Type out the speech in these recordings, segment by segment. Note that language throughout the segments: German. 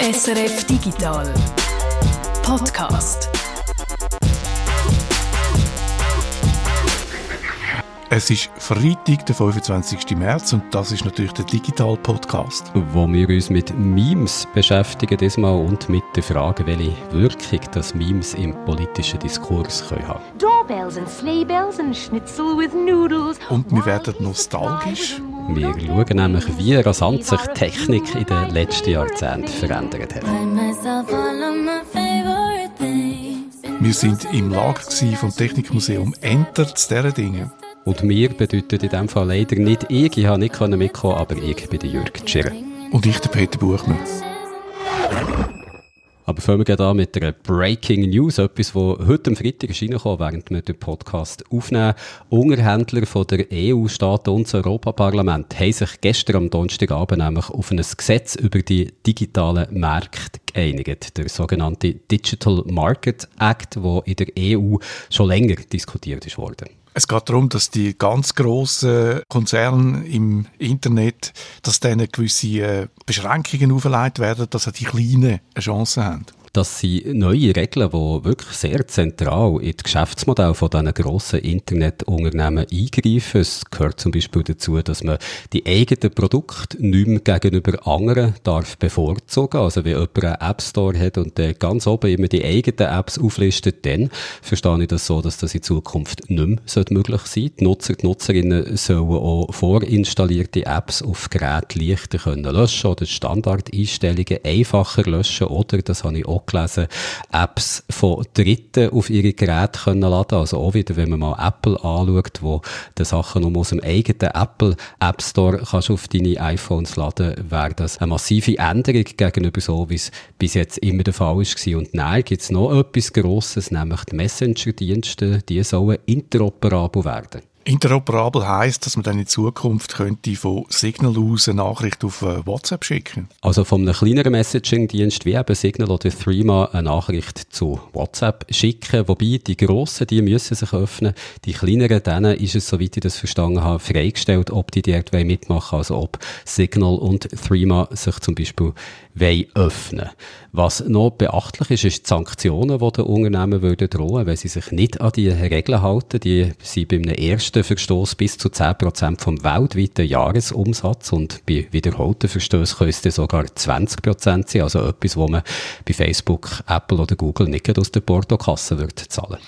SRF Digital Podcast. Es ist Freitag, der 25. März und das ist natürlich der Digital Podcast. Wo wir uns mit Memes beschäftigen diesmal und mit der Frage, welche Wirkung das Memes im politischen Diskurs können haben Doorbells and sleigh bells and schnitzel with noodles. Und wir werden nostalgisch. Wir schauen nämlich, wie rasant sich Technik in den letzten Jahrzehnten verändert hat. Wir sind im Lager vom Technikmuseum Enter zu diesen Dingen. Und mir bedeutet in diesem Fall leider nicht ich, ich habe nicht mitkommen, aber ich bin der Jürg Tschirr. Und ich der Peter Buchmann. Aber fangen wir an mit einer Breaking News, etwas, das heute am Freitag ist während wir den Podcast aufnehmen. Unterhändler von der EU-Staaten und das Europaparlament haben sich gestern am Donnerstagabend nämlich auf ein Gesetz über die digitalen Märkte geeinigt. Der sogenannte Digital Market Act, der in der EU schon länger diskutiert ist worden. Es geht darum, dass die ganz grossen Konzerne im Internet, dass denen gewisse äh, Beschränkungen auferlegt werden, dass auch die Kleinen eine Chance haben. Das sind neue Regeln, die wirklich sehr zentral in das Geschäftsmodell von diesen grossen Internetunternehmen eingreifen. Es gehört zum Beispiel dazu, dass man die eigenen Produkte nicht mehr gegenüber anderen darf bevorzugen. Also, wenn jemand einen App Store hat und der ganz oben immer die eigenen Apps auflistet, dann verstehe ich das so, dass das in Zukunft nicht mehr möglich sein sollte. Die Nutzer, die Nutzerinnen sollen auch vorinstallierte Apps auf Geräten leichter können löschen oder Standardeinstellungen einfacher löschen oder, das habe ich auch gelesen, Apps von Dritten auf ihre Geräte können laden. Also auch wieder, wenn man mal Apple anschaut, wo die Sachen nur aus dem eigenen Apple App Store kannst auf deine iPhones laden, wäre das eine massive Änderung gegenüber so, wie es bis jetzt immer der Fall war. Und nein, gibt es noch etwas Grosses, nämlich die Messenger-Dienste, die sollen interoperabel werden. Interoperabel heißt, dass man dann in Zukunft könnte von Signal aus eine Nachricht auf äh, WhatsApp schicken. Also von einem kleineren Messaging-Dienst wie eben Signal oder Threema eine Nachricht zu WhatsApp schicken. Wobei die grossen, die müssen sich öffnen. Die kleineren, denen ist es, soweit ich das verstanden habe, freigestellt, ob die direkt mitmachen Also ob Signal und Threema sich zum Beispiel öffnen Was noch beachtlich ist, ist die Sanktionen, die den Unternehmen würden drohen, wenn sie sich nicht an die Regeln halten. Die sind bei einem ersten Verstoß bis zu 10% vom weltweiten Jahresumsatz und bei wiederholten Verstößen können es sogar 20% sein. Also etwas, wo man bei Facebook, Apple oder Google nicht aus der Portokasse wird zahlen.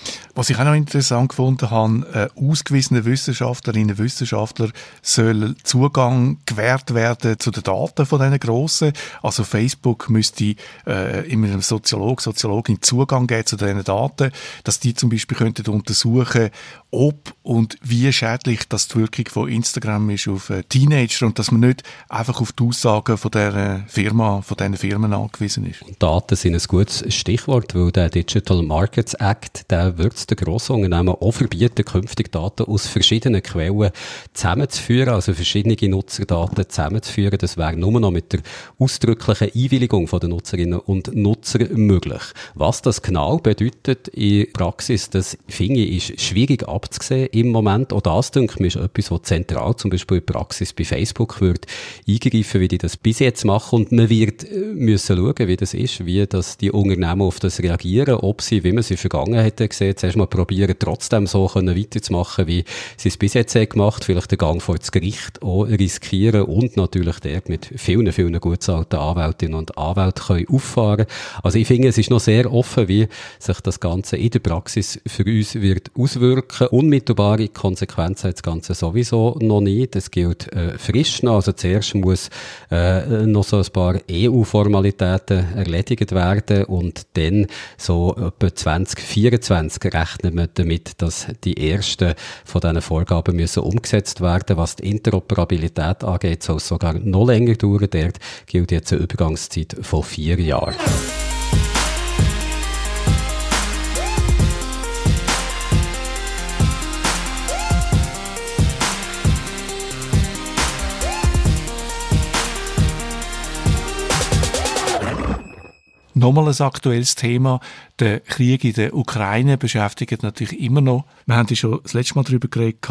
Was ich auch noch interessant gefunden habe, äh, ausgewiesene Wissenschaftlerinnen und Wissenschaftler sollen Zugang gewährt werden zu den Daten von diesen Grossen. Also Facebook müsste äh, immer einem Soziologen, Soziologin Zugang geben zu diesen Daten, dass die zum Beispiel könnten untersuchen, ob und wie schädlich das die Wirkung von Instagram ist auf äh, Teenager und dass man nicht einfach auf die Aussagen von der Firma, von diesen Firmen angewiesen ist. Daten sind ein gutes Stichwort, weil der Digital Markets Act, der wird es den grossen Unternehmen auch verbieten, künftig Daten aus verschiedenen Quellen zusammenzuführen, also verschiedene Nutzerdaten zusammenzuführen. Das wäre nur noch mit der ausdrücklichen Einwilligung der Nutzerinnen und Nutzer möglich. Was das genau bedeutet in Praxis, das finde ich ist schwierig abzusehen im Moment. Auch das, denke ich, ist etwas, was zentral zum Beispiel in Praxis bei Facebook wird eingreifen, wie die das bis jetzt machen. Und man wird äh, müssen schauen, wie das ist, wie das die Unternehmen auf das reagieren, ob sie, wie man sie in Vergangenheit gesehen zuerst mal probieren, trotzdem so können weiterzumachen, wie sie es bis jetzt gemacht vielleicht den Gang vor das Gericht auch riskieren und natürlich dort mit vielen, vielen gut zahlten Anwältinnen und Anwälten können auffahren. Also ich finde, es ist noch sehr offen, wie sich das Ganze in der Praxis für uns wird auswirken. Unmittelbare Konsequenzen hat das Ganze sowieso noch nicht. Es gilt äh, frisch noch. Also zuerst muss äh, noch so ein paar EU-Formalitäten erledigt werden und dann so etwa 2024 rechnen wir damit, dass die ersten von diesen Vorgaben müssen umgesetzt werden. Was die Interoperabilität angeht, soll es sogar noch länger dauern. Dort gilt jetzt eine Übergangszeit von vier Jahren. Nochmal ein aktuelles Thema. Der Krieg in der Ukraine beschäftigt natürlich immer noch. Wir haben ja schon das letzte Mal darüber geredet,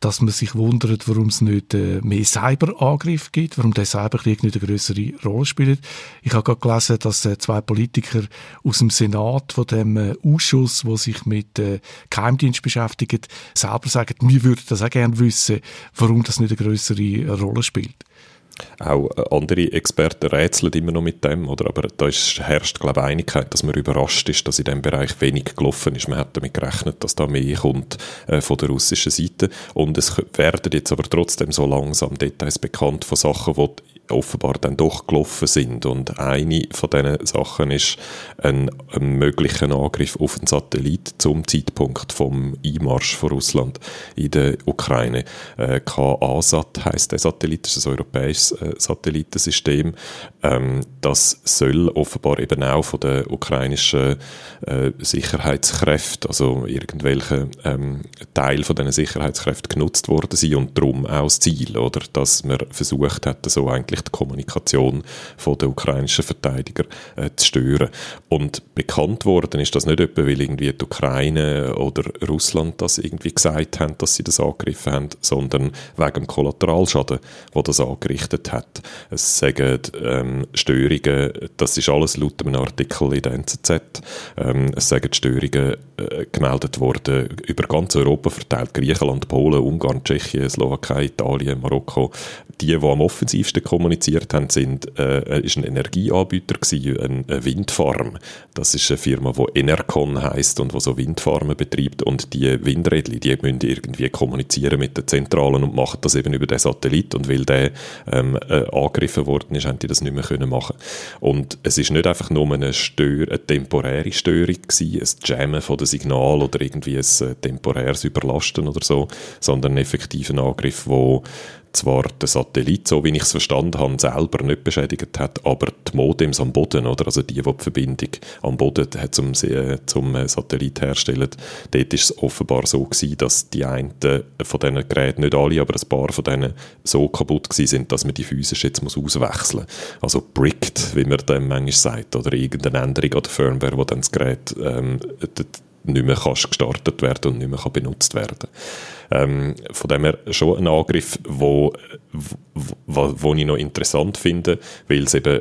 dass man sich wundert, warum es nicht äh, mehr Cyberangriffe gibt, warum der Cyberkrieg nicht eine größere Rolle spielt. Ich habe gerade gelesen, dass äh, zwei Politiker aus dem Senat von dem äh, Ausschuss, wo sich mit Geheimdienst beschäftigt, selber sagen, wir würden das auch gerne wissen, warum das nicht eine größere Rolle spielt. Auch äh, andere Experten rätseln immer noch mit dem, oder? aber da ist, herrscht, glaube ich, Einigkeit, dass man überrascht ist, dass in diesem Bereich wenig gelaufen ist. Man hat damit gerechnet, dass da mehr kommt äh, von der russischen Seite und es werden jetzt aber trotzdem so langsam Details bekannt von Sachen, die offenbar dann doch gelaufen sind. Und eine von diesen Sachen ist ein, ein möglicher Angriff auf einen Satellit zum Zeitpunkt vom Einmarsch von Russland in der Ukraine. Äh, KASAT heißt der Satellit, das ist ein europäisches äh, Satellitensystem. Ähm, das soll offenbar eben auch von den ukrainischen äh, Sicherheitskräften, also irgendwelche ähm, Teil von diesen Sicherheitskräften genutzt worden sein und darum auch das Ziel, oder, dass man versucht hat, so eigentlich eigentlich die Kommunikation von der ukrainischen Verteidiger äh, zu stören. Und bekannt worden ist das nicht etwa, weil irgendwie die Ukraine oder Russland das irgendwie gesagt haben, dass sie das angegriffen haben, sondern wegen dem Kollateralschaden, wo das angerichtet hat. Es sagen ähm, Störungen, das ist alles laut einem Artikel in der NZZ, ähm, es sagen Störungen äh, gemeldet worden über ganz Europa verteilt, Griechenland, Polen, Ungarn, Tschechien, Slowakei, Italien, Marokko. Die, die am offensivsten kommen, kommuniziert haben, sind, äh, ist ein Energieanbieter gewesen, eine, eine Windfarm. Das ist eine Firma, die Enercon heißt und die so Windfarmen betreibt und die Windrädchen, die müssen irgendwie kommunizieren mit den Zentralen und machen das eben über den Satellit und weil der ähm, äh, angegriffen worden ist, haben die das nicht mehr können machen. Und es ist nicht einfach nur eine, Stör eine temporäre Störung gewesen, ein Jammen von dem Signal oder irgendwie ein äh, temporäres Überlasten oder so, sondern ein effektiver Angriff, wo zwar der Satellit, so wie ich es verstanden habe, selber nicht beschädigt hat, aber die Modems am Boden, oder? also die, die die Verbindung am Boden zum, zum äh, Satellit herstellen, dort ist es offenbar so gewesen, dass die einen von diesen Geräten, nicht alle, aber ein paar von denen so kaputt sind, dass man die physisch jetzt muss auswechseln muss. Also bricked, wie man dem manchmal sagt, oder irgendeine Änderung an der Firmware, wo dann das Gerät ähm, nicht mehr gestartet werden und nicht mehr benutzt werden. Ähm, von dem her schon ein Angriff, wo, wo, wo ich noch interessant finde, weil es eben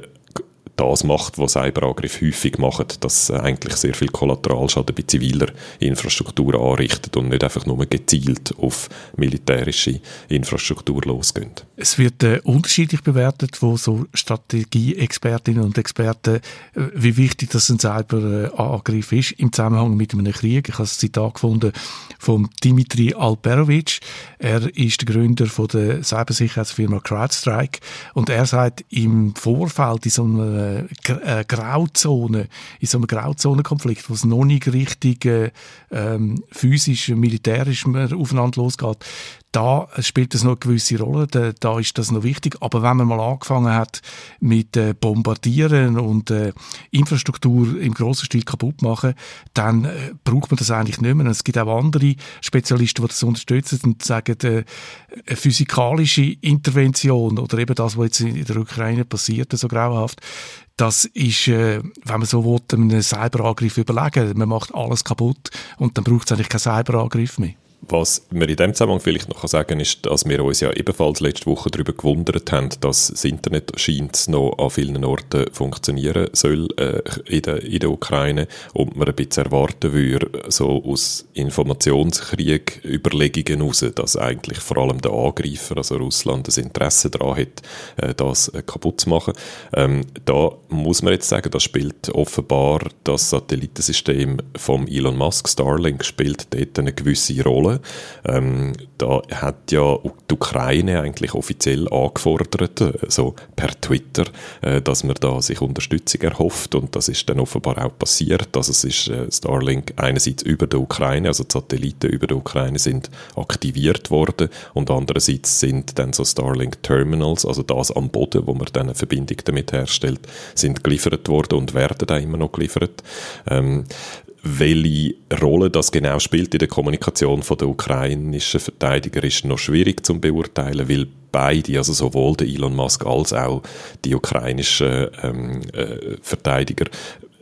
das macht, was Cyberangriffe häufig machen, dass eigentlich sehr viel Kollateralschaden bei ziviler Infrastruktur anrichtet und nicht einfach nur gezielt auf militärische Infrastruktur losgehen. Es wird äh, unterschiedlich bewertet, wo so Strategieexpertinnen und Experten, äh, wie wichtig das ein Cyberangriff ist im Zusammenhang mit einem Krieg. Ich habe ein Zitat gefunden von Dimitri Alperovic. Er ist der Gründer von der Cybersicherheitsfirma CrowdStrike und er sagt im Vorfeld in so einem äh, Grauzone, in so einem Grauzonenkonflikt, wo es noch nicht richtig äh, ähm, physisch, militärisch aufeinander losgeht, da spielt das noch eine gewisse Rolle, da, da, ist das noch wichtig. Aber wenn man mal angefangen hat mit äh, Bombardieren und äh, Infrastruktur im grossen Stil kaputt machen, dann äh, braucht man das eigentlich nicht mehr. Es gibt auch andere Spezialisten, die das unterstützen und sagen, äh, eine physikalische Intervention oder eben das, was jetzt in der Ukraine passiert, so grauenhaft, das ist, äh, wenn man so will, einen Cyberangriff überlegen. Man macht alles kaputt und dann braucht es eigentlich keinen Cyberangriff mehr. Was wir in dem Zusammenhang vielleicht noch sagen kann, ist, dass wir uns ja ebenfalls letzte Woche darüber gewundert haben, dass das Internet scheint noch an vielen Orten funktionieren soll äh, in, der, in der Ukraine und man ein bisschen erwarten würde, so aus Informationskrieg Überlegungen heraus, dass eigentlich vor allem der Angreifer, also Russland, das Interesse daran hat, äh, das äh, kaputt zu machen. Ähm, da muss man jetzt sagen, da spielt offenbar das Satellitensystem vom Elon Musk, Starlink, spielt dort eine gewisse Rolle ähm, da hat ja die Ukraine eigentlich offiziell angefordert, also per Twitter, äh, dass man da sich Unterstützung erhofft und das ist dann offenbar auch passiert. Also es ist äh, Starlink einerseits über der Ukraine, also die Satelliten über der Ukraine sind aktiviert worden und andererseits sind dann so Starlink Terminals, also das am Boden, wo man dann eine Verbindung damit herstellt, sind geliefert worden und werden auch immer noch geliefert. Ähm, welche Rolle das genau spielt in der Kommunikation von der ukrainischen Verteidiger ist noch schwierig zu beurteilen, weil beide, also sowohl der Elon Musk als auch die ukrainischen ähm, äh, Verteidiger,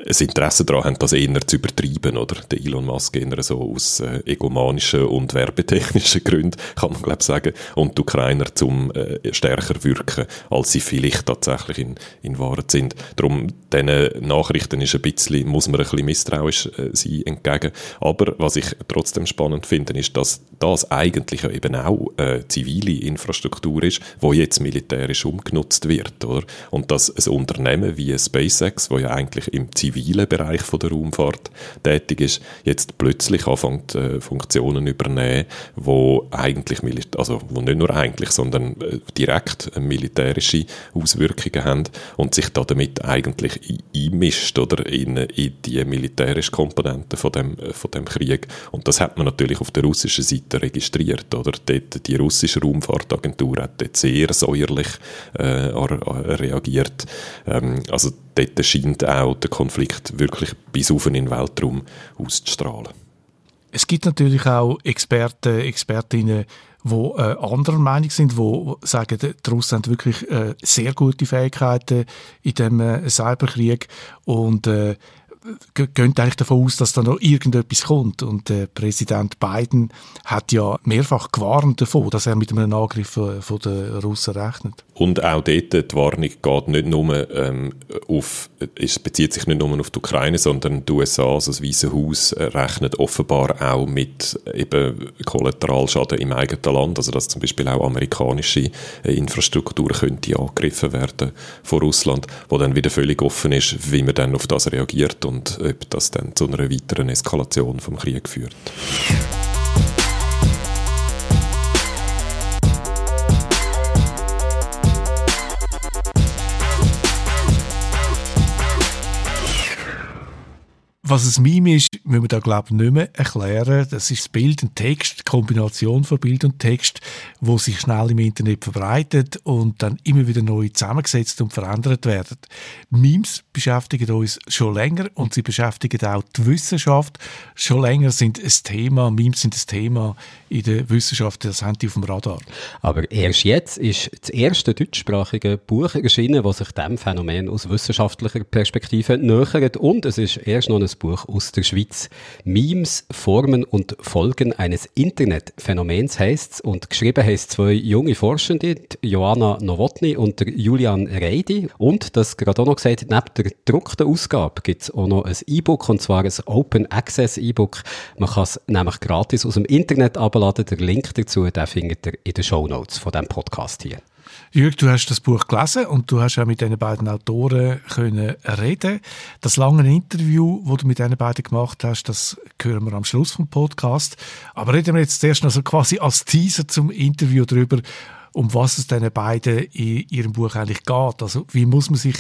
ein Interesse daran haben, das eher zu übertreiben, oder? Der Elon Musk eher so aus äh, egomanischen und werbetechnischen Gründen, kann man glaube sagen, und die Ukrainer zum äh, stärker wirken, als sie vielleicht tatsächlich in, in Wahrheit sind. Darum, diesen Nachrichten ist ein bisschen, muss man ein bisschen misstrauisch äh, sein entgegen. Aber was ich trotzdem spannend finde, ist, dass das eigentlich eben auch äh, zivile Infrastruktur ist, wo jetzt militärisch umgenutzt wird, oder? Und dass ein Unternehmen wie SpaceX, wo ja eigentlich im zivilen Bereich von der Raumfahrt tätig ist, jetzt plötzlich anfängt äh, Funktionen übernehmen, wo eigentlich also wo nicht nur eigentlich, sondern äh, direkt äh, militärische Auswirkungen haben und sich da damit eigentlich einmischt oder in, in die militärische Komponente von dem, äh, von dem Krieg. Und das hat man natürlich auf der russischen Seite registriert, oder? Dort, die russische Raumfahrtagentur hat dort sehr säuerlich äh, reagiert. Ähm, also dort scheint auch der Konflikt wirklich bis auf in den Weltraum auszustrahlen. Es gibt natürlich auch Experten, Expertinnen, die äh, anderer Meinung sind, die sagen, die Russen haben wirklich äh, sehr gute Fähigkeiten in dem äh, Cyberkrieg und äh, gehen eigentlich davon aus, dass da noch irgendetwas kommt. Und der Präsident Biden hat ja mehrfach gewarnt davon, dass er mit einem Angriff von den Russen rechnet. Und auch dort, die Warnung geht nicht nur ähm, auf, es bezieht sich nicht nur auf die Ukraine, sondern die USA, also das Weiße Haus, rechnet offenbar auch mit eben Kollateralschaden im eigenen Land, also dass zum Beispiel auch amerikanische äh, Infrastruktur könnte angegriffen werden von Russland, wo dann wieder völlig offen ist, wie man dann auf das reagiert und ob das dann zu einer weiteren Eskalation vom Krieg führt. Was ein Meme ist, müssen wir da glaube ich nicht mehr erklären. Das ist das Bild und Text, die Kombination von Bild und Text, wo sich schnell im Internet verbreitet und dann immer wieder neu zusammengesetzt und verändert werden. Memes beschäftigen uns schon länger und sie beschäftigen auch die Wissenschaft. Schon länger sind ein Thema, Memes sind ein Thema in der Wissenschaft, das haben die auf dem Radar. Aber erst jetzt ist das erste deutschsprachige Buch erschienen, das sich dem Phänomen aus wissenschaftlicher Perspektive nähert und es ist erst noch ein Buch aus der Schweiz. Memes, Formen und Folgen eines Internetphänomens heißt und geschrieben heißt zwei junge Forschende, Joanna Nowotny und Julian Reidi. Und, das gerade auch noch gesagt, neben der gedruckten Ausgabe gibt es auch noch ein E-Book und zwar ein Open Access E-Book. Man kann es nämlich gratis aus dem Internet abladen. Der Link dazu, den findet ihr in den Show Notes von diesem Podcast hier. Jürg, du hast das Buch gelesen und du hast auch mit diesen beiden Autoren können reden. Das lange Interview, das du mit diesen beiden gemacht hast, das hören wir am Schluss vom Podcast. Aber reden wir jetzt zuerst noch so quasi als Teaser zum Interview darüber, um was es diesen beiden in ihrem Buch eigentlich geht. Also wie muss man sich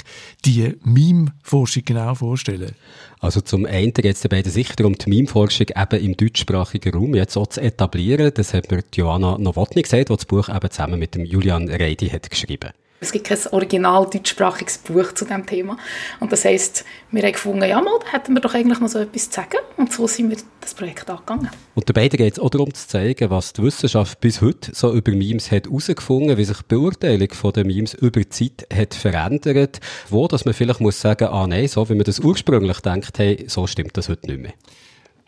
die Meme-Forschung genau vorstellen? Also zum einen geht es den beiden sicher darum, die Meme-Forschung eben im deutschsprachigen Raum jetzt auch zu etablieren. Das hat mir Joanna Nowotny gesagt, die das Buch eben zusammen mit dem Julian Reidi hat geschrieben es gibt kein original deutschsprachiges Buch zu diesem Thema. Und das heisst, wir haben gefunden, ja mal, da hätten wir doch eigentlich noch so etwas zu sagen. Und so sind wir das Projekt angegangen. Und dabei geht es auch darum zu zeigen, was die Wissenschaft bis heute so über Memes hat herausgefunden, wie sich die Beurteilung von den Memes über die Zeit hat verändert, wo dass man vielleicht muss sagen, ah nein, so wie man das ursprünglich denkt, hey, so stimmt das heute nicht mehr.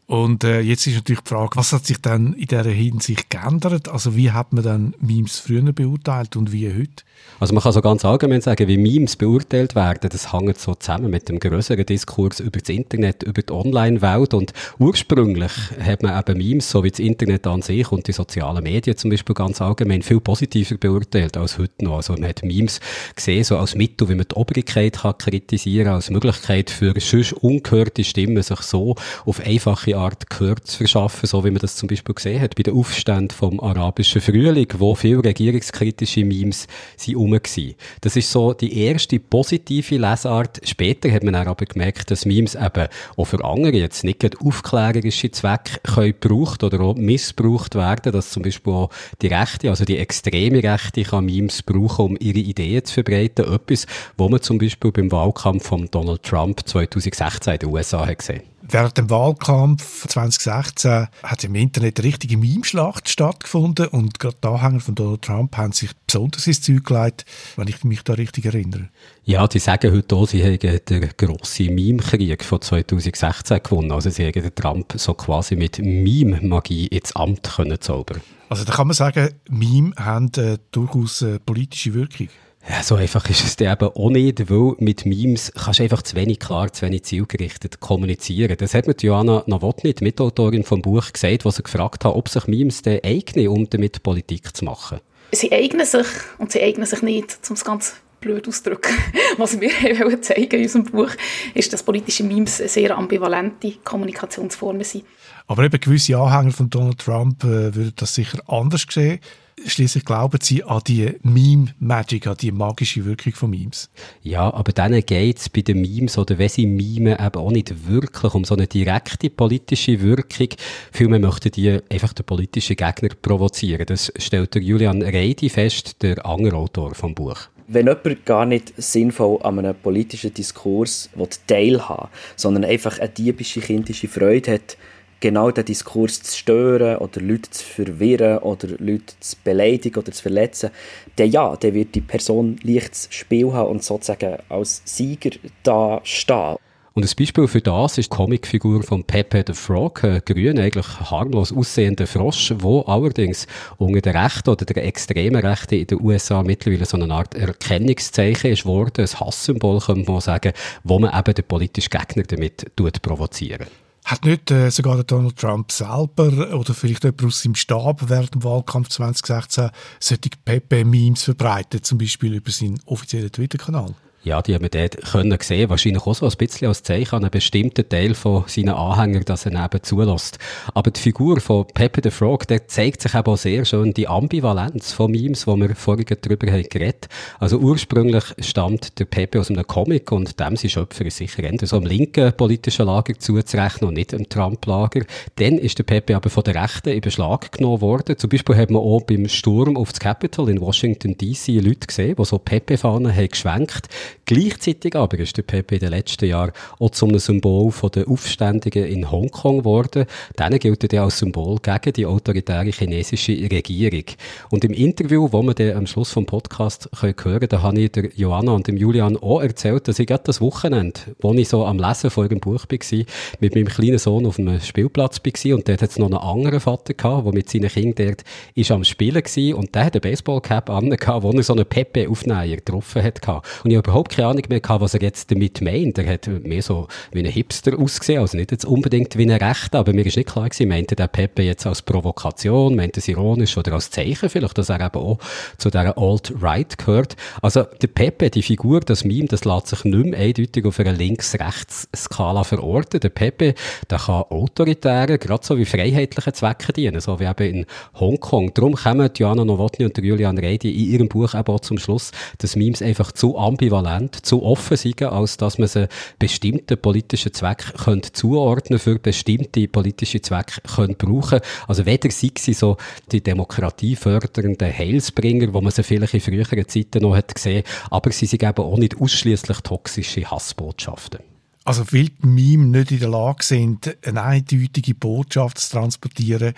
Und äh, jetzt ist natürlich die Frage, was hat sich dann in dieser Hinsicht geändert? Also wie hat man dann Memes früher beurteilt und wie heute? Also man kann so ganz allgemein sagen, wie Memes beurteilt werden, das hängt so zusammen mit dem größeren Diskurs über das Internet, über die Online-Welt und ursprünglich hat man eben Memes, so wie das Internet an sich und die sozialen Medien zum Beispiel ganz allgemein viel positiver beurteilt als heute noch. Also man hat Memes gesehen so als Mittel, wie man die Obrigkeit kann kritisieren, als Möglichkeit für sonst ungehörte Stimmen sich so auf einfache Art Gehör zu verschaffen, so wie man das zum Beispiel gesehen hat bei den Aufständen vom arabischen Frühling, wo viele regierungskritische Memes sind rum gewesen. Das ist so die erste positive Lesart. Später hat man aber gemerkt, dass Memes eben auch für andere jetzt nicht aufklärerische Zwecke können gebraucht oder auch missbraucht werden, dass zum Beispiel auch die Rechte, also die extreme Rechte kann Memes brauchen, um ihre Ideen zu verbreiten. Etwas, wo man zum Beispiel beim Wahlkampf von Donald Trump 2016 in den USA hat gesehen. Während dem Wahlkampf 2016 hat im Internet eine richtige Meme-Schlacht stattgefunden und gerade die Anhänger von Donald Trump haben sich besonders ins Zeug gelegt, wenn ich mich da richtig erinnere. Ja, die sagen heute auch, sie haben den grossen Meme-Krieg von 2016 gewonnen. Also sie haben den Trump so quasi mit Meme-Magie ins Amt können zaubern. Also da kann man sagen, Meme haben äh, durchaus äh, politische Wirkung. Ja, so einfach ist es eben auch nicht, weil mit Memes kannst du einfach zu wenig klar, zu wenig zielgerichtet kommunizieren. Das hat mir Joanna Nowotny, die Mitautorin vom Buch, gesagt, was sie gefragt hat, ob sich Memes denn eignen, um damit Politik zu machen. Sie eignen sich und sie eignen sich nicht, um es ganz blöd auszudrücken. Was wir wollen zeigen in unserem Buch, ist, dass politische Memes sehr ambivalente Kommunikationsformen sind. Aber eben gewisse Anhänger von Donald Trump äh, würden das sicher anders sehen. Schließlich glauben sie an die Meme-Magic, an die magische Wirkung von Memes. Ja, aber dann geht es bei den Memes oder wenn sie mimen eben auch nicht wirklich um so eine direkte politische Wirkung. Vielmehr möchten die einfach den politischen Gegner provozieren. Das stellt der Julian Reidi fest, der andere Autor vom Buch. Wenn jemand gar nicht sinnvoll an einem politischen Diskurs teilhaben will, sondern einfach eine diebische kindische Freude hat, genau den Diskurs zu stören oder Leute zu verwirren oder Leute zu beleidigen oder zu verletzen, dann ja, dann wird die Person leichtes Spiel haben und sozusagen als Sieger da stehen. Und ein Beispiel für das ist die Comicfigur von Pepe the Frog, ein grün, eigentlich harmlos aussehender Frosch, wo allerdings unter der Rechten oder der extremen Rechten in den USA mittlerweile so eine Art Erkennungszeichen ist worden, ein Hasssymbol, könnte man sagen, wo man eben den politischen Gegner damit provozieren hat nicht äh, sogar Donald Trump selber oder vielleicht jemand aus seinem Stab während dem Wahlkampf 2016 solche Pepe-Memes verbreitet, zum Beispiel über seinen offiziellen Twitter-Kanal? Ja, die haben wir dort können sehen, wahrscheinlich auch so ein bisschen als Zeichen an einen bestimmten Teil von seinen Anhängern, dass er eben zulässt. Aber die Figur von Pepe the Frog, der zeigt sich eben auch sehr schön die Ambivalenz von Memes, wo wir vorhin darüber haben geredet. Also ursprünglich stammt der Pepe aus einem Comic und dem sein Schöpfer sicher eher so im linken politischen Lager zuzurechnen und nicht im Trump-Lager. Dann ist der Pepe aber von der Rechten in Beschlag genommen worden. Zum Beispiel hat man auch beim Sturm auf das Capitol in Washington D.C. Leute gesehen, die so Pepe-Fahnen haben geschwenkt Gleichzeitig aber ist der Pepe in den letzten Jahren auch zu einem Symbol der Aufständigen in Hongkong geworden. Denen gilt er als Symbol gegen die autoritäre chinesische Regierung. Und im Interview, wo wir dann am Schluss vom Podcast hören können, da habe ich der Joanna und dem Julian auch erzählt, dass ich gerade das Wochenende, wo ich so am Lesen von ihrem Buch war, mit meinem kleinen Sohn auf einem Spielplatz war und dort hat es noch einen anderen Vater gehabt, der mit seinen Kindern dort am Spielen war und der hat eine Baseballcap an, wo er so einen Pepe-Aufnäher getroffen hat. Und ich habe überhaupt keine Ahnung mehr gehabt, was er jetzt damit meint. Er hat mehr so wie ein Hipster ausgesehen, also nicht jetzt unbedingt wie ein Rechter, aber mir ist nicht klar gewesen, meinte der Pepe jetzt als Provokation, meinte es ironisch oder als Zeichen vielleicht, dass er eben auch zu dieser Alt-Right gehört. Also der Pepe, die Figur, das Meme, das lässt sich nicht mehr eindeutig auf einer Links-Rechts-Skala verorten. Der Pepe, der kann autoritären, gerade so wie freiheitlichen Zwecken dienen, so wie eben in Hongkong. Darum kommen Diana Nowotny und Julian Reidi in ihrem Buch eben auch zum Schluss, dass Memes einfach zu ambivalent Argumente zu offen sein, als dass man sie bestimmten politischen Zweck könnte zuordnen für bestimmte politische Zwecke könnte brauchen. Also weder sei sie so die demokratiefördernden Heilsbringer, wo man sie vielleicht in früheren Zeiten noch hat gesehen, aber sie sind eben auch nicht ausschließlich toxische Hassbotschaften. Also weil die Meme nicht in der Lage sind, eine eindeutige Botschaft zu transportieren,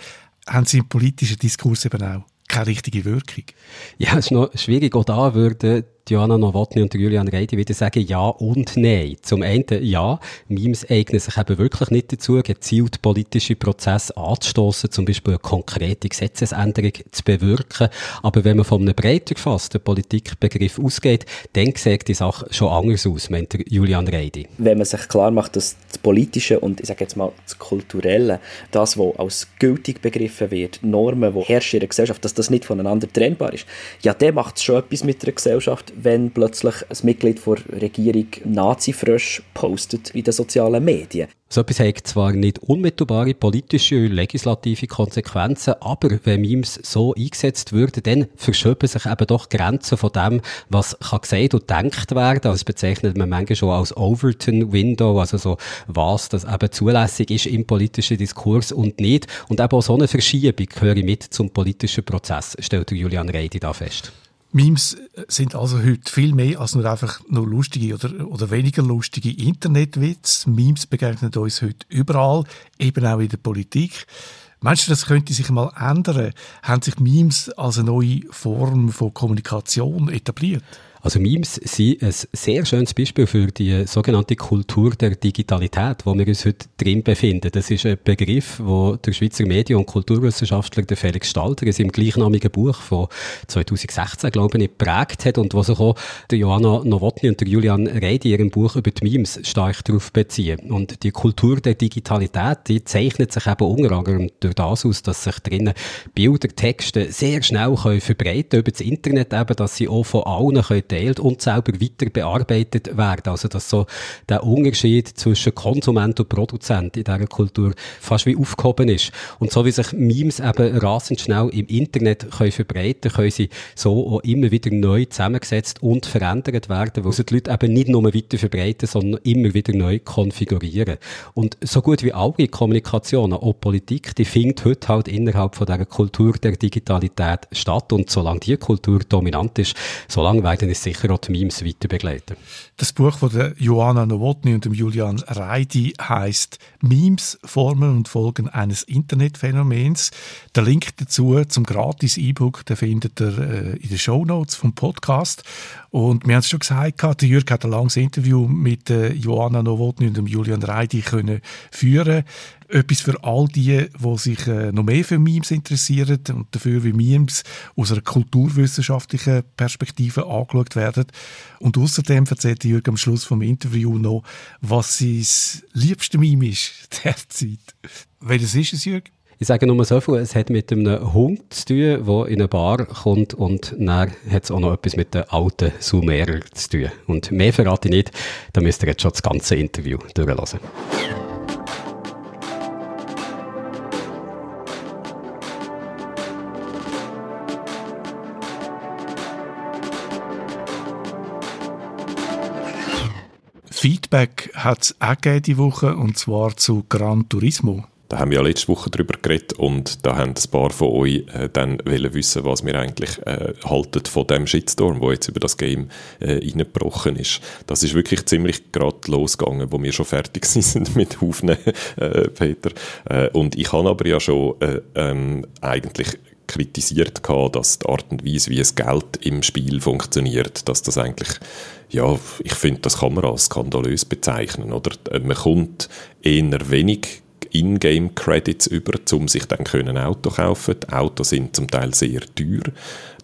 haben sie im politischen Diskurs eben auch keine richtige Wirkung. Ja, es ist noch schwierig. Auch da würde Joanna Nowotny und Julian Reidi wieder sagen ja und nein. Zum einen ja, Memes eignen sich eben wirklich nicht dazu, gezielt politische Prozesse anzustoßen, zum Beispiel eine konkrete Gesetzesänderung zu bewirken. Aber wenn man von einem breiter gefassten Politikbegriff ausgeht, dann sieht die Sache schon anders aus, meint Julian Reidi. Wenn man sich klar macht, dass das Politische und ich sage jetzt mal das Kulturelle, das, was als gültig begriffen wird, Normen, die herrschen in der Gesellschaft, dass das nicht voneinander trennbar ist, ja, der macht schon etwas mit der Gesellschaft, wenn plötzlich ein Mitglied der Regierung Nazi-Frösch postet in den sozialen Medien. So etwas hat zwar nicht unmittelbare politische und legislative Konsequenzen, aber wenn Memes so eingesetzt würden, dann verschieben sich eben doch Grenzen von dem, was kann gesagt und denkt werden. Also das bezeichnet man manchmal schon als Overton Window, also so, was das eben zulässig ist im politischen Diskurs und nicht. Und eben auch so eine Verschiebung gehöre mit zum politischen Prozess, stellt Julian Reidi da fest. Memes sind also heute viel mehr als nur einfach nur lustige oder, oder weniger lustige Internetwitze. Memes begegnen uns heute überall, eben auch in der Politik. Meinst du, das könnte sich mal ändern? Haben sich Memes als eine neue Form von Kommunikation etabliert? Also Memes sind ein sehr schönes Beispiel für die sogenannte Kultur der Digitalität, wo wir uns heute drin befinden. Das ist ein Begriff, wo der Schweizer Medien- und Kulturwissenschaftler der Felix Stalter in seinem gleichnamigen Buch von 2016, glaube ich, geprägt hat und wo sich auch der Johanna Nowotny und der Julian Reidi in ihrem Buch über die Memes stark darauf beziehen. Und die Kultur der Digitalität, die zeichnet sich eben unter anderem durch das aus, dass sich drinnen Bilder, Texte sehr schnell können verbreiten über das Internet eben, dass sie auch von allen können geteilt und selber weiter bearbeitet werden. Also, dass so der Unterschied zwischen Konsument und Produzent in dieser Kultur fast wie aufgehoben ist. Und so wie sich Memes eben rasend schnell im Internet können verbreiten können, sie so auch immer wieder neu zusammengesetzt und verändert werden, weil sie die Leute eben nicht nur weiter verbreiten, sondern immer wieder neu konfigurieren. Und so gut wie alle Kommunikationen, auch Politik, die findet heute halt innerhalb von dieser Kultur der Digitalität statt. Und solange die Kultur dominant ist, solange werden es sicher auch die Memes weiter begleiten. Das Buch von der Joanna Nowotny und dem Julian Reidi heißt Memes, Formen und Folgen eines Internetphänomens. Der Link dazu zum gratis E-Book, den findet ihr äh, in den Show Notes vom Podcast. Und wir haben es schon gesagt, der Jürg hat ein langes Interview mit äh, Joanna Nowotny und dem Julian Reidi können führen etwas für all die, die sich äh, noch mehr für Memes interessieren und dafür, wie Memes aus einer kulturwissenschaftlichen Perspektive angeschaut werden. Und außerdem erzählt Jürgen am Schluss vom Interview noch, was sein liebste Meme ist derzeit. Welches ist es, Jürgen? Ich sage nur so viel, es hat mit einem Hund zu tun, der in eine Bar kommt und dann hat es auch noch etwas mit den alten Sumerern zu tun. Und mehr verrate ich nicht, da müsst ihr jetzt schon das ganze Interview durchlassen. Feedback hat es auch diese Woche, und zwar zu Gran Turismo. Da haben wir ja letzte Woche drüber geredet und da haben ein paar von euch äh, dann wollen wissen, was wir eigentlich äh, halten von dem Shitstorm, der jetzt über das Game äh, reingebrochen ist. Das ist wirklich ziemlich gerade losgegangen, wo wir schon fertig sind mit Aufnehmen, äh, Peter. Äh, und ich habe aber ja schon äh, ähm, eigentlich kritisiert gehabt, dass die Art und Weise, wie es Geld im Spiel funktioniert, dass das eigentlich, ja, ich finde, das kann man als skandalös bezeichnen, oder? Man kommt eher wenig Ingame-Credits über, um sich dann können Auto kaufen. Die Autos sind zum Teil sehr teuer.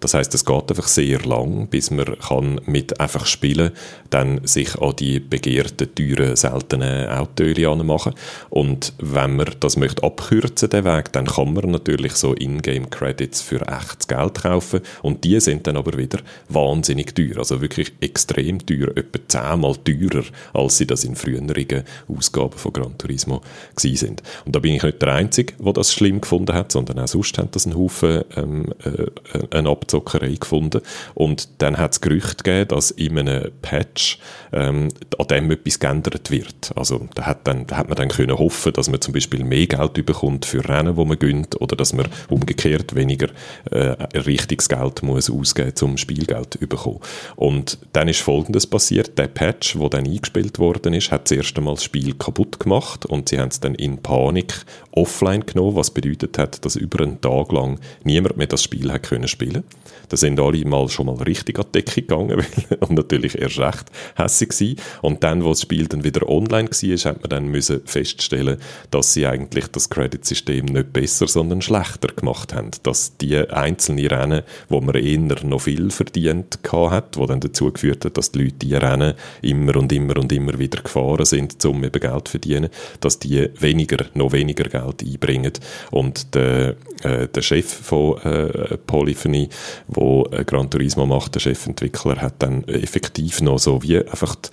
Das heißt, es geht einfach sehr lang, bis man kann mit einfach spielen, dann sich an die begehrten, teuren, seltenen Autos anmachen. Und wenn man das möchte abkürzen, den Weg, dann kann man natürlich so Ingame-Credits für echtes Geld kaufen. Und die sind dann aber wieder wahnsinnig teuer. Also wirklich extrem teuer, etwa zehnmal teurer, als sie das in früheren Ausgaben von Gran Turismo gewesen sind. Und da bin ich nicht der Einzige, der das schlimm gefunden hat, sondern auch sonst hat das einen Haufen ähm, äh, einen Abzug Zockerei gefunden. Und dann hat es Gerüchte gegeben, dass in einem Patch ähm, an dem etwas geändert wird. Also da hat, dann, da hat man dann können hoffen, dass man zum Beispiel mehr Geld bekommt für Rennen, wo man gönnt, oder dass man umgekehrt weniger äh, richtiges Geld muss ausgeben, um Spielgeld zu bekommen. Und dann ist Folgendes passiert: Der Patch, wo dann eingespielt worden ist, hat das erste Mal das Spiel kaputt gemacht und sie haben es dann in Panik offline genommen, was bedeutet hat, dass über einen Tag lang niemand mehr das Spiel hat können spielen. Da sind alle mal schon mal richtig an die Decke gegangen und natürlich erst recht hässig gewesen. Und dann, wo das Spiel dann wieder online war, hat man dann müssen feststellen, dass sie eigentlich das Credit-System nicht besser, sondern schlechter gemacht haben. Dass die einzelnen Rennen, wo man eher noch viel verdient hat, wo dann dazu geführt hat, dass die Leute die Rennen immer und immer und immer wieder gefahren sind, um eben Geld zu verdienen, dass die weniger, noch weniger Geld einbringen. Und der, äh, der Chef von äh, Polyphony wo äh, Gran Turismo macht, der Chefentwickler, hat dann effektiv noch so wie einfach die,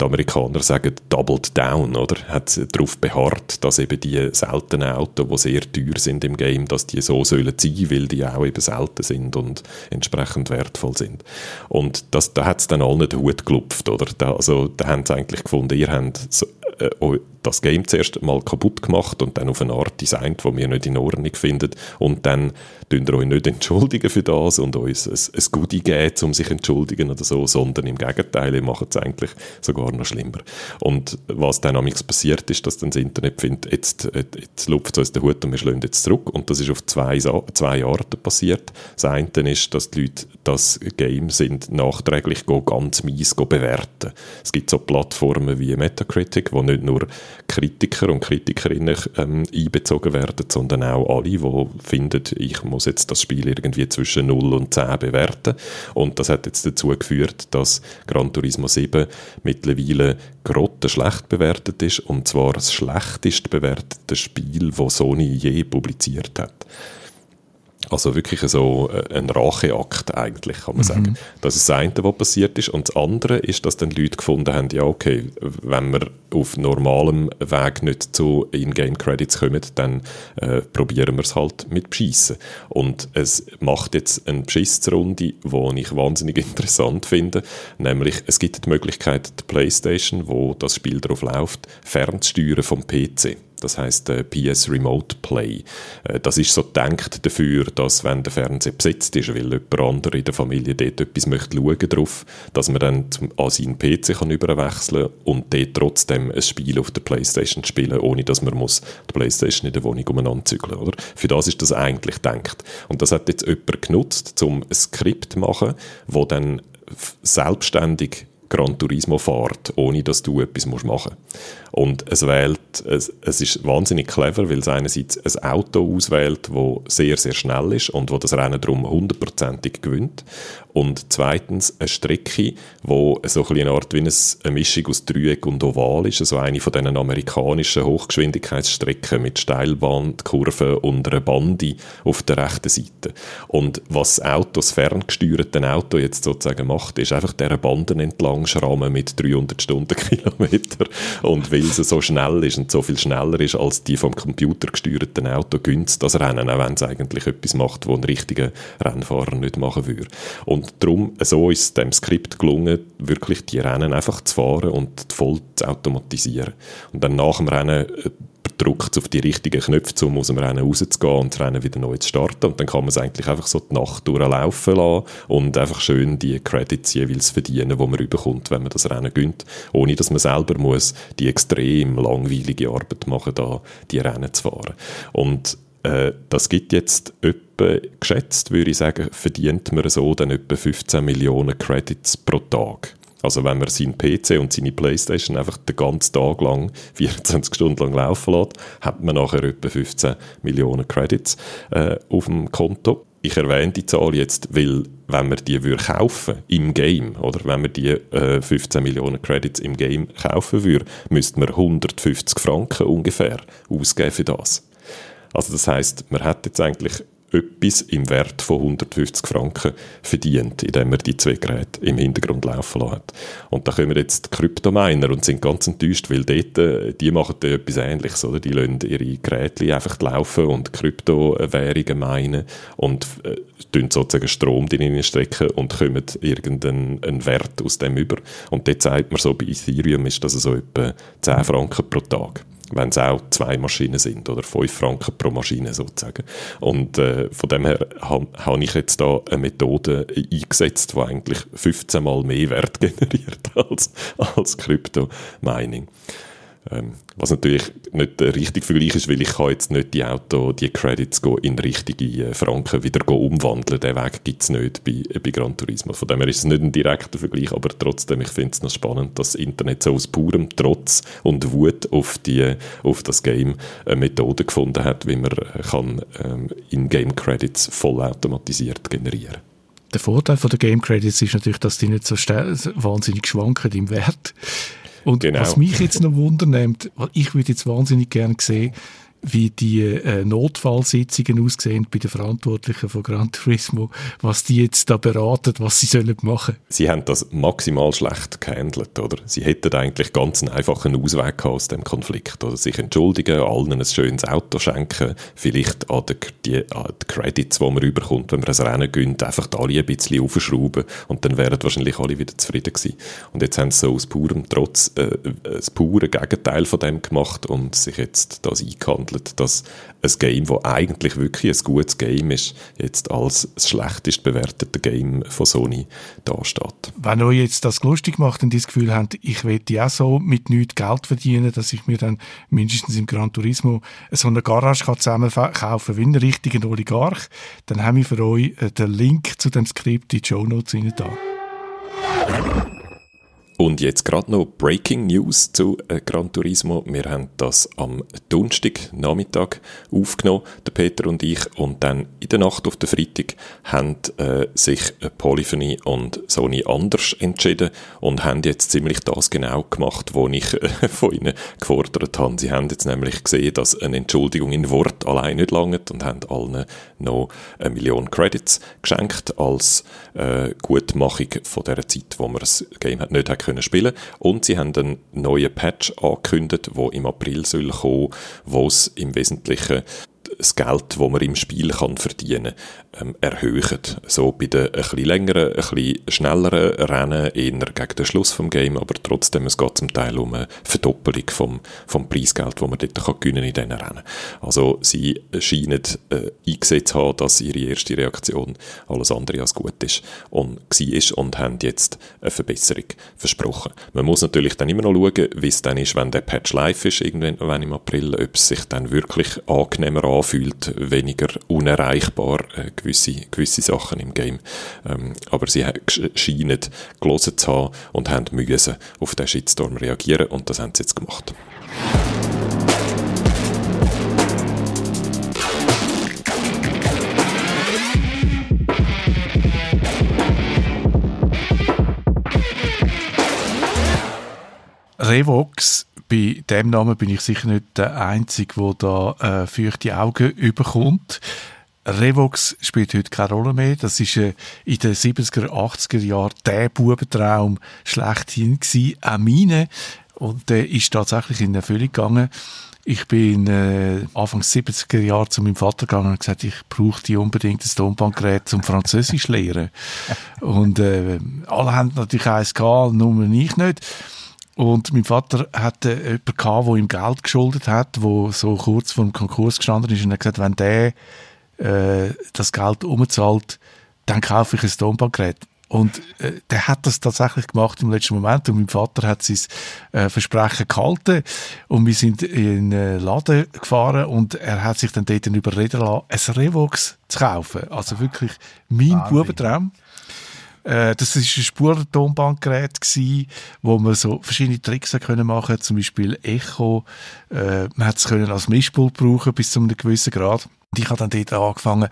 die Amerikaner sagen doubled down, oder? Hat darauf beharrt, dass eben die seltenen Autos, die sehr teuer sind im Game, dass die so sollen sein, weil die auch eben selten sind und entsprechend wertvoll sind. Und das, da hat es dann allen den Hut gelupft, oder? Da, also, da haben sie eigentlich gefunden, ihr habt so, äh, das Game zuerst mal kaputt gemacht und dann auf eine Art designt, die wir nicht in Ordnung finden und dann ihr euch nicht entschuldigen für das und uns ein, ein Goodie geben, um sich entschuldigen oder so, sondern im Gegenteil, ihr macht es eigentlich sogar noch schlimmer. Und was dann amigs passiert ist, dass dann das Internet findet, jetzt, jetzt lupft es uns den Hut und wir schlagen jetzt zurück und das ist auf zwei, zwei Arten passiert. Das eine ist, dass die Leute das Game sind nachträglich ganz mies bewerten. Es gibt so Plattformen wie Metacritic, wo nicht nur Kritiker und Kritikerinnen ähm, einbezogen werden, sondern auch alle, die finden, ich muss jetzt das Spiel irgendwie zwischen 0 und 10 bewerten. Und das hat jetzt dazu geführt, dass Gran Turismo 7 mittlerweile grottenschlecht bewertet ist, und zwar das schlechtest bewertete Spiel, das Sony je publiziert hat. Also wirklich so äh, ein Racheakt eigentlich, kann man mhm. sagen. Das ist das eine, was passiert ist. Und das andere ist, dass dann Leute gefunden haben, ja okay, wenn wir auf normalem Weg nicht zu In-Game-Credits kommen, dann äh, probieren wir es halt mit Beschissen. Und es macht jetzt eine Beschissrunde, die ich wahnsinnig interessant finde. Nämlich, es gibt die Möglichkeit, die Playstation, wo das Spiel drauf läuft, fernzusteuern vom PC das heißt äh, PS Remote Play. Äh, das ist so gedacht dafür, dass wenn der Fernseher besetzt ist, weil jemand andere in der Familie dort etwas möchte schauen drauf, dass man dann an seinen PC kann überwechseln und dort trotzdem ein Spiel auf der Playstation spielen, ohne dass man muss die Playstation in der Wohnung umeinander zügeln, oder? Für das ist das eigentlich gedacht. Und das hat jetzt jemand genutzt, um ein Skript zu machen, wo dann selbstständig Gran Turismo fährt, ohne dass du etwas machen musst. Und es wählt, es, es ist wahnsinnig clever, weil es einerseits ein Auto auswählt, das sehr, sehr schnell ist und wo das Rennen darum hundertprozentig gewinnt. Und zweitens eine Strecke, wo so ein eine Art wie eine Mischung aus Dreieck und Oval ist, also eine von diesen amerikanischen Hochgeschwindigkeitsstrecken mit Steilbandkurven und einer Bande auf der rechten Seite. Und was das Auto, ferngesteuerte Auto jetzt sozusagen macht, ist einfach dieser Banden entlang schrammen mit 300 Stundenkilometer und weil es so schnell ist und so viel schneller ist als die vom Computer gesteuerten Auto, gönnt das Rennen, auch wenn es eigentlich etwas macht, was ein richtiger Rennfahrer nicht machen würde. Und darum, so ist es dem Skript gelungen, wirklich die Rennen einfach zu fahren und voll zu automatisieren. Und dann nach dem Rennen drückt auf die richtigen Knöpfe, um aus dem Rennen rauszugehen und das Rennen wieder neu zu starten. Und dann kann man es eigentlich einfach so die Nacht durchlaufen lassen und einfach schön die Credits jeweils verdienen, die man bekommt, wenn man das Rennen gönnt, ohne dass man selber muss die extrem langweilige Arbeit machen, da die Rennen zu fahren. Und äh, das gibt jetzt etwa, geschätzt würde ich sagen, verdient man so dann etwa 15 Millionen Credits pro Tag. Also wenn man seinen PC und seine Playstation einfach den ganzen Tag lang, 24 Stunden lang laufen lässt, hat man nachher etwa 15 Millionen Credits äh, auf dem Konto. Ich erwähne die Zahl jetzt, weil wenn man die würde kaufen im Game, oder wenn man die äh, 15 Millionen Credits im Game kaufen würde, müsste man 150 Franken ungefähr ausgeben für das. Also das heißt, man hat jetzt eigentlich etwas im Wert von 150 Franken verdient, indem er die zwei Geräte im Hintergrund laufen hat. Und da kommen jetzt die Kryptominer und sind ganz enttäuscht, weil dort, äh, die machen da etwas Ähnliches, oder? Die lassen ihre Geräte einfach laufen und Kryptowährungen meinen und äh, sozusagen Strom drin stecken und kommen irgendeinen Wert aus dem über. Und dort sagt man so, bei Ethereum ist das so etwa 10 Franken pro Tag wenn es auch zwei Maschinen sind oder fünf Franken pro Maschine sozusagen. Und äh, von dem her habe hab ich jetzt da eine Methode eingesetzt, die eigentlich 15 mal mehr Wert generiert als, als Crypto-Mining. Ähm, was natürlich nicht der richtige Vergleich ist, weil ich kann jetzt nicht die Auto, die Credits in richtige äh, Franken wieder umwandeln. Den Weg gibt es nicht bei, bei Gran Turismo. Von dem her ist es nicht ein direkter Vergleich, aber trotzdem, ich finde es noch spannend, dass das Internet so aus purem Trotz und Wut auf, die, auf das Game eine Methode gefunden hat, wie man äh, kann ähm, In-Game-Credits vollautomatisiert generieren der Vorteil von der Game Credits ist natürlich, dass die nicht so wahnsinnig schwanken im Wert. Und genau. was mich jetzt noch wundernimmt, ich würde jetzt wahnsinnig gerne sehen, wie die äh, Notfallsitzungen aussehen bei den Verantwortlichen von Gran Turismo, was die jetzt da beraten, was sie sollen machen. Sie haben das maximal schlecht gehandelt, oder? Sie hätten eigentlich ganz einen einfachen Ausweg aus dem Konflikt, oder? Sich entschuldigen, allen ein schönes Auto schenken, vielleicht an die, an die Credits, die man überkommt, wenn man ein Rennen gönnt, einfach alle ein bisschen aufschrauben und dann wären wahrscheinlich alle wieder zufrieden gewesen. Und jetzt haben sie so aus purem Trotz äh, das pure Gegenteil von dem gemacht und sich jetzt das eingehandelt, dass ein Game, das eigentlich wirklich ein gutes Game ist, jetzt als das schlechtest bewertete Game von Sony dasteht. Wenn euch jetzt das lustig macht und das Gefühl habt, ich will ja so mit nichts Geld verdienen, dass ich mir dann mindestens im Gran Turismo so eine Garage kann zusammen kaufen wie ein richtiger Oligarch, dann haben wir für euch äh, den Link zu dem Skript in die Show Notes da. Und jetzt gerade noch Breaking News zu äh, Gran Turismo. Wir haben das am Donnerstag Nachmittag aufgenommen, der Peter und ich, und dann in der Nacht auf den Freitag haben äh, sich Polyphony und Sony anders entschieden und haben jetzt ziemlich das genau gemacht, was ich äh, von ihnen gefordert habe. Sie haben jetzt nämlich gesehen, dass eine Entschuldigung in Wort allein nicht langt und haben allen noch eine Million Credits geschenkt als äh, Gutmachung von der Zeit, wo man das Game nicht hat können spielen. Und sie haben einen neuen Patch angekündigt, wo im April soll kommen, wo es im Wesentlichen das Geld, das man im Spiel kann verdienen ähm, erhöhen. So bei den bisschen längeren, bisschen schnelleren Rennen, eher gegen den Schluss vom Game, aber trotzdem, es geht zum Teil um eine Verdoppelung vom, vom Preisgeld, das man dort kann gewinnen in diesen Rennen. Also sie scheinen äh, eingesetzt haben, dass ihre erste Reaktion alles andere als gut ist und war und haben jetzt eine Verbesserung versprochen. Man muss natürlich dann immer noch schauen, wie es dann ist, wenn der Patch live ist, irgendwann im April, ob es sich dann wirklich angenehmer anfühlt, weniger unerreichbar, äh, gewisse, gewisse Sachen im Game. Ähm, aber sie scheinen gelesen zu haben und haben müssen auf den Shitstorm reagieren und das haben sie jetzt gemacht. Revox, bei dem Namen bin ich sicher nicht der Einzige, der da äh, feuchte Augen überkommt. Revox spielt heute keine Rolle mehr. Das ist äh, in den 70er, 80er Jahren der Bubentraum schlechthin gewesen. Auch meine. Und der ist tatsächlich in Erfüllung gegangen. Ich bin äh, Anfang 70er Jahre zu meinem Vater gegangen und gesagt, ich brauche unbedingt ein Tonbandgerät zum Französisch lernen. und äh, alle haben natürlich eins gehabt, nur ich nicht. Und mein Vater hatte jemanden gehabt, der ihm Geld geschuldet hat, wo so kurz vor dem Konkurs gestanden ist und hat gesagt, wenn der äh, das Geld umzahlt, dann kaufe ich ein Tonbandgerät. Und äh, der hat das tatsächlich gemacht im letzten Moment und mein Vater hat sein äh, Versprechen gehalten und wir sind in einen Laden gefahren und er hat sich dann dort überreden lassen, ein Revox zu kaufen. Also wirklich mein Bubentraum. Äh, das war ein Spurentonbandgerät wo man so verschiedene Tricks können machen, zum Beispiel Echo. Äh, man hat es als Mischpult brauchen bis zu einem gewissen Grad. Und ich habe dann dort angefangen,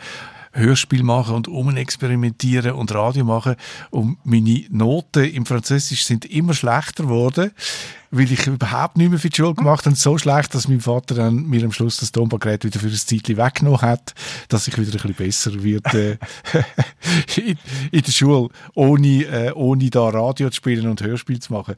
Hörspiel machen und umexperimentieren und Radio machen. Und meine Noten im Französisch sind immer schlechter geworden, weil ich überhaupt nicht mehr für die Schule gemacht habe. So schlecht, dass mein Vater dann mir am Schluss das Tonbandgerät wieder für ein Zeitchen weggenommen hat, dass ich wieder ein bisschen besser wird äh, in, in, der Schule, ohne, äh, ohne da Radio zu spielen und Hörspiel zu machen.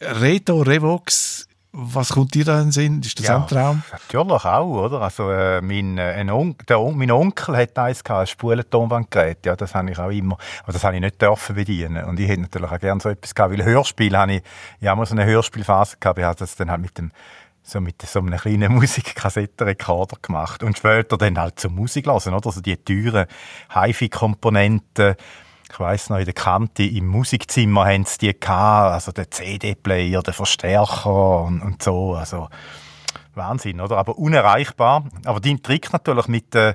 Reto Revox was kommt dir da in den Sinn? Ist das ja, ein Traum? Natürlich auch, oder? Also, äh, mein, äh, On der On mein Onkel hat eins gehabt, ein Spulentonbandgerät. Ja, das habe ich auch immer, aber das habe ich nicht dürfen bedienen. Und ich hätte natürlich auch gerne so etwas gehabt, weil Hörspiel habe ich, habe mal so eine Hörspielphase gehabt, ich habe das dann halt mit dem, so mit so einem kleinen Musikkassettenrekorder gemacht. Und später dann halt zur Musik lassen, oder? Also die teuren HiFi-Komponenten, ich weiss noch, in der Kante im Musikzimmer haben sie die gehabt, also der CD-Player, der Verstärker und, und, so, also Wahnsinn, oder? Aber unerreichbar. Aber dein Trick natürlich mit, äh,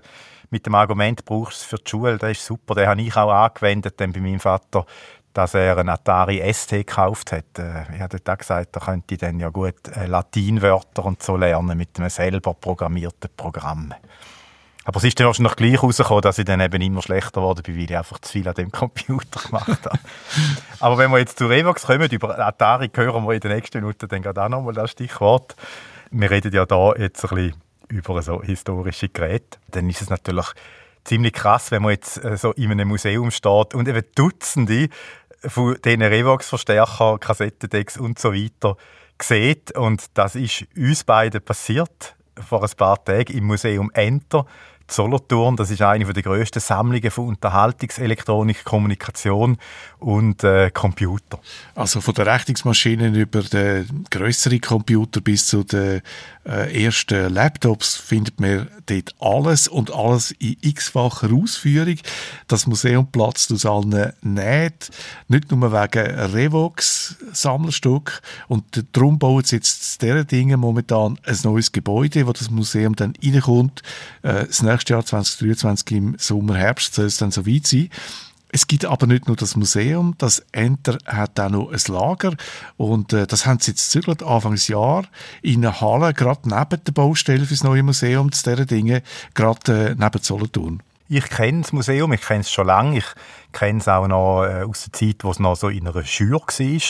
mit dem Argument, brauchst du es für die Schule, der ist super, den habe ich auch angewendet dann bei meinem Vater, dass er einen Atari ST gekauft hat. Äh, ich hatte auch gesagt, er könnte dann ja gut äh, Latinwörter und so lernen mit einem selber programmierten Programm. Aber es ist dann wahrscheinlich gleich rausgekommen, dass ich dann eben immer schlechter bin, weil ich einfach zu viel an dem Computer gemacht habe. Aber wenn wir jetzt zu Revox kommen, über Atari hören wir in den nächsten Minuten dann gerade auch nochmal das Stichwort. Wir reden ja da jetzt ein bisschen über so historische Geräte, dann ist es natürlich ziemlich krass, wenn man jetzt äh, so in einem Museum steht und eben Dutzende von diesen Revox-Verstärker, Kassettendecks und so weiter sieht. Und das ist uns beiden passiert vor ein paar Tagen im Museum Enter Solothurn. Das ist eine der grössten Sammlungen von Unterhaltungselektronik, Kommunikation und äh, Computer. Also von der Rechnungsmaschinen über den größeren Computer bis zu den äh, ersten Laptops findet man dort alles und alles in x-facher Ausführung. Das Museum platzt aus allen Nähten, nicht nur wegen Revox Sammlerstück und darum bauen sie jetzt dieser Dinge momentan ein neues Gebäude, wo das Museum dann reinkommt. Äh, das nächste Jahr 2023 im Sommer, Herbst soll es dann so weit sein. Es gibt aber nicht nur das Museum, das Enter hat auch noch ein Lager und äh, das haben sie jetzt zügelt Anfangsjahr in einer Halle, gerade neben der Baustelle für das neue Museum, zu dieser Dinge, gerade äh, neben Solothurn. Ich kenne das Museum, ich kenne es schon lange, ich kenne es auch noch äh, aus der Zeit, wo es noch so in einer Schür war,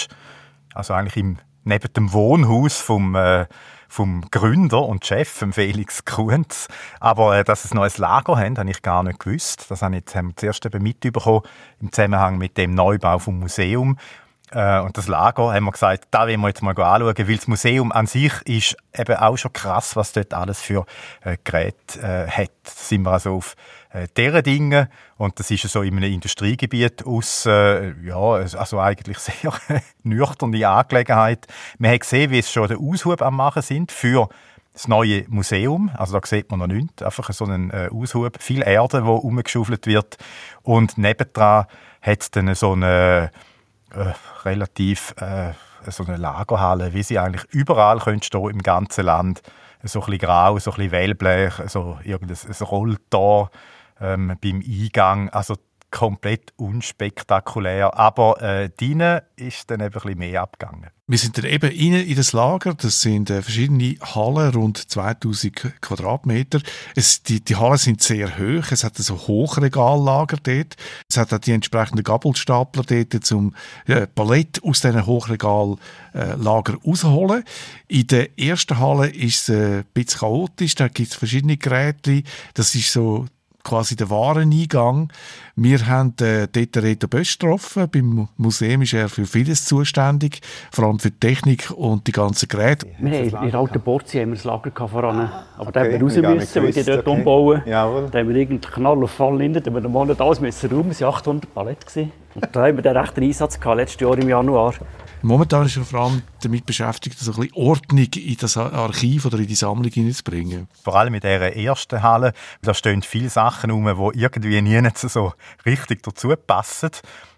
also eigentlich im, neben dem Wohnhaus vom äh, vom Gründer und Chef, Felix Kunz. Aber äh, dass es noch ein Lager haben, habe ich gar nicht gewusst. Das haben wir zuerst eben mitbekommen im Zusammenhang mit dem Neubau vom Museum. Äh, und das Lager haben wir gesagt, da wollen wir jetzt mal anschauen, weil das Museum an sich ist eben auch schon krass, was dort alles für äh, Geräte äh, hat. Da sind wir also auf äh, deren Dinge. Und das ist so in einem Industriegebiet aus, äh, ja, also eigentlich sehr nüchterne Angelegenheit. Man hat gesehen, wie es schon der Aushub am machen sind für das neue Museum, also da sieht man noch nichts, einfach so einen äh, Aushub, viel Erde, wo umgeschaufelt wird. Und nebendran hat es dann so eine äh, relativ äh, so eine Lagerhalle, wie sie eigentlich überall können im ganzen Land. So ein bisschen grau, so ein bisschen Wellblech, so irgendein Rolltor ähm, beim Eingang. Also komplett unspektakulär. Aber äh, drinnen ist dann eben ein bisschen mehr abgegangen. Wir sind dann eben rein in das Lager. Das sind äh, verschiedene Hallen, rund 2000 Quadratmeter. Es, die, die Hallen sind sehr hoch. Es hat so Hochregallager dort. Es hat auch die entsprechenden Gabelstapler dort, zum äh, Palett aus diesen Hochregallager äh, rausholen. In der ersten Halle ist es äh, ein bisschen chaotisch. Da gibt es verschiedene Geräte. Das ist so quasi der Wareneingang. Wir haben äh, dort Reto Bösch getroffen. Beim Museum ist er für vieles zuständig, vor allem für die Technik und die ganzen Geräte. Wir haben in der alten Borzi haben wir das Lager voran, aber okay, da haben wir raus müssen, weil die dort okay. umbauen. Jawohl. Da haben wir irgendeinen Knall auf Fall hinter, da haben wir einen Monat alles müssen rum, es waren 800 Paletten. Und da haben wir den rechten Einsatz gehabt, letztes Jahr im Januar. Momentan ist er vor allem damit beschäftigt, so ein bisschen Ordnung in das Archiv oder in die Sammlung hineinzubringen. Vor allem in dieser ersten Halle, da stehen viele Sachen rum, die irgendwie nie so richtig dazu passen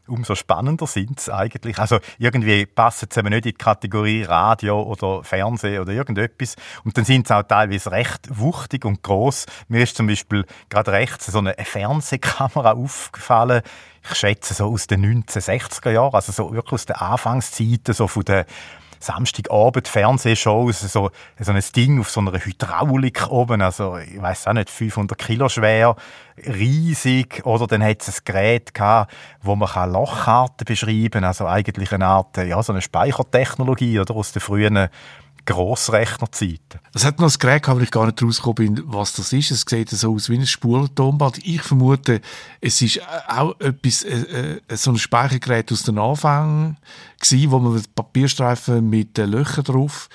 umso spannender sind es eigentlich. Also irgendwie passen sie nicht in die Kategorie Radio oder Fernsehen oder irgendetwas. Und dann sind sie auch teilweise recht wuchtig und groß. Mir ist zum Beispiel gerade rechts so eine Fernsehkamera aufgefallen. Ich schätze so aus den 1960er Jahren, also so wirklich aus den Anfangszeiten, so von der Samstagabend Fernsehshows, so, so ein Ding auf so einer Hydraulik oben, also ich weiß auch nicht, 500 Kilo schwer, riesig, oder dann hat es ein Gerät gehabt, wo man Lochkarten beschreiben kann, also eigentlich eine Art, ja, so eine Speichertechnologie, oder, aus den frühen Grossrechnerzeit. Es hat noch ein Gerät, aber ich gar nicht rausgekommen bin, was das ist. Es sieht so aus wie ein Spulentonband. Ich vermute, es ist auch etwas, äh, äh, so ein Speichergerät aus den Anfängen gewesen, wo man Papierstreifen mit äh, Löchern drauf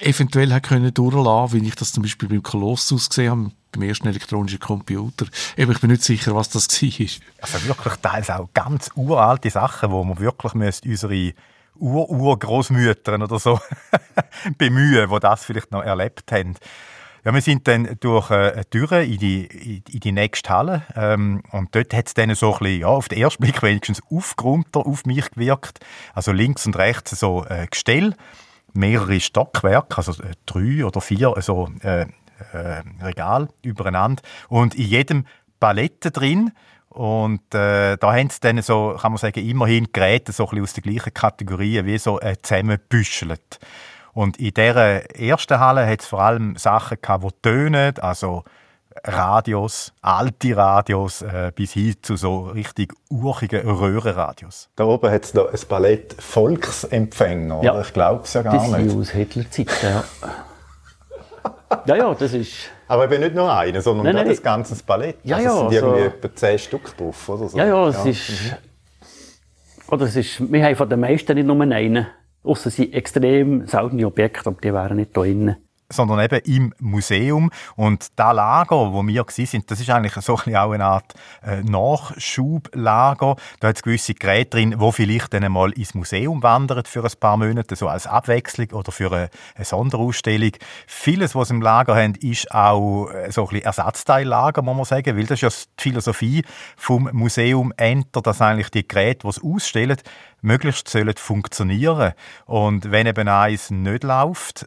eventuell hat können durchlassen, wie ich das zum Beispiel beim Kolossus gesehen habe, beim ersten elektronischen Computer. Eben, ich bin nicht sicher, was das war. Also wirklich teils auch ganz uralte Sachen, wo man wirklich unsere Ur-Ur-Großmütter oder so bemühen, die das vielleicht noch erlebt haben. Ja, wir sind dann durch äh, eine Tür in die, in die nächste Halle ähm, und dort hat es dann so ein bisschen, ja, auf den ersten Blick wenigstens aufgeräumter auf mich gewirkt. Also links und rechts so äh, Gestell, mehrere Stockwerke, also äh, drei oder vier so äh, äh, Regal übereinander und in jedem Palette drin und äh, da haben sie dann so, kann man sagen, immerhin Geräte so ein aus der gleichen Kategorie wie so äh, zusammengebüschelt. Und in dieser ersten Halle hat es vor allem Sachen gehabt, die tönen, also Radios, alte Radios, äh, bis hin zu so richtig urchigen Röhrenradios. Da oben hat es noch ein Ballett Volksempfänger, ja. ich glaube es ja gar das nicht. Das aus Hitlerzeiten, ja. Ja, ja, das ist... Aber eben nicht nur einen, sondern nein, nein. das ganze Ballett. Ja, also ja, es sind irgendwie also, etwa zehn Stück drauf, oder so. Ja, ja, es ja. ist... Mhm. Oder es ist... Wir haben von den meisten nicht nur einen. Ausser sie extrem seltene Objekte, aber die wären nicht da drinnen sondern eben im Museum. Und das Lager, wo wir sind, das ist eigentlich so ein auch eine Art äh, Nachschublager. Da hat es gewisse Geräte drin, wo vielleicht dann einmal ins Museum wandern für ein paar Monate, so als Abwechslung oder für eine, eine Sonderausstellung. Vieles, was sie im Lager haben, ist auch äh, so ein bisschen Ersatzteillager, muss man sagen, weil das ist ja die Philosophie vom Museum Enter, dass eigentlich die Geräte, die sie ausstellen, möglichst sollen funktionieren. Und wenn eben eins nicht läuft,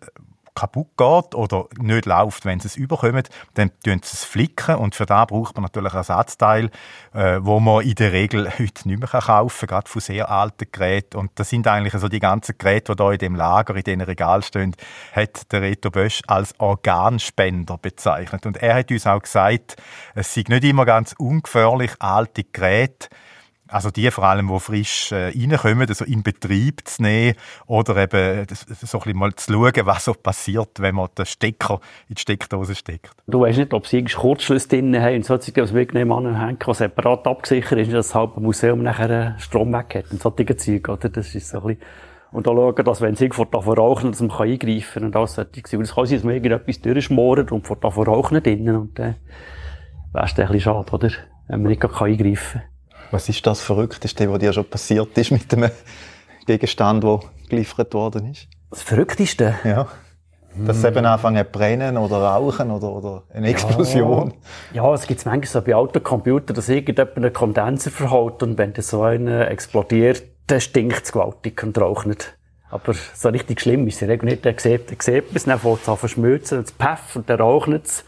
kaputt geht oder nicht läuft, wenn sie es überkommen, dann tun sie es flicken. Und für da braucht man natürlich Ersatzteil, äh, wo man in der Regel heute nicht mehr kaufen kann, gerade von sehr alten Geräten. Und das sind eigentlich so die ganzen Geräte, die hier in dem Lager, in diesem Regal stehen, hat der Reto Bösch als Organspender bezeichnet. Und er hat uns auch gesagt, es sind nicht immer ganz ungefährlich, alte Geräte also die vor allem, die frisch äh, reinkommen, also in Betrieb zu nehmen oder eben das, so ein bisschen mal zu schauen, was so passiert, wenn man den Stecker in die Steckdose steckt. Du weißt nicht, ob sie irgendwie Kurzschluss drin haben und solche, was wir anhängen, was separat abgesichert ist, dass das halbe Museum nachher Strom weg hat und solche Zeug, oder? Das ist so ein bisschen und da schauen, dass wenn sie irgendwo verrauchen, dass man eingreifen kann und alles solche. Und das kann sein, dass man irgendetwas durchschmoren und vor da verrauchen drinnen und dann wäre es ein bisschen schade, oder? Wenn man nicht eingreifen kann. Was ist das Verrückteste, was dir schon passiert ist mit dem Gegenstand, der geliefert worden ist? Das Verrückteste? Ja. Dass hm. eben anfangen zu brennen oder rauchen oder, oder eine Explosion. Ja, ja es gibt manchmal so bei alten Computern, dass irgendjemand einen Kondenser verhält und wenn so einer explodiert, dann stinkt es gewaltig und raucht nicht. Aber so richtig schlimm ist es nicht. Der sieht, der sieht es, dann fängt es an zu verschmützen, und es Paff und dann raucht es.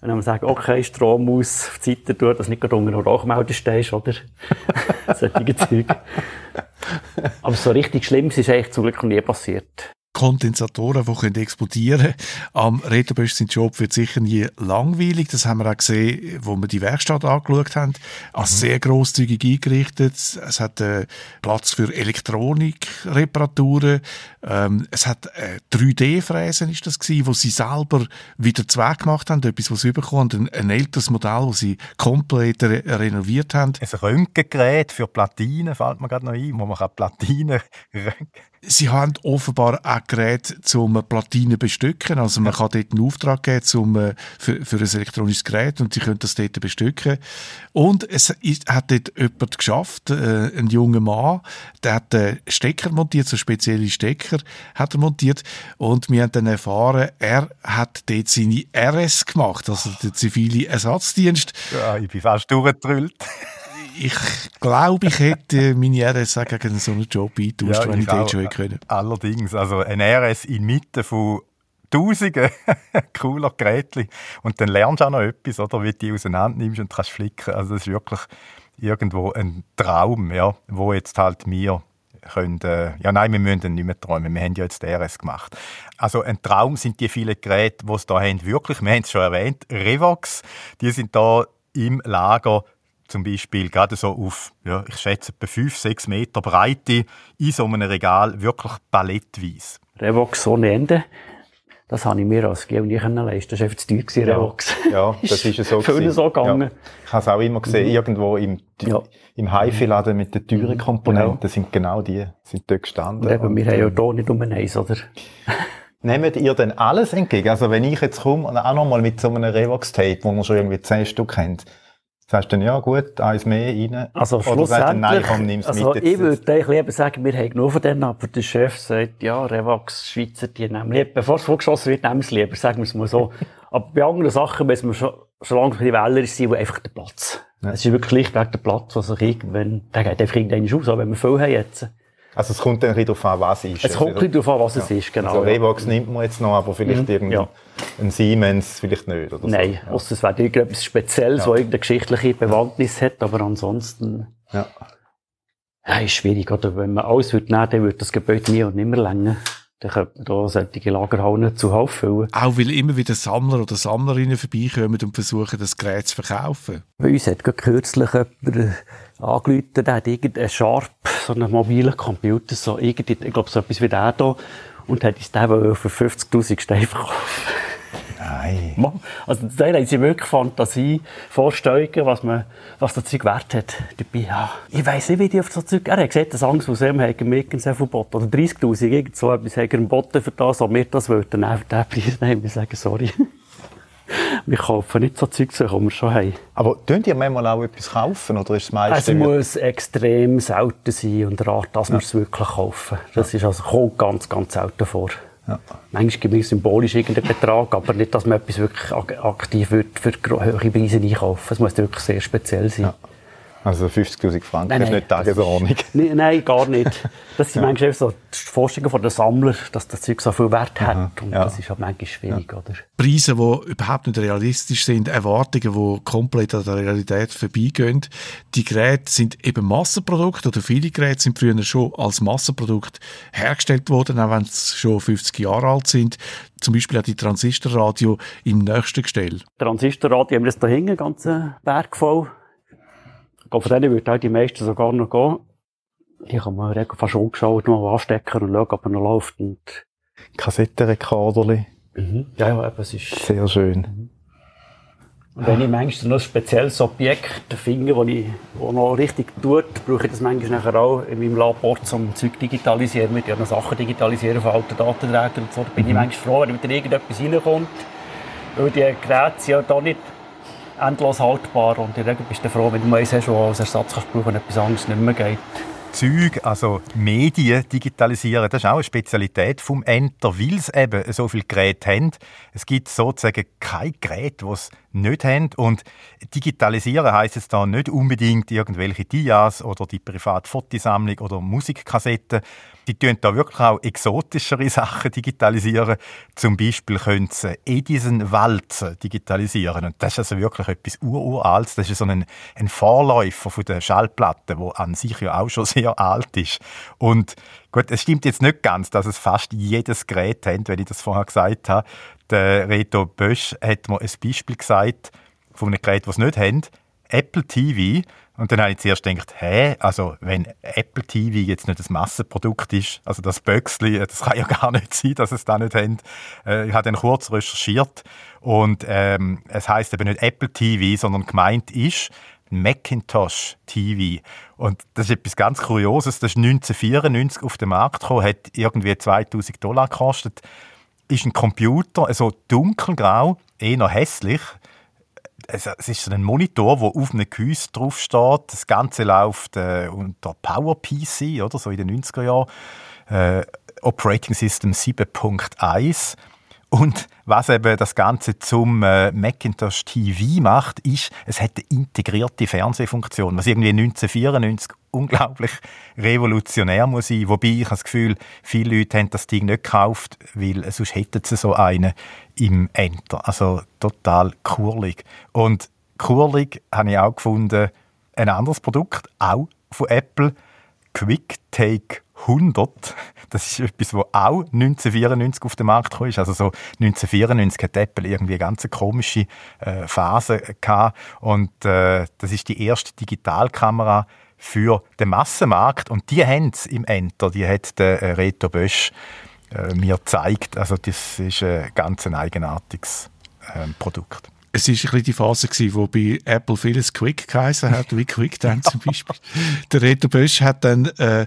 Und dann sagen, okay, Strom aus, auf die Seite tun, dass du nicht gerade unter einer Rauchmeldung stehst, oder? Solche Zeug. Aber so richtig schlimm ist eigentlich zum Glück noch nie passiert. Kondensatoren, die können explodieren Am Retrobösch sein Job wird sicher nie langweilig. Das haben wir auch gesehen, wo wir die Werkstatt angeschaut haben. Als mhm. sehr grosszügig eingerichtet. Es hat äh, Platz für Elektronikreparaturen. Ähm, es hat äh, 3D-Fräsen ist das gewesen, wo sie selber wieder zweck gemacht haben. Etwas, was sie bekommen ein, ein älteres Modell, das sie komplett re renoviert haben. Ein Röntgengerät für Platinen fällt mir gerade noch ein, wo man Platinen röntgen Sie haben offenbar auch Geräte zum Platinen bestücken. Also man kann dort einen Auftrag geben zum, äh, für, für ein elektronisches Gerät und Sie können das dort bestücken. Und es ist, hat dort jemand geschafft, äh, ein junger Mann, der hat einen Stecker montiert, so spezielle Stecker hat er montiert. Und wir haben dann erfahren, er hat dort seine RS gemacht, also der zivile Ersatzdienst. Ja, ich bin fast durchgetrüllt ich glaube, ich hätte meine RS auch gegen so einen Job eingetauscht, ja, wenn ich den schon können. Allerdings, also ein RS inmitten von Tausenden cooler Geräte und dann lernst du auch noch etwas, oder, wie du die auseinander nimmst und kannst flicken. Also das ist wirklich irgendwo ein Traum, ja, wo jetzt halt wir können, äh, ja nein, wir müssen nicht mehr träumen, wir haben ja jetzt RS gemacht. Also ein Traum sind die vielen Geräte, die es da haben, wirklich, wir haben es schon erwähnt, Revox, die sind da im Lager zum Beispiel gerade so auf, ja, ich schätze, etwa 5, 6 Meter Breite in so einem Regal wirklich palettweise. Revox ohne Ende. Das habe ich mir als Geo nicht leisten Das war einfach zu teuer, gewesen, Revox. Ja, das ist so. Viel so gegangen. Ja. Ich habe es auch immer gesehen, mhm. irgendwo im, ja. im HiFi-Laden mit den teuren mhm. Komponenten ja. sind genau die sind dort gestanden. Und eben, wir haben ja ähm, hier nicht um eins, oder? Nehmt ihr denn alles entgegen? Also wenn ich jetzt komme und auch nochmal mit so einem Revox-Tape, wo man schon irgendwie 10 Stück kennt, Sagst du dann, ja gut, eins mehr rein? Also schlussendlich, nein, komm, nimm's also mit ich würde eigentlich lieber sagen, wir haben genug von denen, aber der Chef sagt, ja, Revax, Schweizer, die nehmen lieber, bevor es vorgeschossen wird, nehmen sie lieber, sagen wir es mal so. aber bei anderen Sachen müssen wir schon, schon lange ein bisschen Wähler sein, wo einfach der Platz. Ja. Es ist wirklich schlichtweg der Platz, was sich irgendwann, der geht einfach irgendwann aus, auch wenn wir viel haben jetzt. Also es kommt dann ein bisschen darauf an, was es ist. Es kommt ein bisschen darauf an, was ja. es ist, genau. Also Revox ja. nimmt man jetzt noch, aber vielleicht mhm. irgendwie ja. ein Siemens vielleicht nicht. Oder Nein, so. also es wäre irgendetwas Spezielles, ja. das irgendeine geschichtliche Bewandtnis hat, aber ansonsten... Ja. Ja, ist schwierig, oder? Wenn man alles würde nehmen, dann würde das Gebäude nie und nimmer länger. Dann könnte man da solche Lagerhallen zuhauf füllen. Auch weil immer wieder Sammler oder Sammlerinnen vorbeikommen und versuchen, das Gerät zu verkaufen. Bei uns hat gerade kürzlich jemand angerufen, der hat irgendeinen Sharp, so einen mobilen Computer, so irgendwie, ich glaube, so etwas wie der hier, und hat uns den für 50.000 Steine verkauft. Nein. Also da haben sie wirklich Fantasie, Vorstellungen, was, man, was das Zeug wert hat. Dabei, ja, ich weiss nicht, wie die auf so Zeug... Er hat gesagt, das Angstmuseum hat mir sehr viel Botten. Oder 30'000, irgend so etwas, hat er Botten für das, ob wir das wollten. Nein, für den Preis nehmen wir sagen, sorry. Wir kaufen nicht so Zeug, so wir schon haben. Aber könnt ihr manchmal auch etwas kaufen, oder ist. Es muss extrem selten sein und rar, dass ja. wir es wirklich kaufen. Das ja. ist also, kommt ganz, ganz selten vor. Ja. Manchmal gibt es symbolisch irgendeinen Betrag, aber nicht, dass man etwas wirklich aktiv wird für höhere Preise einkaufen Es muss wirklich sehr speziell sein. Ja. Also 50'000 Franken nein, nein, ist nicht Tagesordnung. Nein, nein, gar nicht. Das sind ja. manchmal so die Vorstellungen von den Sammlern, dass das Zeug so viel Wert hat. Und ja. das ist halt manchmal schwierig. Ja. Oder? Preise, die überhaupt nicht realistisch sind, Erwartungen, die komplett an der Realität vorbeigehen. Die Geräte sind eben Massenprodukte oder viele Geräte sind früher schon als Massenprodukt hergestellt worden, auch wenn sie schon 50 Jahre alt sind. Zum Beispiel auch die Transistorradio im nächsten Gestell. Transistorradio haben wir jetzt da hinten, ganzen Berg voll glaube, von denen würden auch die meisten sogar noch gehen. Die kann man fast umgeschaut, mal anstecken und schauen, ob er noch läuft. Und Kassettenrekorderli. Mhm. Ja, ja, eben, es ist... Sehr schön. Mhm. Und wenn ich manchmal noch ein spezielles Objekt finde, das ich wo noch richtig tut, brauche ich das manchmal nachher auch in meinem Labor zum Zeug digitalisieren, mit ja Sachen digitalisieren von alten Datenträgern und so. Da bin mhm. ich manchmal froh, wenn wieder irgendetwas reinkommt. Weil die Geräte sind ja da nicht endlos haltbar und in der Regel bist du froh, wenn du eins hast, als Ersatz kannst brauchen, wenn etwas anderes nicht mehr geht. Zeug, also Medien digitalisieren, das ist auch eine Spezialität vom Enter, weil es eben so viele Geräte haben. Es gibt sozusagen kein Gerät, das es nicht haben. Und digitalisieren heisst jetzt da nicht unbedingt irgendwelche Dias oder die Privatfotosammlung oder Musikkassetten, die tun da wirklich auch exotischere Sachen digitalisieren. Zum Beispiel können sie Edison-Walzen digitalisieren. Und das ist also wirklich etwas Ururaltes. Das ist so ein, ein Vorläufer von der Schallplatte, wo an sich ja auch schon sehr alt ist. Und gut, es stimmt jetzt nicht ganz, dass es fast jedes Gerät hat, wenn ich das vorher gesagt habe. Der Reto Bösch hat mir ein Beispiel gesagt von einem Gerät, das es nicht haben. Apple TV. Und dann habe ich zuerst gedacht, hä, also wenn Apple TV jetzt nicht ein Massenprodukt ist, also das Böxli, das kann ja gar nicht sein, dass es da nicht haben. Äh, ich habe dann kurz recherchiert und ähm, es heißt eben nicht Apple TV, sondern gemeint ist Macintosh TV. Und das ist etwas ganz Kurioses. Das ist 1994 auf den Markt gekommen, hat irgendwie 2000 Dollar gekostet. Ist ein Computer, also dunkelgrau, eher hässlich, es, ist ein Monitor, wo auf einem Gehäuse drauf steht. Das Ganze läuft äh, unter PowerPC, oder so in den 90er Jahren. Äh, Operating System 7.1. Und was eben das Ganze zum äh, Macintosh TV macht, ist, es hat eine integrierte Fernsehfunktion, was irgendwie 1994 unglaublich revolutionär muss sein. Wobei ich das Gefühl, viele Leute haben das Ding nicht gekauft, weil sonst hätten sie so einen im Enter. Also total kurlig. Und kurlig habe ich auch gefunden, ein anderes Produkt, auch von Apple, Quick Take 100. Das ist etwas, das auch 1994 auf den Markt kam. Also so 1994 hat Apple irgendwie eine ganz komische äh, Phase gehabt. Und äh, das ist die erste Digitalkamera für den Massenmarkt. Und die haben es im Enter. Die hat der äh, Reto Bösch mir gezeigt. Also das ist ein ganz eigenartiges äh, Produkt es war ein bisschen die Phase gewesen, wo bei Apple vieles Quick geheißen hat, wie QuickTime zum Beispiel. Der Reto Bösch hat dann äh,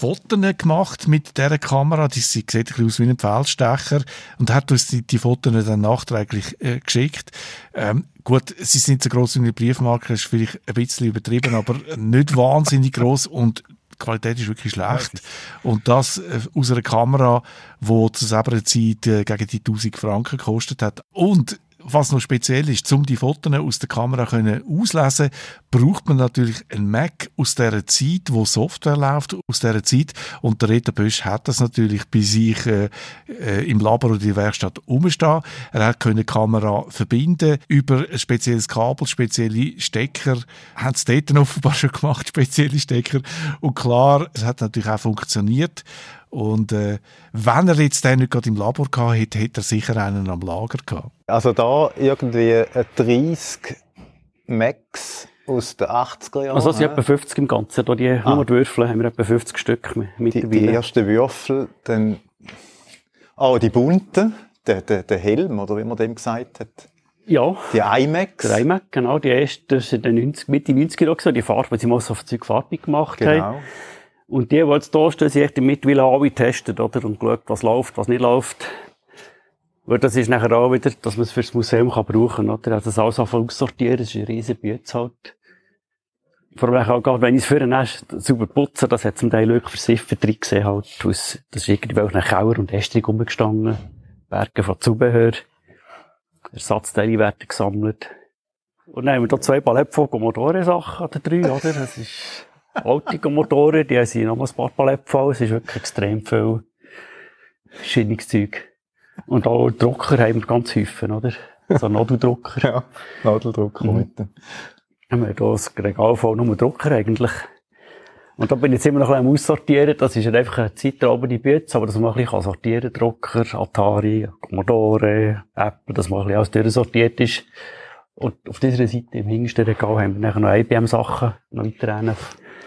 Fotos gemacht mit dieser Kamera. Die sieht ein bisschen aus wie ein Feldstecher und hat uns die, die Fotos dann nachträglich äh, geschickt. Ähm, gut, sie sind so groß wie eine Briefmarke, ist vielleicht ein bisschen übertrieben, aber nicht wahnsinnig groß und die Qualität ist wirklich schlecht. Und das äh, aus einer Kamera, die zu selber Zeit äh, gegen die 1000 Franken gekostet hat. Und was noch speziell ist, um die Fotos aus der Kamera können braucht man natürlich einen Mac aus der Zeit, wo Software läuft, aus der Zeit. Und der Reto Bösch hat das natürlich bei sich äh, äh, im Labor oder in der Werkstatt umstehen. Er hat die Kamera verbinden über ein spezielles Kabel, spezielle Stecker. Haben es dort offenbar schon gemacht, spezielle Stecker. Und klar, es hat natürlich auch funktioniert. Und äh, wenn er jetzt den nicht gerade im Labor gehabt hätte, hätte er sicher einen am Lager gehabt. Also da irgendwie 30 Max aus den 80er Jahren. Also es sind etwa 50 im Ganzen. Da die ah. nur die Würfel haben wir etwa 50 Stück mittlerweile. Die, die ersten Würfel, dann oh, die bunten, der, der, der Helm, oder wie man dem gesagt hat. Ja. Die iMacs. Der iMac, genau. Die erste, das ist in den 90, Mitte 90er Jahren, die Farbe, die sie mal so auf Zeug farbig gemacht genau. haben. Und die, die jetzt da stehen, sind echt mittlerweile alle getestet, oder? Und geschaut, was läuft, was nicht läuft. Weil das ist nachher auch wieder, dass man es fürs Museum kann brauchen kann, oder? Also das alles einfach aussortieren, das ist ein riesen Bütz halt. Vor allem auch gerade, wenn ich es vorher erst sauber putze, das hat zum Teil wirklich versiffen drin gesehen, halt. Das ist irgendwie auch nach Kauer und Ästrig rumgestanden. Berge von Zubehör. Ersatzteile werden gesammelt. Und dann haben wir da zwei Paletten von Motorensachen oder drei, oder? Das ist Motoren, die haben noch ein paar Paletten voll. Es ist wirklich extrem viel verschiedenes Zeug. Und auch Drucker haben wir ganz häufig, oder? So Nadeldrucker. ja, Nadeldrucker mhm. mit. Haben wir hier das Regal voll nur Drucker eigentlich. Und da bin ich jetzt immer noch ein bisschen am Aussortieren. Das ist einfach eine Zeitraum die Bütze, aber dass man ein bisschen sortieren kann. Drucker, Atari, Commodore, Apple, dass man ein bisschen alles durchsortiert ist. Und auf dieser Seite im hintersten Regal haben wir nachher noch IBM-Sachen noch weiter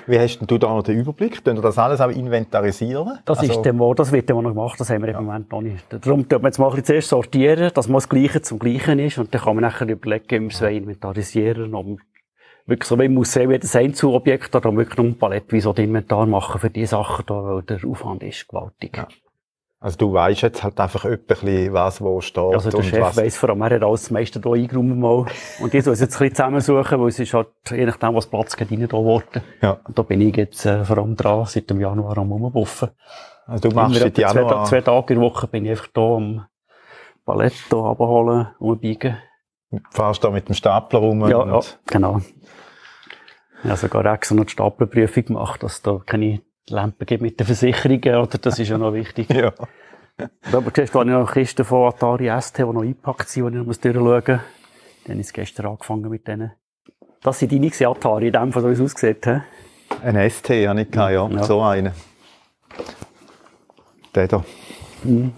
Wie hast denn du da noch den Überblick? Können das alles auch inventarisieren? Das, also, ist dem, das wird immer noch gemacht, das haben wir ja. im Moment noch nicht. Darum tun wir jetzt mal ein bisschen zuerst sortieren, dass man das Gleiche zum Gleichen ist und dann kann man nachher überlegen, wie wir es inventarisieren, ob wirklich so wie im Museum jedes Einzelobjekt oder wirklich nur palettenweise so Inventar machen für die Sachen da, weil der Aufwand ist gewaltig. Ja. Also du weißt jetzt halt einfach bisschen, was wo steht. Also der Chef was... weiss vor allem, er hat alles meiste hier eingeräumt mal. Und ich soll es jetzt ein bisschen zusammensuchen, weil es ist halt, je nachdem, was Platz geht, rein da geworden. Ja. Und da bin ich jetzt äh, vor allem dran, seit dem Januar am rumbuffen. Also du machst seit Januar... Zwei, zwei Tage in der Woche bin ich einfach da am Palett hier abholen, umbiegen. Fahrst da mit dem Stapler rum? Ja, ja genau. Ich habe sogar extra noch die Stapelprüfung gemacht, dass da keine Lampen gibt mit den Versicherungen, oder? Das ist ja noch wichtig. ja. Aber siehst du, habe ich noch Kisten von Atari ST, die noch eingepackt sind, die ich noch durchschauen muss. Dann ist gestern angefangen mit denen. Das sind deine Atari, in dem, von wie es aussieht, he? Ein ST, ja, nicht ja. ja. So einen. Der da. Mhm.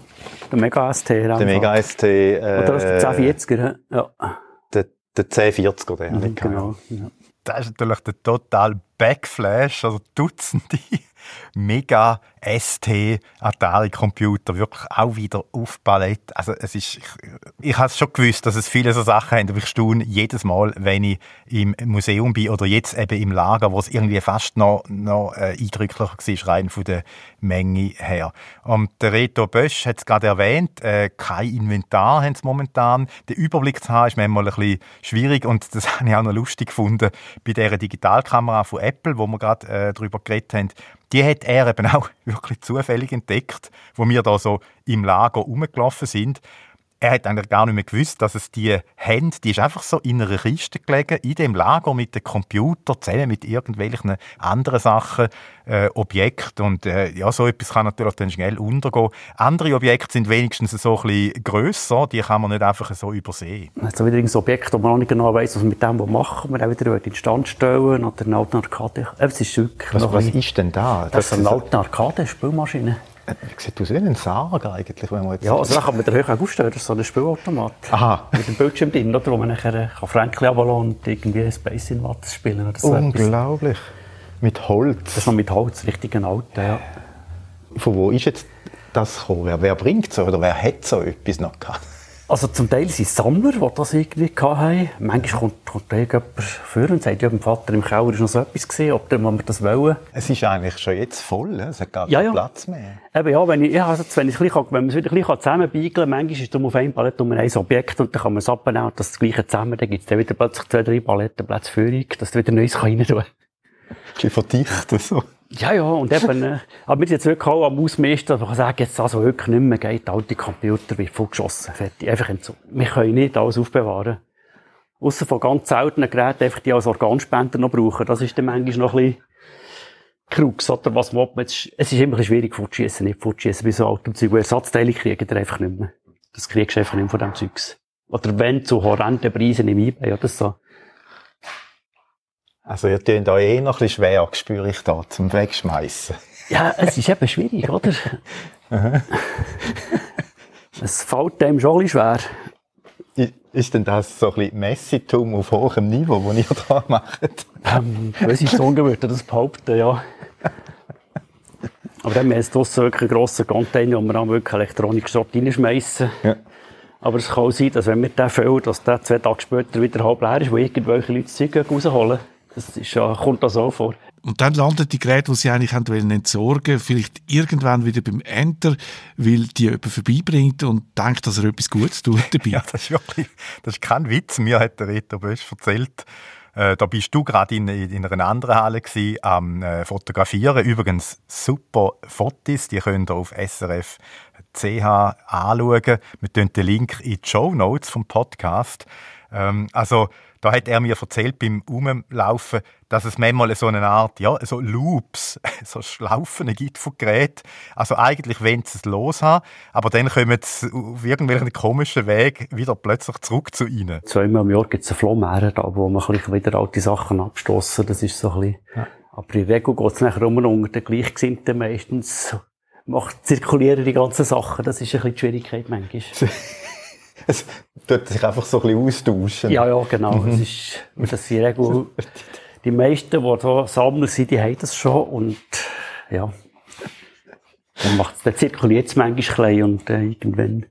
Der Mega ST. Der Mega ST. Äh, Oder das ist der 1040er, ja. Der, der 1040er, der. Mhm, genau. Ja das ist natürlich der total Backflash, also Dutzende mega ST Atari Computer wirklich auch wieder auf Palette. Also es ist, ich, ich habe schon gewusst, dass es viele so Sachen haben, aber ich staune jedes Mal, wenn ich im Museum bin oder jetzt eben im Lager, wo es irgendwie fast noch, noch äh, eindrücklicher war, rein von der Menge her. Und der Reto Bösch hat es gerade erwähnt, äh, kein Inventar haben sie momentan. Den Überblick zu haben ist manchmal ein bisschen schwierig und das habe ich auch noch lustig gefunden bei dieser Digitalkamera von Apple, wo wir gerade äh, darüber geredet haben die hat er eben auch wirklich zufällig entdeckt, wo wir da so im Lager rumgelaufen sind er hat eigentlich gar nicht mehr gewusst, dass es die Hände, die ist einfach so in einer Kiste gelegen, in dem Lager mit dem Computer, zusammen mit irgendwelchen anderen Sachen, äh, Objekten. Und äh, ja, so etwas kann natürlich dann schnell untergehen. Andere Objekte sind wenigstens so ein bisschen grösser, die kann man nicht einfach so übersehen. Also wieder ein Objekt, wo man noch nicht genau weiss, was man mit dem machen wir auch wieder in Stand stellen oder eine alte Arcade. Es ist wirklich was, was ist denn da? Das, das ist eine alte Arcade-Spielmaschine. Äh, wie sieht aus wie ein Sarg eigentlich, wenn man jetzt... Ja, also da kann man den höher aufstellen, das ist so ein Spielautomat. Aha. Mit dem Bildschirm drin, oder, wo man nachher äh, kann Franklin runterlassen und irgendwie Space Invaders spielen oder so Unglaublich. Etwas. Mit Holz? Das ist noch mit Holz, richtig ein alter, ja. Von wo ist jetzt das gekommen? Wer, wer bringt so oder wer hat so etwas noch gehabt? Also zum Teil sind es Sammler, die das irgendwie hatten. Manchmal kommt, kommt jemand vor und sagt, ja, beim Vater im Keller ist noch so etwas gesehen, ob wir das wollen. Es ist eigentlich schon jetzt voll, es hat gar ja, keinen ja. Platz mehr. Eben, ja, wenn, ich, ja, also, wenn, ich wenn man es wieder ein bisschen zusammenbeigeln kann, manchmal ist es auf einem Palett um ein Objekt und dann kann man es abnehmen und das gleiche zusammen, dann gibt es dann wieder plötzlich zwei, drei Palettenplätze Führung, dass du wieder Neues rein tun kann. verdichtet so. Ja, ja, und eben, äh, aber wir sind jetzt wirklich auch am Ausmisten, ich kann sagen, jetzt also wirklich nicht mehr geht, alte Computer wird vollgeschossen, fertig, einfach entzogen. Wir können nicht alles aufbewahren. Ausser von ganz seltenen Geräten, einfach die als Organspender noch brauchen, das ist dann manchmal noch ein bisschen Krux, oder was man, jetzt, es ist immer ein schwierig fortschießen, nicht fortschießen bei so altem Zeug, Ersatzteile kriegen ihr einfach nicht mehr. Das kriegst du einfach nicht mehr von dem Zeugs. Oder wenn zu horrenden Preisen im eBay oder so. Also ihr tun da eh noch ein bisschen schwer, spüre ich da, zum Wegschmeißen. Ja, es ist eben schwierig, oder? es fällt dem schon ein bisschen schwer. Ist denn das so ein bisschen Messitum auf hohem Niveau, das ihr da macht? Ähm, unsere Sohn würde das behaupten, ja. Aber dann haben wir jetzt draussen wirklich einen grossen Container, wo wir dann wirklich Elektronik reinschmeißen. Ja. Aber es kann auch sein, dass wenn wir den füllen, dass der zwei Tage später wieder halb leer ist, wo irgendwelche Leute das Zeug rausholen. Das ist, ja, kommt das auch vor. Und dann landet die Geräte, die sie eigentlich wollen entsorgen, vielleicht irgendwann wieder beim Enter, weil die jemand vorbeibringt und denkt, dass er etwas Gutes tut dabei. ja, das ist wirklich, das ist kein Witz. Mir hat der Reto Bösch erzählt, äh, da bist du gerade in, in einer anderen Halle gewesen, am äh, Fotografieren. Übrigens super Fotos, die könnt ihr auf SRF CH anschauen. Wir tun den Link in die Show Notes vom Podcast. Ähm, also da hat er mir erzählt beim Umlaufen, dass es manchmal so eine Art, ja, so Loops, so Schlaufen gibt von Geräten. Also eigentlich wollen sie es los haben, aber dann kommen sie auf irgendwelchen komischen Weg wieder plötzlich zurück zu ihnen. Zweimal im Jahr gibt es eine Flohmeere da, wo man wieder alte Sachen abstoßen. Das ist so ein bisschen, ja. aber in der Regel geht es nachher um unter den Gleichgesinnten meistens macht, zirkulieren die ganzen Sachen. Das ist ein bisschen die Schwierigkeit manchmal. es tut sich einfach so ein bisschen austauschen. Ja, ja, genau. Mhm. Es ist, das sind Regel, die meisten, die hier sammeln sind, die haben das schon und, ja. Dann macht es, dann zirkuliert es manchmal ein und äh, irgendwann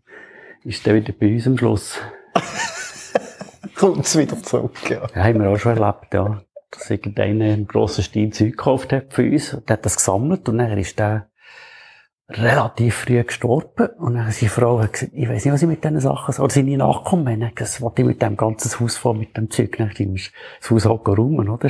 ist dann wieder bei uns am Schluss. Kommt es wieder zurück, ja. ja. Haben wir auch schon erlebt, ja. Dass irgendeiner einen grossen Stein Zeug gekauft hat für uns und hat das gesammelt und dann ist der relativ früh gestorben. Und dann seine Frau hat gesagt, ich weiß nicht, was ich mit diesen Sachen soll. Oder seine Nachkommen haben was ich mit dem ganzen Haus vor, mit dem Zeug. Dann musst das Haus halt räumen, oder?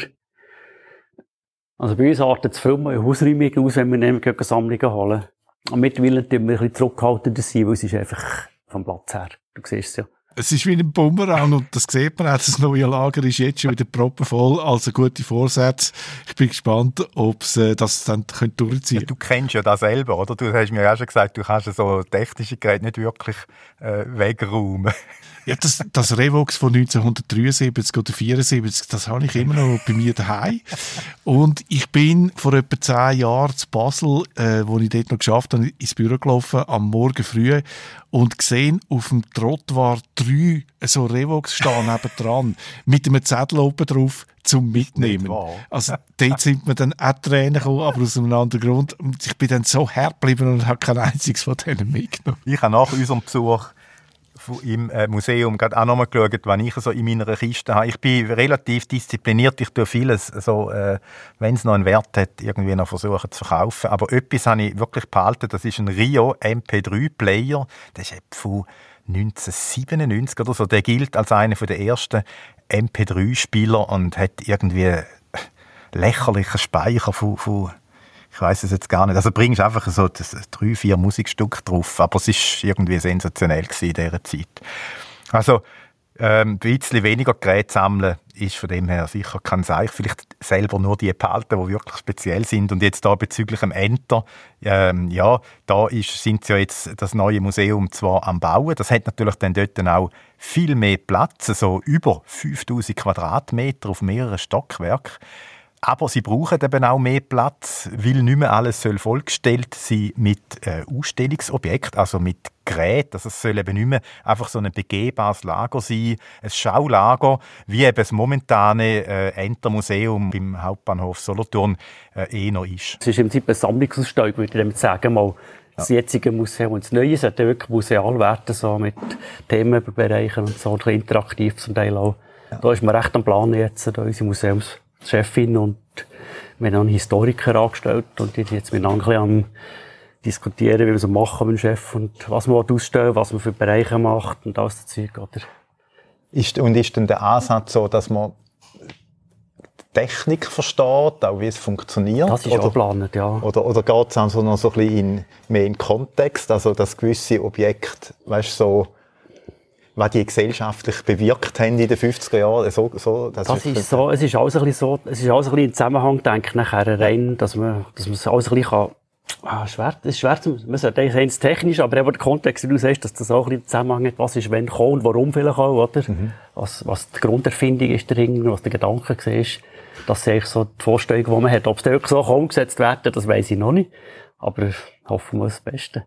Also bei uns artet es viel mehr Hausräumung aus, wenn wir nämlich Sammlungen holen. Und mittlerweile tun wir ein bisschen zurückhaltender sein, weil es ist einfach vom Platz her. Du siehst es ja. Es ist wie ein Bumerang und das sieht man auch, das neue Lager ist jetzt schon wieder proppenvoll, also gute Vorsätze. Ich bin gespannt, ob es äh, das dann durchziehen ja, Du kennst ja das selber, oder? Du hast mir ja schon gesagt, du kannst so technische Geräte nicht wirklich äh, wegräumen. Ja, das, das Revox von 1973 oder 74, das habe ich immer noch bei mir daheim. Und ich bin vor etwa zehn Jahren zu Basel, äh, wo ich dort noch geschafft habe, ins Büro gelaufen, am Morgen früh und gesehen, auf dem Trottoir drei so Revox stehen nebendran, mit einem Zettel oben drauf, zum Mitnehmen. Also dort sind wir dann auch Tränen gekommen, aber aus einem anderen Grund. Und ich bin dann so hart geblieben und habe kein einziges von denen mitgenommen. Ich habe nach unserem Besuch im äh, Museum gerade auch nochmal geschaut, was ich so in meiner Kiste habe. Ich bin relativ diszipliniert, ich tue vieles, so, äh, wenn es noch einen Wert hat, irgendwie noch versuchen zu verkaufen. Aber etwas habe ich wirklich behalten, das ist ein Rio MP3-Player, das ist von 1997 oder so. Der gilt als einer der ersten MP3-Spieler und hat irgendwie lächerlichen Speicher von, von ich weiß es jetzt gar nicht. Also bringst einfach so das, drei, vier Musikstücke drauf, aber es ist irgendwie sensationell in dieser Zeit. Also ähm, ein bisschen weniger Geräte sammeln ist von dem her sicher kein Seich. Vielleicht selber nur die behalten, die wirklich speziell sind. Und jetzt da bezüglich dem Enter, ähm, ja, da ist, sind sie ja jetzt das neue Museum zwar am Bauen. Das hat natürlich dann dort auch viel mehr Platz, so über 5000 Quadratmeter auf mehreren Stockwerken. Aber sie brauchen eben auch mehr Platz, weil nicht mehr alles soll vollgestellt sein mit äh, Ausstellungsobjekten, also mit Geräten. Also es soll eben nicht mehr einfach so ein begehbares Lager sein, ein Schaulager, wie eben das momentane äh, Entermuseum beim Hauptbahnhof Solothurn äh, eh noch ist. Es ist im Prinzip eine Sammlungsausstellung, würde ich damit sagen, mal das jetzige Museum und das neue sollte wirklich museal werden, so mit Themenbereichen und so, interaktiv zum Teil auch. Ja. Da ist man recht am Plan jetzt, da unsere Museums Chefin und wir haben einen Historiker angestellt und die jetzt miteinander am diskutieren, wie wir es machen mit dem Chef und was man ausstellen was man für Bereiche macht und alles das Zeug, oder? Ist, und ist denn der Ansatz so, dass man Technik versteht, auch wie es funktioniert? Das ist oder, auch geplant, ja. Oder, oder geht es also noch so ein bisschen in, mehr in Kontext, also dass gewisse Objekte, weißt so was die gesellschaftlich bewirkt haben in den 50er Jahren. So, so, das, das ist, so, es ist alles ein bisschen so, es ist alles ein bisschen im Zusammenhang, denke ich, nachher rein, dass man, dass man es alles ein bisschen kann, Ah, schwer, das ist schwer zu, man sagt eigentlich technisch, aber eben der Kontext, wie du sagst, dass das auch ein bisschen Zusammenhang hat, was ist wenn kommen und warum vielleicht auch, oder? Mhm. Was, was die Grunderfindung ist darin, was der Gedanke ist. Das ist eigentlich so die Vorstellung, die man hat. Ob es wirklich so umgesetzt werden, das weiß ich noch nicht. Aber hoffen wir das Beste.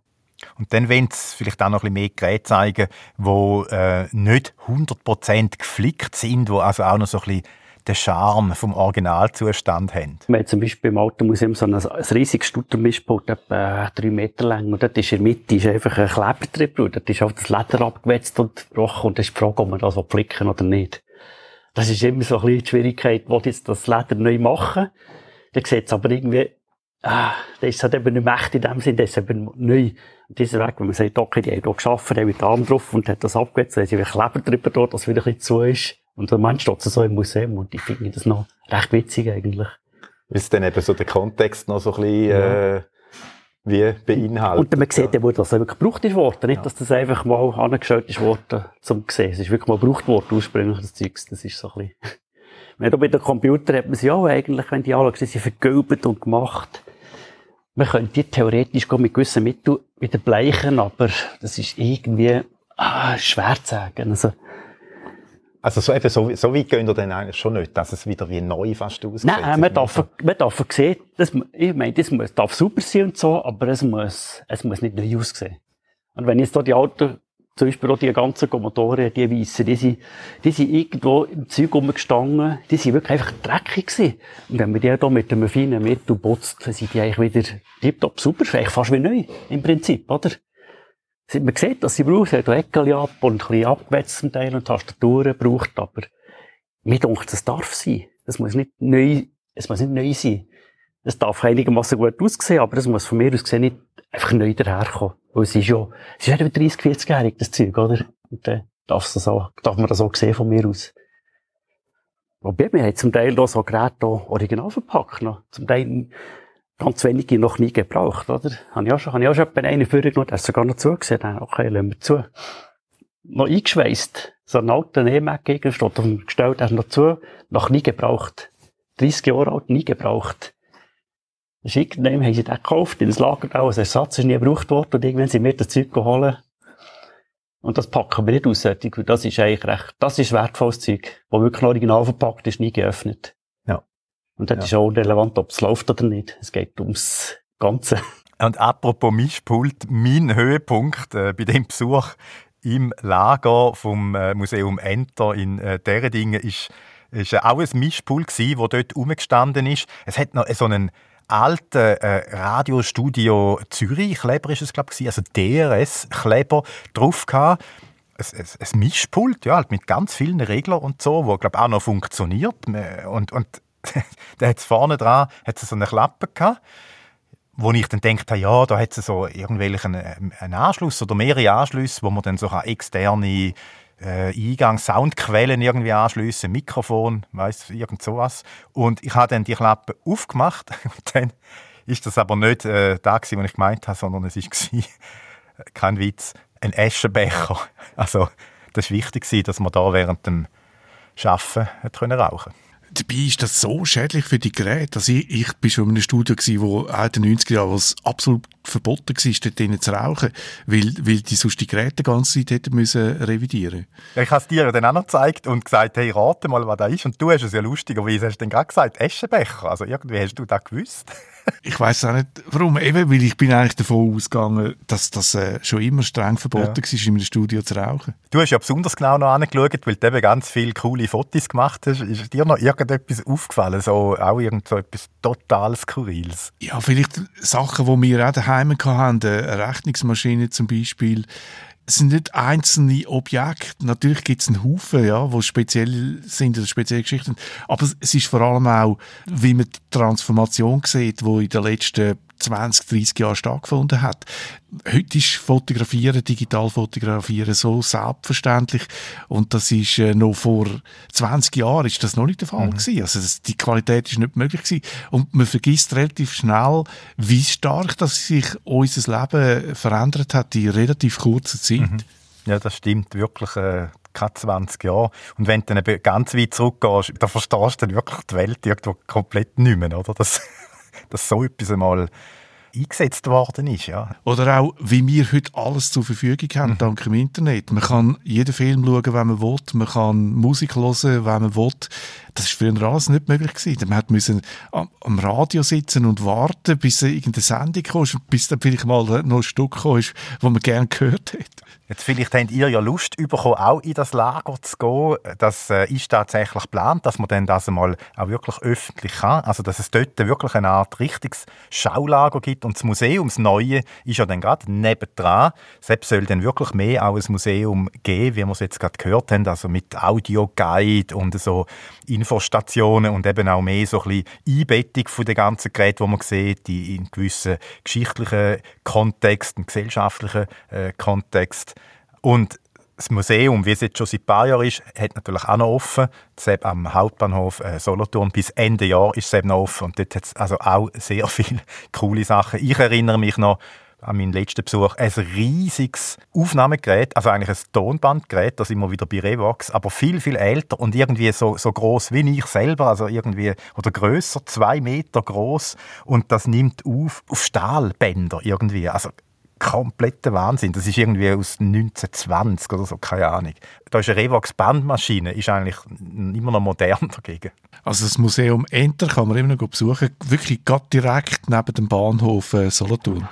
Und dann wollen sie vielleicht auch noch ein bisschen mehr Geräte zeigen, die äh, nicht 100% geflickt sind, die also auch noch so ein bisschen den Charme vom Originalzustand haben. Wir haben zum Beispiel im Automuseum so ein, ein riesiges Stuttermischpult, etwa drei Meter lang. Und dort ist in der Mitte ist einfach ein Kleber drin. Dort ist auch das Leder abgewetzt und gebrochen. Und das ist die Frage, ob man das flicken oder nicht. Das ist immer so ein bisschen die Schwierigkeit, wo jetzt das Leder neu machen. Dann sieht es aber irgendwie, ah, das ist halt eben nicht mehr in dem Sinn, das ist eben neu. Dieser Weg, wenn man sagt, okay, die haben hier geschafft, haben mit Arm drauf und hat das abgewetzt, dann haben sie Kleber drüber dort, dass es wieder ein bisschen zu ist. Und der Mensch steht so im Museum und ich finde das noch recht witzig eigentlich. Ist dann eben so der Kontext noch so ein bisschen, ja. äh, wie beinhaltet. Und man sieht ja, wo das wirklich gebraucht ist worden. Nicht, ja. dass das einfach mal angeschaut ist worden, zum sehen. Es ist wirklich mal gebraucht worden, ursprünglich, das Zeugs. Das ist so ein bisschen, Wenn bei den Computern hat man sie auch eigentlich, wenn die alle sind vergilbt und gemacht. Man könnte die theoretisch mit gewissen Mitteln wieder bleichen, aber das ist irgendwie, ah, schwer zu sagen. Also, also so, eben, so, so weit gehen wir dann eigentlich schon nicht, dass es wieder wie neu fast aussieht. Nein, man darf, man darf sehen, das, ich meine, das muss, darf super sein und so, aber es muss, es muss nicht neu aussehen. Und wenn jetzt da die alten, zum Beispiel auch die ganzen Kommatoren, die weissen, die sind, die sind irgendwo im Zeug rumgestanden, die sind wirklich einfach dreckig gewesen. Und wenn man die da mit einem feinen Mittel putzt, dann sind die eigentlich wieder tiptop super, vielleicht fast wie neu, im Prinzip, oder? Man sieht, dass sie braucht, hat Eckchen ab und ein bisschen abgewetzt zum Teil und Tastaturen braucht, aber mir denkt, das darf sein. Das muss nicht neu, es muss nicht neu sein. Es darf einigermaßen gut aussehen, aber es muss von mir aus gesehen nicht einfach neu daherkommen. Weil es ist ja, es ist ja 30, 40-jährig, das Zeug, oder? Und dann darf, das auch, darf man das auch sehen von mir aus. Wobei, wir haben zum Teil da so Geräte original verpackt noch. Zum Teil ganz wenige noch nie gebraucht, oder? Habe ich auch schon, habe ich auch schon einen vorgenommen, der hat sogar noch zugesehen. Okay, lassen wir zu. Noch eingeschweißt. So ein alter E-Mac-Gegner steht auf dem Gestell, der ist noch zu, noch nie gebraucht. 30 Jahre alt, nie gebraucht. Irgendwann haben sie den gekauft, in das Lager als Ersatz, ist nie gebraucht worden, und irgendwann sind wir das Zeug geholt. Und das packen wir nicht aus, das ist eigentlich recht, das ist wertvolles Zeug, das wirklich original verpackt ist, nie geöffnet. Und das ja. ist auch relevant, ob es läuft oder nicht. Es geht ums Ganze. Und apropos Mischpult, mein Höhepunkt äh, bei dem Besuch im Lager vom äh, Museum Enter in äh, Dingen ist, ist äh, auch ein Mischpult gewesen, wo dort rumgestanden ist. Es hat noch so einen alten äh, Radiostudio Zürich Kleber ist es glaube ich, also DRS Kleber drauf gehabt. Ein, ein, ein Mischpult, ja, halt mit ganz vielen Reglern und so, wo glaube auch noch funktioniert und, und der hat vorne dran hat so eine Klappe gehabt, wo ich dann gedacht habe, ja, da hat es so irgendwelchen ähm, einen Anschluss oder mehrere Anschlüsse, wo man dann so externe äh, Eingang, Soundquellen irgendwie anschliessen, Mikrofon, weiß irgend sowas. Und ich habe dann die Klappe aufgemacht und dann ist das aber nicht äh, da gewesen, was ich gemeint habe, sondern es war, kein Witz, ein Aschenbecher. Also das war wichtig, dass man da während dem Arbeiten rauchen konnte dabei ist das so schädlich für die Geräte. Also ich, ich bin schon in einem Studio gewesen, wo in den 90er Jahren, wo es absolut verboten war, dort drinnen zu rauchen, weil, weil die sonst die Geräte die ganze Zeit hätten müssen revidieren ja, Ich habe es dir dann auch noch gezeigt und gesagt, hey, rate mal, was da ist. Und du hast es ja lustig, wie hast du denn gerade gesagt? Eschenbecher. Also irgendwie hast du das gewusst. Ich weiß auch nicht, warum. Eben, weil ich bin eigentlich davon ausgegangen, dass das äh, schon immer streng verboten ja. war, in einem Studio zu rauchen. Du hast ja besonders genau noch angeschaut, weil du eben ganz viele coole Fotos gemacht hast. Ist dir noch irgendetwas aufgefallen? So, auch irgend so etwas total Skurriles? Ja, vielleicht Sachen, die wir auch daheim hatten. Eine Rechnungsmaschine zum Beispiel es sind nicht einzelne Objekte. Natürlich gibt es einen Haufen, ja, wo speziell sind oder spezielle Geschichten. Aber es ist vor allem auch, wie man die Transformation sieht, wo in den letzten 20, 30 Jahren stattgefunden hat. Heute ist Fotografieren, digital Fotografieren so selbstverständlich und das ist äh, noch vor 20 Jahren ist das noch nicht der Fall mhm. gewesen. Also das, die Qualität ist nicht möglich gewesen und man vergisst relativ schnell, wie stark das sich unser Leben verändert hat in relativ kurzer Zeit. Mhm. Ja, das stimmt wirklich. Äh keine 20 Jahre. Und wenn du dann ganz weit zurückgehst, dann verstehst du dann wirklich die Welt irgendwo komplett nicht mehr, oder? Das, dass so etwas einmal eingesetzt worden ist. Ja. Oder auch, wie wir heute alles zur Verfügung haben, mhm. dank dem Internet. Man kann jeden Film schauen, wenn man will, man kann Musik hören, wenn man will. Das war früher alles nicht möglich gewesen. Man musste am, am, Radio sitzen und warten, bis irgendeine Sendung kommt, bis dann vielleicht mal noch ein Stück kommt, das man gerne gehört hat. Jetzt vielleicht habt ihr ja Lust bekommen, auch in das Lager zu gehen. Das äh, ist tatsächlich geplant, dass man dann das einmal auch wirklich öffentlich kann. Also, dass es dort wirklich eine Art richtiges Schaulager gibt. Und das Museum, das Neue, ist ja dann gerade nebendran. Selbst soll dann wirklich mehr auch ein Museum geben, wie wir es jetzt gerade gehört haben. Also mit Audioguide und so Infostationen und eben auch mehr so ein bisschen Einbettung von den ganzen Geräten, die man sieht, in gewissen geschichtlichen Kontext, im gesellschaftlichen äh, Kontext. Und das Museum, wie es jetzt schon seit ein paar Jahren ist, hat natürlich auch noch offen. Das am Hauptbahnhof äh, Solothurn bis Ende Jahr ist es eben noch offen. Und dort hat es also auch sehr viele coole Sachen. Ich erinnere mich noch an meinen letzten Besuch ein riesiges Aufnahmegerät, also eigentlich ein Tonbandgerät, das immer wieder bei Revox, aber viel, viel älter und irgendwie so, so groß wie ich selber, also irgendwie, oder größer, zwei Meter groß und das nimmt auf, auf Stahlbänder irgendwie. Also kompletter Wahnsinn. Das ist irgendwie aus 1920 oder so, keine Ahnung. Da ist eine Revox Bandmaschine, ist eigentlich immer noch modern dagegen. Also das Museum Enter kann man immer noch besuchen, wirklich gerade direkt neben dem Bahnhof äh, Solothurn.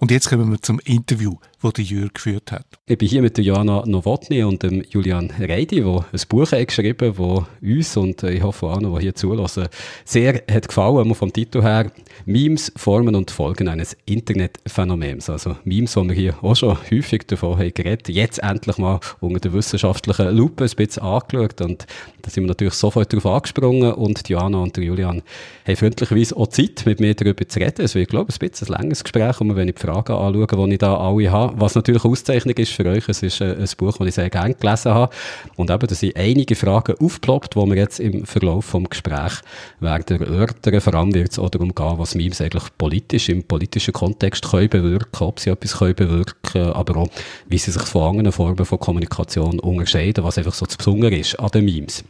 Und jetzt kommen wir zum Interview, das die Jürg geführt hat. Ich bin hier mit Joanna Nowotny und dem Julian Reidi, der ein Buch hat geschrieben das uns und ich hoffe auch noch, die hier zulassen, sehr hat gefallen, vom Titel her, Memes, Formen und Folgen eines Internetphänomens. Also Memes, die wir hier auch schon häufig davon haben geredet, jetzt endlich mal unter der wissenschaftlichen Lupe ein bisschen angeschaut und da sind wir natürlich sofort darauf angesprungen und die Joanna und Julian haben freundlicherweise auch Zeit, mit mir darüber zu reden. Es wird, glaube ich, ein bisschen ein längeres Gespräch, und wenn ich Fragen anschauen, die ich da alle habe. Was natürlich eine Auszeichnung ist für euch, es ist ein, Buch, das ich sehr gerne gelesen habe. Und eben, da sind einige Fragen aufgeploppt, die wir jetzt im Verlauf des Gesprächs werden erörtern. Vor allem wird es auch darum gehen, was Memes eigentlich politisch, im politischen Kontext können bewirken, ob sie etwas können bewirken, aber auch, wie sie sich von anderen Formen von Kommunikation unterscheiden, was einfach so zu Besondere ist an den Memes.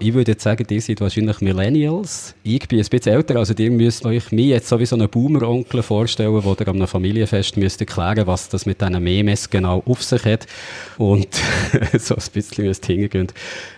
Ich würde jetzt sagen, ihr seid wahrscheinlich Millennials. Ich bin ein bisschen älter, also ihr müsst euch mir jetzt sowieso einen Boomer-Onkel vorstellen, wo ihr an einem Familienfest müsst erklären, was das mit diesen Memes genau auf sich hat. Und so ein bisschen müsst hingehen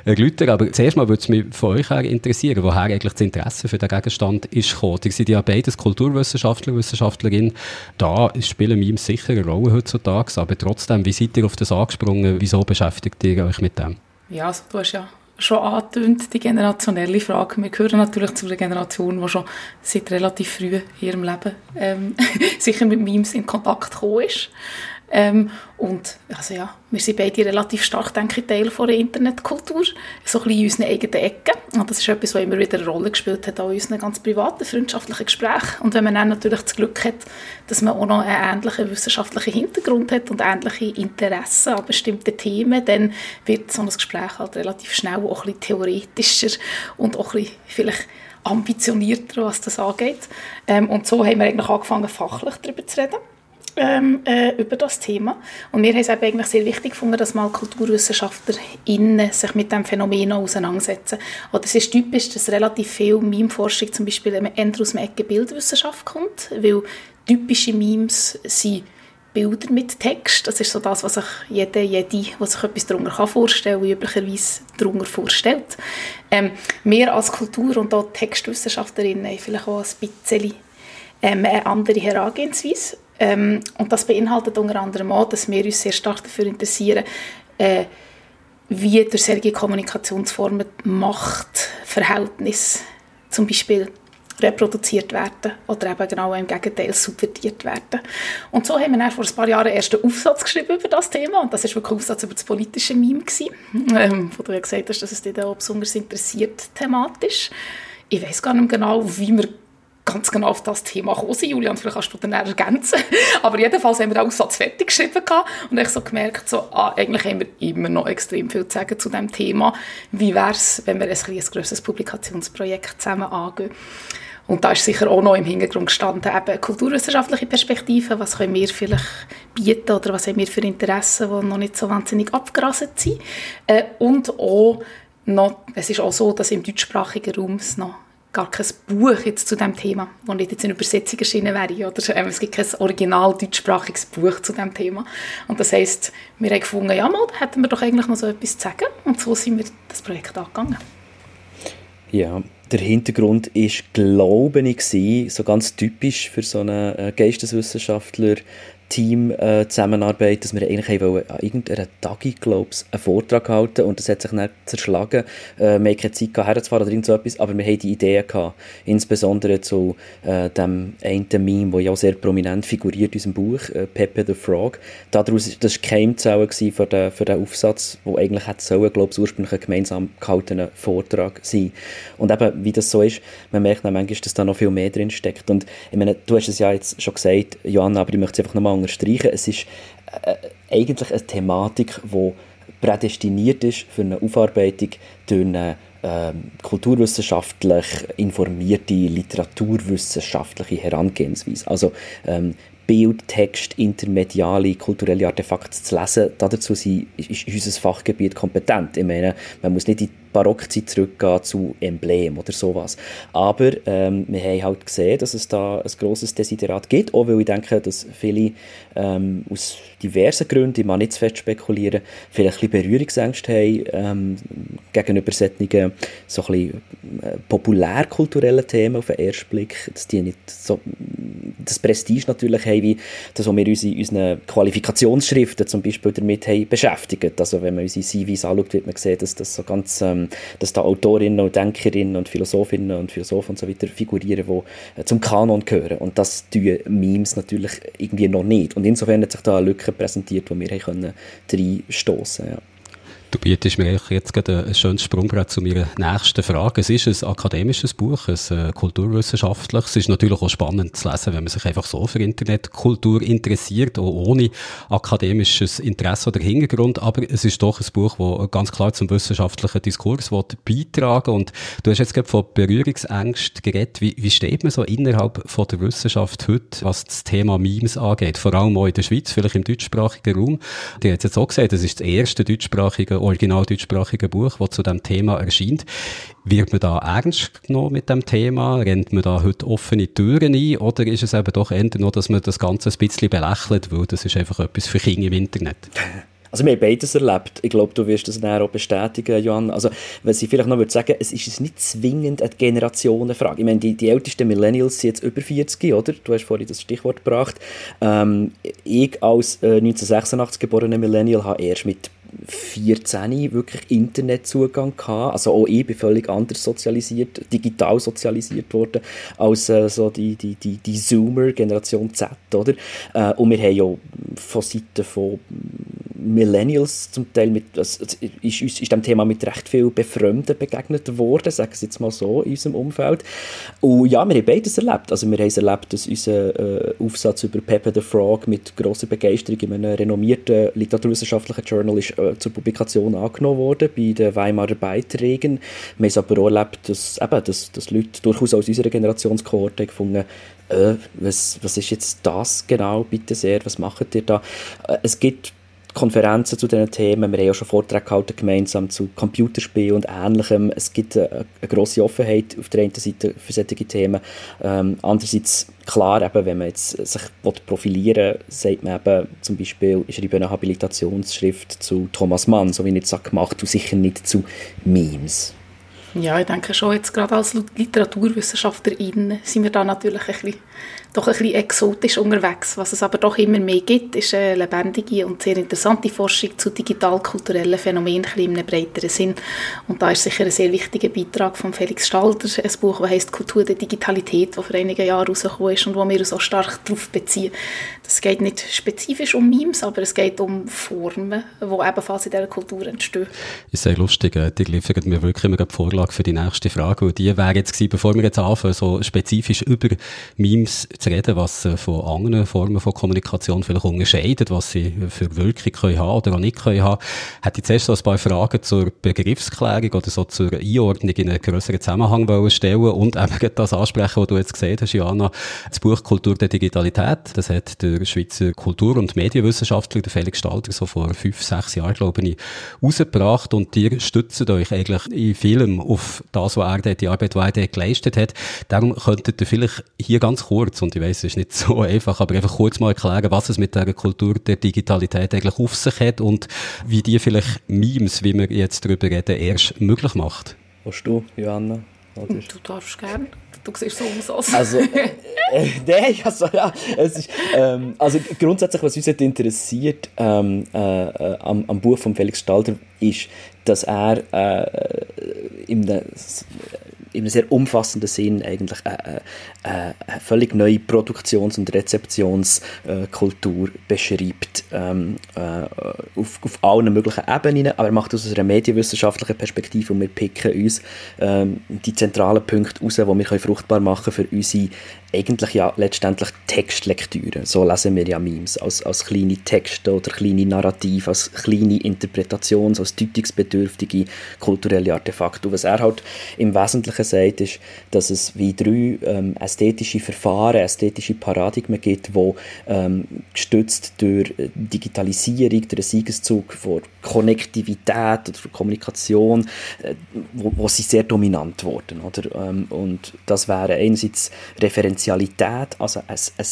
erläutern. Aber zuerst mal würde es mich von euch her interessieren, woher eigentlich das Interesse für den Gegenstand ist gekommen. Ihr seid ja beides Kulturwissenschaftler, Wissenschaftlerin. Da spielen Memes sicher eine Rolle heutzutage, aber trotzdem, wie seid ihr auf das angesprungen? Wieso beschäftigt ihr euch mit dem? Ja, also du hast ja schon angetönt, die generationelle Frage. Wir gehören natürlich zu einer Generation, die schon seit relativ früh in ihrem Leben ähm, sicher mit Memes in Kontakt gekommen ist. Ähm, und also ja, wir sind beide relativ stark, denke ich, Teil von der Internetkultur, so ein bisschen in unseren eigenen Ecken. Und das ist etwas, was immer wieder eine Rolle gespielt hat, auch in unseren ganz privaten, freundschaftlichen Gesprächen. Und wenn man dann natürlich das Glück hat, dass man auch noch einen ähnlichen wissenschaftlichen Hintergrund hat und ähnliche Interessen an bestimmten Themen, dann wird so ein Gespräch halt relativ schnell auch ein bisschen theoretischer und auch ein bisschen vielleicht ambitionierter, was das angeht. Ähm, und so haben wir eigentlich angefangen, fachlich darüber zu reden ähm, äh, über das Thema. Und wir haben es eigentlich sehr wichtig gefunden, dass mal KulturwissenschaftlerInnen sich mit dem Phänomen auseinandersetzen. Oder es ist typisch, dass relativ viel Meme-Forschung zum Beispiel eher aus dem Ecke Bildwissenschaft kommt, weil typische Memes sind Bilder mit Text. Das ist so das, was sich jeder, jede, was sich etwas darunter vorstellen kann, üblicherweise darunter vorstellt. Ähm, wir als Kultur- und auch Textwissenschaftlerinnen haben vielleicht auch ein bisschen ähm, eine andere Herangehensweise. Ähm, und das beinhaltet unter anderem auch, dass wir uns sehr stark dafür interessieren, äh, wie durch solche Kommunikationsformen Machtverhältnisse zum Beispiel reproduziert werden oder eben genau im Gegenteil subvertiert werden. Und so haben wir vor ein paar Jahren erst einen Aufsatz geschrieben über das Thema und das war wirklich ein Aufsatz über das politische Meme, ähm, wo du ja gesagt hast, dass es dich auch besonders interessiert thematisch. Ich weiß gar nicht genau, wie wir ganz genau auf das Thema gekommen. Julian, vielleicht kannst du dann ergänzen. Aber jedenfalls haben wir den Aussatz fertig geschrieben und ich so gemerkt, so, ah, eigentlich haben wir immer noch extrem viel zu sagen zu diesem Thema. Wie wäre es, wenn wir ein, ein grosses Publikationsprojekt zusammen angehen? Und da ist sicher auch noch im Hintergrund gestanden, eben kulturwissenschaftliche Perspektiven, was können wir vielleicht bieten oder was haben wir für Interessen, die noch nicht so wahnsinnig abgerasselt sind. Äh, und auch noch, es ist auch so, dass im deutschsprachigen Raum es noch gar kein Buch jetzt zu dem Thema, das nicht jetzt in Übersetzung erschienen wäre. Oder ähm, es gibt kein original deutschsprachiges Buch zu dem Thema. Und das heisst, wir haben gefunden, ja mal, hätten wir doch eigentlich noch so etwas zu sagen. Und so sind wir das Projekt angegangen. Ja, der Hintergrund ist, glaube ich, so ganz typisch für so einen äh, Geisteswissenschaftler, Team äh, dass wir eigentlich wollen, an irgendeiner Tagi, glaube einen Vortrag halten und das hat sich nicht zerschlagen. Äh, wir hatten keine Zeit herzufahren oder irgend so etwas, aber wir hatten die Idee gehabt. Insbesondere zu äh, dem einen Meme, der ja auch sehr prominent figuriert in unserem Buch, äh, Pepe the Frog. Daraus, das war Keimzelle für den, für den Aufsatz, der eigentlich hätte sollen, glaube ich, ursprünglich ein gemeinsam gehaltener Vortrag sein. Und eben, wie das so ist, man merkt dann manchmal, dass da noch viel mehr drin steckt. Und ich meine, du hast es ja jetzt schon gesagt, Johanna, aber ich möchte es einfach nochmal unterstreichen. Es ist äh, eigentlich eine Thematik, die prädestiniert ist für eine Aufarbeitung durch eine ähm, kulturwissenschaftlich informierte, literaturwissenschaftliche Herangehensweise. Also ähm, Bild, Text, intermediale, kulturelle Artefakte zu lesen, dazu sind, ist, ist unser Fachgebiet kompetent. Ich meine, man muss nicht in Barockzeit zurückgehen zu Emblem oder sowas. Aber ähm, wir haben halt gesehen, dass es da ein grosses Desiderat gibt, auch weil ich denke, dass viele ähm, aus diversen Gründen, ich mag nicht zu fest spekulieren, vielleicht ein bisschen Berührungsängste haben ähm, gegenüber solchen so ein bisschen, äh, populärkulturellen Themen auf den ersten Blick, dass die nicht so das Prestige natürlich haben, wie das, was wir uns in unseren Qualifikationsschriften zum Beispiel damit haben beschäftigt. Also wenn man unsere CVs anschaut, wird man sehen, dass das so ganz ähm, dass da Autorinnen und Denkerinnen und Philosophinnen und Philosophen und so weiter figurieren, die äh, zum Kanon gehören. Und das tun Memes natürlich irgendwie noch nicht. Und insofern hat sich da eine Lücke präsentiert, wo wir reinstoßen können. Ja. Du bietest mir jetzt gerade ein schönes Sprungbrett zu meiner nächsten Frage. Es ist ein akademisches Buch, ein äh, kulturwissenschaftliches. Es ist natürlich auch spannend zu lesen, wenn man sich einfach so für Internetkultur interessiert, auch ohne akademisches Interesse oder Hintergrund. Aber es ist doch ein Buch, das ganz klar zum wissenschaftlichen Diskurs beitragen Und du hast jetzt gerade von Berührungsängst geredet. Wie, wie steht man so innerhalb von der Wissenschaft heute, was das Thema Memes angeht? Vor allem auch in der Schweiz, vielleicht im deutschsprachigen Raum. Du hast jetzt auch gesagt, das ist das erste deutschsprachige original deutschsprachige Buch, das zu dem Thema erscheint. Wird man da ernst genommen mit dem Thema? Rennt man da heute offene Türen ein? Oder ist es eben doch eher noch, dass man das Ganze ein bisschen belächelt, weil das ist einfach etwas für Kinder im Internet? Also wir haben beides erlebt. Ich glaube, du wirst das näher auch bestätigen, Johann. Also, was ich vielleicht noch würde sagen, es ist nicht zwingend eine Generationenfrage. Ich meine, die, die ältesten Millennials sind jetzt über 40, oder? Du hast vorhin das Stichwort gebracht. Ähm, ich als äh, 1986 geborener Millennial habe erst mit 14 wirklich Internetzugang gehabt. Also auch ich bin völlig anders sozialisiert, digital sozialisiert worden als äh, so die, die, die, die Zoomer, Generation Z, oder? Äh, und wir haben ja von Seiten von Millennials zum Teil mit, also, ist uns ist dem Thema mit recht viel Befremden begegnet worden, sagen wir jetzt mal so, in unserem Umfeld. Und ja, wir haben beides erlebt. Also wir haben es erlebt, dass unser äh, Aufsatz über Pepe the Frog mit grosser Begeisterung in einem renommierten literaturwissenschaftlichen Journal ist äh, zur Publikation angenommen wurde, bei den Weimarer Beiträgen. Wir haben es aber auch erlebt, dass, eben, dass, dass Leute durchaus aus unserer Generationskohorte gefunden äh, was, was ist jetzt das genau, bitte sehr, was macht ihr da? Äh, es gibt Konferenzen zu diesen Themen. Wir haben ja schon Vorträge gehalten, gemeinsam zu Computerspielen und Ähnlichem. Es gibt eine, eine grosse Offenheit auf der einen Seite für solche Themen. Ähm, andererseits, klar, eben, wenn man jetzt sich profilieren will, sagt man eben zum Beispiel, ich schreibe eine Habilitationsschrift zu Thomas Mann, so wie ich jetzt gemacht und sicher nicht zu Memes. Ja, ich denke schon, jetzt gerade als Literaturwissenschaftlerin sind wir da natürlich ein bisschen doch ein bisschen exotisch unterwegs. Was es aber doch immer mehr gibt, ist eine lebendige und sehr interessante Forschung zu digital-kulturellen Phänomenen in einem breiteren Sinn. Und da ist sicher ein sehr wichtiger Beitrag von Felix Stalder, ein Buch, das heißt «Kultur der Digitalität», das vor einigen Jahren rausgekommen ist und wo wir uns auch stark darauf beziehen. Es geht nicht spezifisch um Memes, aber es geht um Formen, die ebenfalls in dieser Kultur entstehen. Ist sehr lustig. Äh, die liefern mir wirklich immer die Vorlage für die nächste Frage. Und die wäre jetzt gewesen, bevor wir jetzt anfangen, so spezifisch über Memes zu reden, was sie von anderen Formen von Kommunikation vielleicht unterscheidet, was sie für Wirkung können haben oder auch nicht können haben, hätte ich zuerst so ein paar Fragen zur Begriffsklärung oder so zur Einordnung in einen größeren Zusammenhang stellen und eben das ansprechen, was du jetzt gesehen hast, Joanna. Das Buch Kultur der Digitalität, das hat der Schweizer Kultur- und Medienwissenschaftler, der Felix Stalter, so vor fünf, sechs Jahren, glaube ich, rausgebracht und ihr stützt euch eigentlich in vielem auf das, was er dort, die Arbeit, er dort geleistet hat. Darum könntet ihr vielleicht hier ganz kurz, und ich weiß, es ist nicht so einfach, aber einfach kurz mal erklären, was es mit der Kultur der Digitalität eigentlich auf sich hat und wie die vielleicht Memes, wie wir jetzt darüber reden, erst möglich macht. Was du, Johanna? Du darfst gerne. Du siehst so aus als... Also, äh, äh, nein, also, ja, es ist, ähm, also grundsätzlich, was uns interessiert ähm, äh, äh, am, am Buch von Felix Stalder, ist, dass er äh, in einem, in einem sehr umfassenden Sinn eigentlich eine, eine, eine völlig neue Produktions- und Rezeptionskultur beschreibt ähm, äh, auf, auf allen möglichen Ebenen, aber er macht das aus einer medienwissenschaftlichen Perspektive und wir picken uns ähm, die zentralen Punkte raus, die wir fruchtbar machen für unsere eigentlich ja letztendlich Textlektüre. So lesen wir ja Memes, als, als kleine Texte oder kleine Narrative, als kleine Interpretations-, als deutungsbedürftige kulturelle Artefakte. Und was er halt im Wesentlichen sagt, ist, dass es wie drei ähm, ästhetische Verfahren, ästhetische Paradigmen gibt, die ähm, gestützt durch Digitalisierung, durch den Siegeszug von Konnektivität oder Kommunikation, äh, wo, wo sie sehr dominant wurden. Oder? Ähm, und das wäre einerseits Referenzialität, also ein, ein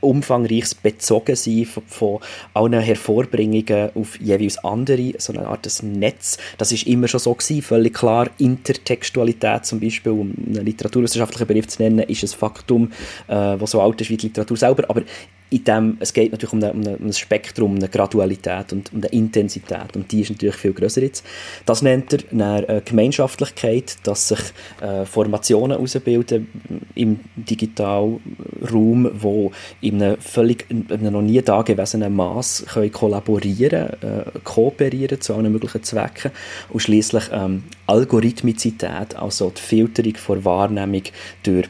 umfangreiches Bezogensein von, von allen Hervorbringungen auf jeweils andere, so eine Art Netz. Das ist immer schon so gewesen, völlig klar. Intertextualität zum Beispiel, um einen literaturwissenschaftlichen Begriff zu nennen, ist ein Faktum, äh, was so alt ist wie die Literatur selber, aber in dem, es geht natürlich um, eine, um, um ein Spektrum, eine Gradualität und um eine Intensität und die ist natürlich viel größer jetzt. Das nennt er eine äh, Gemeinschaftlichkeit, dass sich äh, Formationen ausbilden im digitalen Raum, wo in einem völlig in einem noch nie dagewesenen Maß können kollaborieren, äh, kooperieren zu allen möglichen Zwecken und schließlich ähm, Algorithmizität, also die Filterung vor Wahrnehmung durch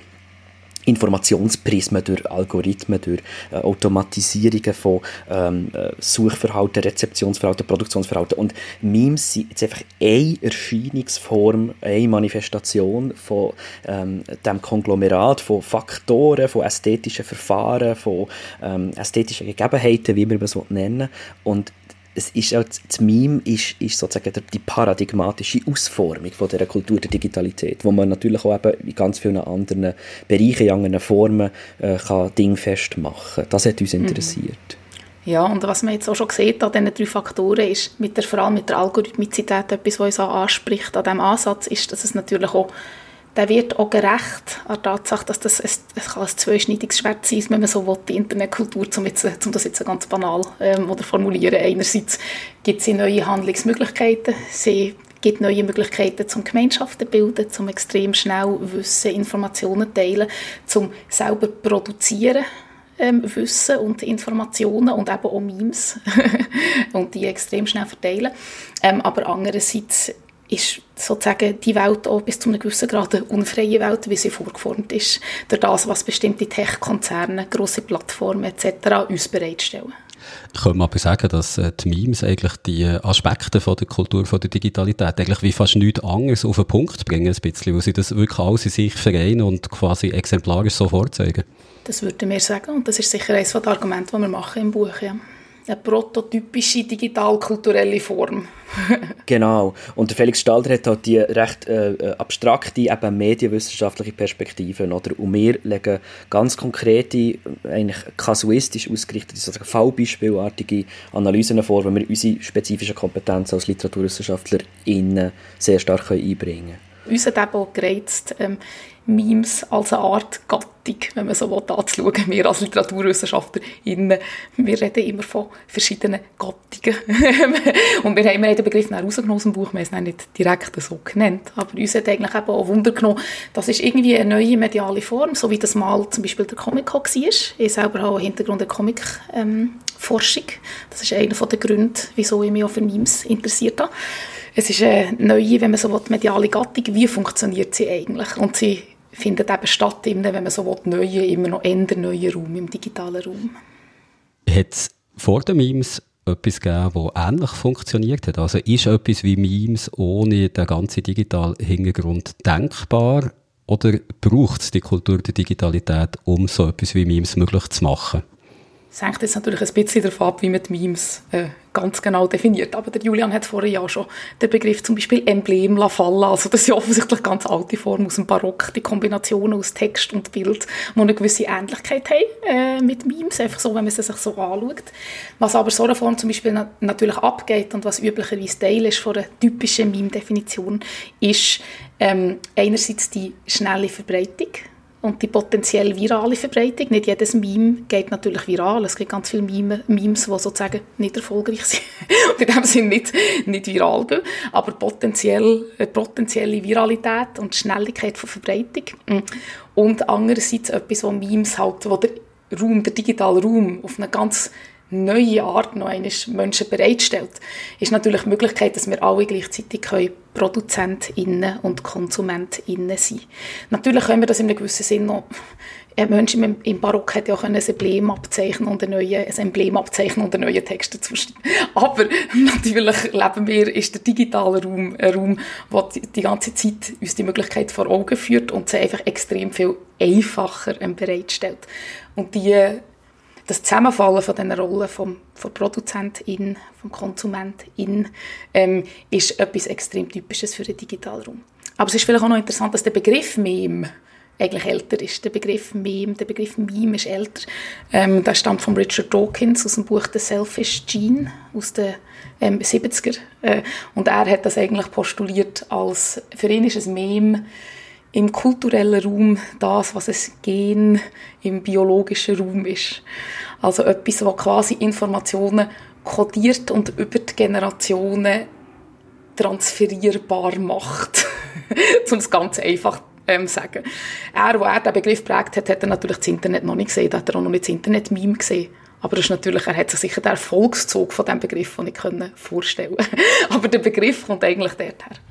Informationsprismen, durch Algorithmen, durch äh, Automatisierungen von ähm, äh, Suchverhalten, Rezeptionsverhalten, Produktionsverhalten. Und Memes sind jetzt einfach eine Erscheinungsform, eine Manifestation von ähm, dem Konglomerat von Faktoren, von ästhetischen Verfahren, von ähm, ästhetischen Gegebenheiten, wie man es nennen Und es ist auch, das Meme ist, ist sozusagen die paradigmatische Ausformung von dieser Kultur der Digitalität, wo man natürlich auch eben in ganz vielen anderen Bereichen, in anderen Formen äh, kann Dinge festmachen Das hat uns mhm. interessiert. Ja, und was man jetzt auch schon gesehen an diesen drei Faktoren ist, mit der, vor allem mit der Algorithmizität etwas, was uns auch anspricht an diesem Ansatz, ist, dass es natürlich auch der wird auch gerecht an der Tatsache, dass das ein, es ein zweischneidiges Schwert sein wenn man so will, die Internetkultur, um, jetzt, um das jetzt ganz banal ähm, oder formulieren. Einerseits gibt es neue Handlungsmöglichkeiten, sie gibt neue Möglichkeiten zum Gemeinschaften bilden, zum extrem schnell Wissen, Informationen teilen, zum selber produzieren ähm, Wissen und Informationen und eben auch Memes und die extrem schnell verteilen. Ähm, aber andererseits ist sozusagen die Welt auch bis zu einem gewissen Grad eine unfreie Welt, wie sie vorgeformt ist, durch das, was bestimmte Tech-Konzerne, grosse Plattformen etc. uns bereitstellen. Ich könnte aber sagen, dass äh, die Memes eigentlich die Aspekte von der Kultur, von der Digitalität eigentlich wie fast nichts anderes auf den Punkt bringen, ein bisschen, weil sie das wirklich alles in sich vereinen und quasi exemplarisch so vorzeigen. Das würde mir sagen und das ist sicher eines der Argumente, die wir machen im Buch, ja eine prototypische digital-kulturelle Form. genau. Und der Felix Stalder hat halt die recht äh, äh, abstrakte, eben medienwissenschaftliche Perspektive. Oder? Und wir legen ganz konkrete, eigentlich kasuistisch ausgerichtete, sozusagen fallbeispielartige Analysen vor, wo wir unsere spezifischen Kompetenzen als Literaturwissenschaftler sehr stark einbringen können. Uns hat eben auch gereizt, ähm, Memes als eine Art Gattung, wenn man so will, anzuschauen. Wir als LiteraturwissenschaftlerInnen, wir reden immer von verschiedenen Gattungen. und wir haben den Begriff dann rausgenommen aus dem Buch, wir haben es nicht direkt so genannt. Aber uns hat eigentlich eben auch Wunder genommen, das ist irgendwie eine neue mediale Form, so wie das mal zum Beispiel der Comic war. Ich selber habe Hintergrund in Comic-Forschung. Ähm, das ist einer der Gründe, wieso ich mich auch für Memes interessiert habe. Es ist eine neue, wenn man so will, mediale Gattung. Wie funktioniert sie eigentlich? Und sie findet eben statt, wenn man so will, neue, immer noch änder neue Raum im digitalen Raum. Hat es vor den Memes etwas gegeben, das ähnlich funktioniert hat? Also ist etwas wie Memes ohne den ganzen digitalen Hintergrund denkbar? Oder braucht es die Kultur der Digitalität, um so etwas wie Memes möglich zu machen? Es hängt jetzt natürlich ein bisschen davon ab, wie man die Memes äh, ganz genau definiert. Aber der Julian hat vorher ja schon den Begriff zum Beispiel Emblem la Falla, also das ist ja offensichtlich ganz alte Form aus dem Barock, die Kombination aus Text und Bild, die eine gewisse Ähnlichkeit haben äh, mit Memes, einfach so, wenn man sie sich so anschaut. Was aber so eine Form zum Beispiel na natürlich abgeht und was üblicherweise Teil ist von der typischen Meme-Definition, ist ähm, einerseits die schnelle Verbreitung, und die potenziell virale Verbreitung. Nicht jedes Meme geht natürlich viral. Es gibt ganz viele Meme, Memes, die sozusagen nicht erfolgreich sind und in dem Sinne nicht, nicht viral gehen. Aber potenziell, äh, potenzielle Viralität und Schnelligkeit von Verbreitung. Mm. Und andererseits etwas, wo Memes halt, wo der Raum, der digitale Raum auf eine ganz neue Art noch eines Menschen bereitstellt, ist natürlich die Möglichkeit, dass wir alle gleichzeitig können ProduzentInnen und KonsumentInnen sein Natürlich können wir das in einem gewissen Sinn noch ein Mensch im, Barock hätte ja auch ein Emblem abzeichnen und ein, neue, ein Emblem abzeichnen und einen neuen Text dazu. Aber natürlich leben wir, ist der digitale Raum ein Raum, der die, die ganze Zeit uns die Möglichkeit vor Augen führt und sie einfach extrem viel einfacher bereitstellt. Und die das Zusammenfallen von diesen Rollen vom, von Produzentin, vom Konsumentin ähm, ist etwas extrem Typisches für den digitalen Raum. Aber es ist vielleicht auch noch interessant, dass der Begriff Meme eigentlich älter ist. Der Begriff Meme, der Begriff Meme ist älter. Ähm, der stammt von Richard Dawkins aus dem Buch The Selfish Gene aus den ähm, 70er. Äh, und er hat das eigentlich postuliert als, für ihn ist ein Meme im kulturellen Raum das, was es Gen im biologischen Raum ist. Also etwas, was quasi Informationen kodiert und über die Generationen transferierbar macht. um es ganz einfach ähm, sagen. Er, wo er den Begriff prägt hat, hat er natürlich das Internet noch nicht gesehen, hat er auch noch nicht das Internet-Meme gesehen. Aber das ist natürlich, er hat sich sicher den Erfolgszug von diesem Begriff nicht vorstellen Aber der Begriff kommt eigentlich dorthin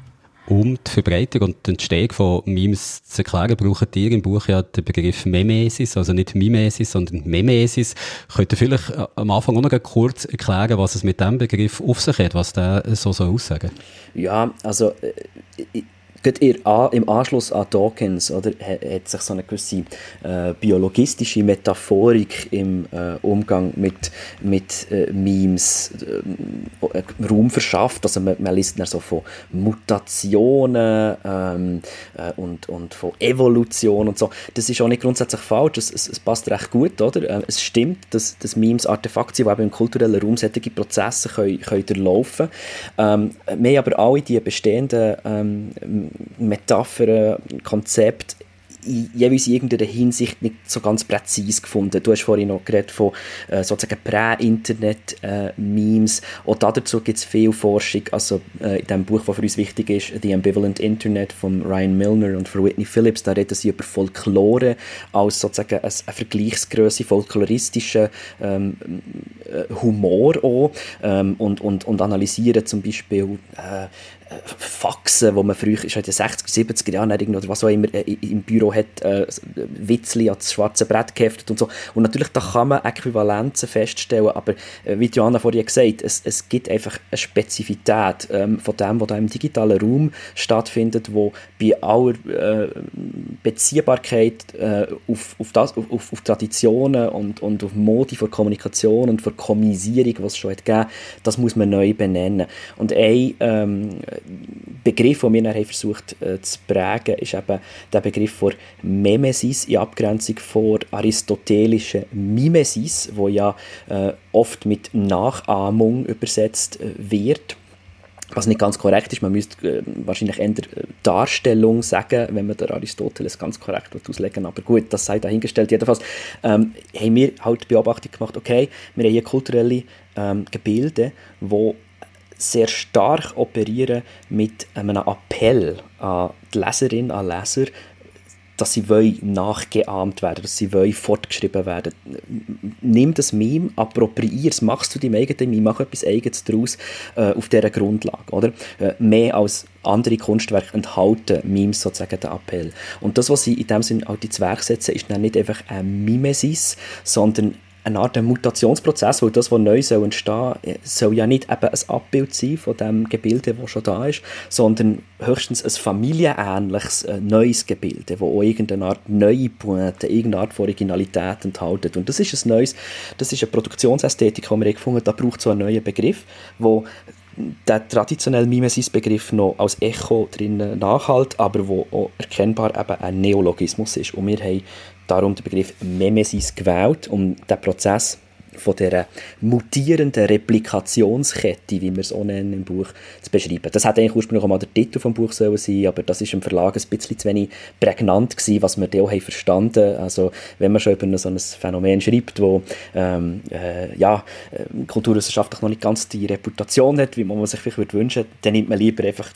um die Verbreitung und die Entstehung von Memes zu erklären, braucht ihr im Buch ja den Begriff Memesis, also nicht Mimesis, sondern Memesis. Könnt ihr vielleicht äh, am Anfang auch noch kurz erklären, was es mit diesem Begriff auf sich hat, was der so soll aussagen? Ja, also äh, im Anschluss an Dawkins oder, hat sich so eine gewisse äh, biologistische Metaphorik im äh, Umgang mit, mit äh, Memes äh, Raum verschafft. Also man, man liest dann so von Mutationen ähm, äh, und, und von Evolution und so. Das ist auch nicht grundsätzlich falsch, es, es, es passt recht gut. Oder? Äh, es stimmt, dass, dass Memes Artefakte sind, die im kulturellen Raum solche Prozesse können, können durchlaufen können. Ähm, wir haben aber alle die bestehenden ähm, Metaphern, Konzept jeweils in irgendeiner Hinsicht nicht so ganz präzise gefunden. Du hast vorhin noch geredet von äh, sozusagen Prä-Internet-Memes. Äh, Auch dazu gibt es viel Forschung. Also äh, in dem Buch, das für uns wichtig ist, The Ambivalent Internet von Ryan Milner und von Whitney Phillips, da reden sie über Folklore als sozusagen eine Vergleichsgröße, folkloristischen ähm, äh, Humor auch ähm, und, und, und analysieren zum Beispiel äh, Faxen, wo man früher, ist in den 60er, 70er Jahren oder was auch immer äh, im Büro hat, äh, Witzli ans schwarze Brett geheftet und so. Und natürlich, da kann man Äquivalenzen feststellen, aber äh, wie Joanna vorhin gesagt es, es gibt einfach eine Spezifität ähm, von dem, was da im digitalen Raum stattfindet, wo bei aller äh, Beziehbarkeit äh, auf, auf, das, auf, auf Traditionen und, und auf Modi von Kommunikation und von Kommunisierung, was es schon hat gegeben, das muss man neu benennen. Und ein ähm, Begriff, den wir dann versucht äh, zu prägen, ist eben der Begriff von Memesis in Abgrenzung vor aristotelischen Mimesis, wo ja äh, oft mit Nachahmung übersetzt äh, wird was nicht ganz korrekt ist. Man müsste äh, wahrscheinlich eher äh, Darstellung sagen, wenn man der Aristoteles ganz korrekt auslegen Aber gut, das sei dahingestellt. Jedenfalls ähm, haben wir halt die Beobachtung gemacht, okay, wir haben hier kulturelle ähm, Gebilde, die sehr stark operieren mit einem Appell an die Leserin, an Leser, dass sie nachgeahmt werden, dass sie fortgeschrieben werden. Nimm das Meme, appropriier es, machst du deinem eigenen Meme, mach etwas Eigenes daraus äh, auf dieser Grundlage. Oder? Äh, mehr als andere Kunstwerke enthalten Memes sozusagen den Appell. Und das, was sie in dem Sinne auch ins Werk setzen, ist dann nicht einfach ein Mimesis, sondern eine Art Mutationsprozess, weil das, was neu soll entstehen soll ja nicht eben ein Abbild sein von dem Gebilde, das schon da ist, sondern höchstens ein familienähnliches äh, neues Gebilde, das auch irgendeine Art neue Pointe, irgendeine Art von Originalität enthält. Und das ist ein neues, das ist eine Produktionsästhetik, die wir gefunden haben, da braucht so einen neuen Begriff, wo der traditionelle Mimesis-Begriff noch als Echo drinnen nachhält, aber wo auch erkennbar eben ein Neologismus ist. Und wir haben darum den Begriff Memesis gewählt, um den Prozess von der mutierenden Replikationskette, wie wir es auch nennen im Buch, zu beschreiben. Das hätte eigentlich ursprünglich auch mal der Titel vom Buch sollen sein, aber das ist im Verlag ein bisschen zu wenig prägnant gewesen, was wir da auch haben verstanden. Also wenn man schon über so ein Phänomen schreibt, wo ähm, äh, ja, äh, kulturwissenschaftlich noch nicht ganz die Reputation hat, wie man sich vielleicht wünschen würde, dann nimmt man lieber einfach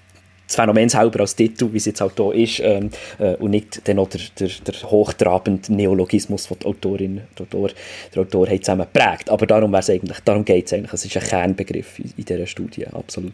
Phänomen selber als Titel, wie es jetzt halt hier ist, ähm, äh, und nicht dann noch der, der, der hochtrabende Neologismus, den die Autorin, der Autor, der Autor hat zusammen prägt. Aber darum, darum geht es eigentlich. Es ist ein Kernbegriff in, in dieser Studie, absolut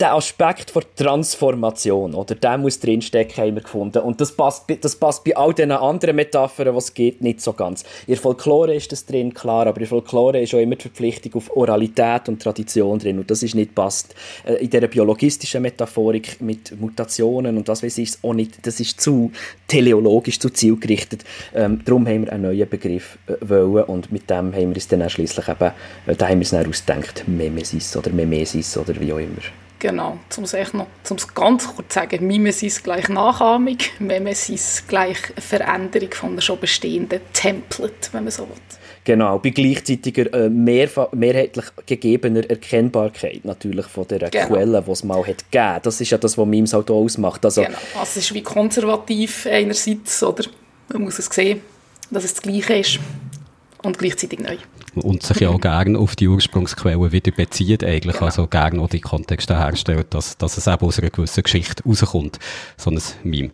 der Aspekt der Transformation, oder der muss drinstecken, haben wir gefunden. Und das passt, das passt bei all diesen anderen Metaphern, was geht, nicht so ganz. In Folklore ist das drin, klar, aber in Folklore ist auch immer die Verpflichtung auf Oralität und Tradition drin. Und das ist nicht passt. Äh, in dieser biologistischen Metaphorik mit Mutationen und das weiß ich auch nicht, das ist zu teleologisch, zu zielgerichtet. Ähm, darum haben wir einen neuen Begriff äh, wollen und mit dem haben wir es dann schließlich eben, äh, da haben wir es dann ausgedacht, Memesis oder Memesis oder wie auch immer. Genau, um es noch um's ganz kurz zu sagen, Mimesis gleich Nachahmung, Memesis gleich Veränderung von einem schon bestehenden Template, wenn man so will. Genau, bei gleichzeitiger, äh, mehrheitlich gegebener Erkennbarkeit natürlich von der genau. Quelle, die es mal hat gegeben. Das ist ja das, was Memes halt ausmacht. Also, genau, also es ist wie konservativ einerseits, oder? Man muss es sehen, dass es das Gleiche ist und gleichzeitig neu und sich ja auch gerne auf die Ursprungsquellen wieder bezieht eigentlich, genau. also gerne auch die Kontexte herstellt, dass, dass es eben aus einer gewissen Geschichte rauskommt, so ein Meme.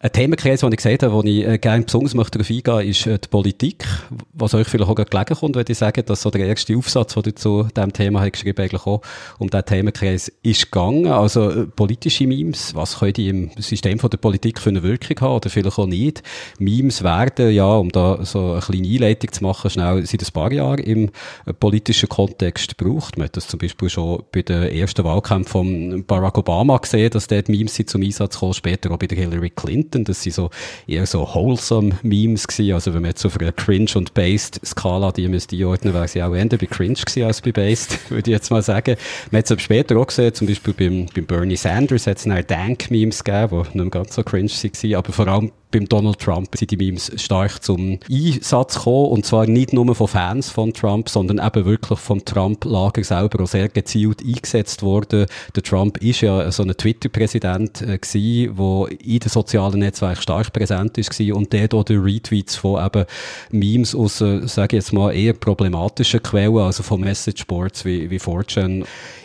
Ein Themenkreis, den ich gesagt habe, wo ich äh, gerne besonders möchte darauf eingehen ist äh, die Politik. Was euch vielleicht auch gelegen kommt, wenn ich sage, dass so der erste Aufsatz, den ihr zu diesem Thema habt geschrieben eigentlich auch um diesen Themenkreis ist gegangen. Also äh, politische Memes, was können die im System von der Politik für eine Wirkung haben oder vielleicht auch nicht. Memes werden, ja, um da so eine kleine Einleitung zu machen, schnell seit ein paar Jahren im politischen Kontext gebraucht. Man hat das zum Beispiel schon bei den ersten Wahlkämpfen von Barack Obama gesehen, dass dort Memes zum Einsatz kommen, später auch bei der Hillary Clinton Clinton. Das sind so eher so wholesome Memes gewesen. Also wenn man jetzt auf einer Cringe- und Based-Skala die müsste einordnen, wäre sie auch eher bei Cringe gewesen als bei Based, würde ich jetzt mal sagen. Man hat es später auch gesehen, zum Beispiel beim, beim Bernie Sanders hat es Dank-Memes gegeben, die nicht ganz so cringe waren, aber vor allem beim Donald Trump sind die Memes stark zum Einsatz gekommen. Und zwar nicht nur von Fans von Trump, sondern eben wirklich vom Trump-Lager selber auch sehr gezielt eingesetzt worden. Der Trump ist ja so ein Twitter-Präsident äh, gewesen, der in den sozialen Netzwerken stark präsent ist und der dort Retweets von eben Memes aus, äh, sage ich jetzt mal, eher problematischen Quellen, also von Messageboards wie, wie 4chan,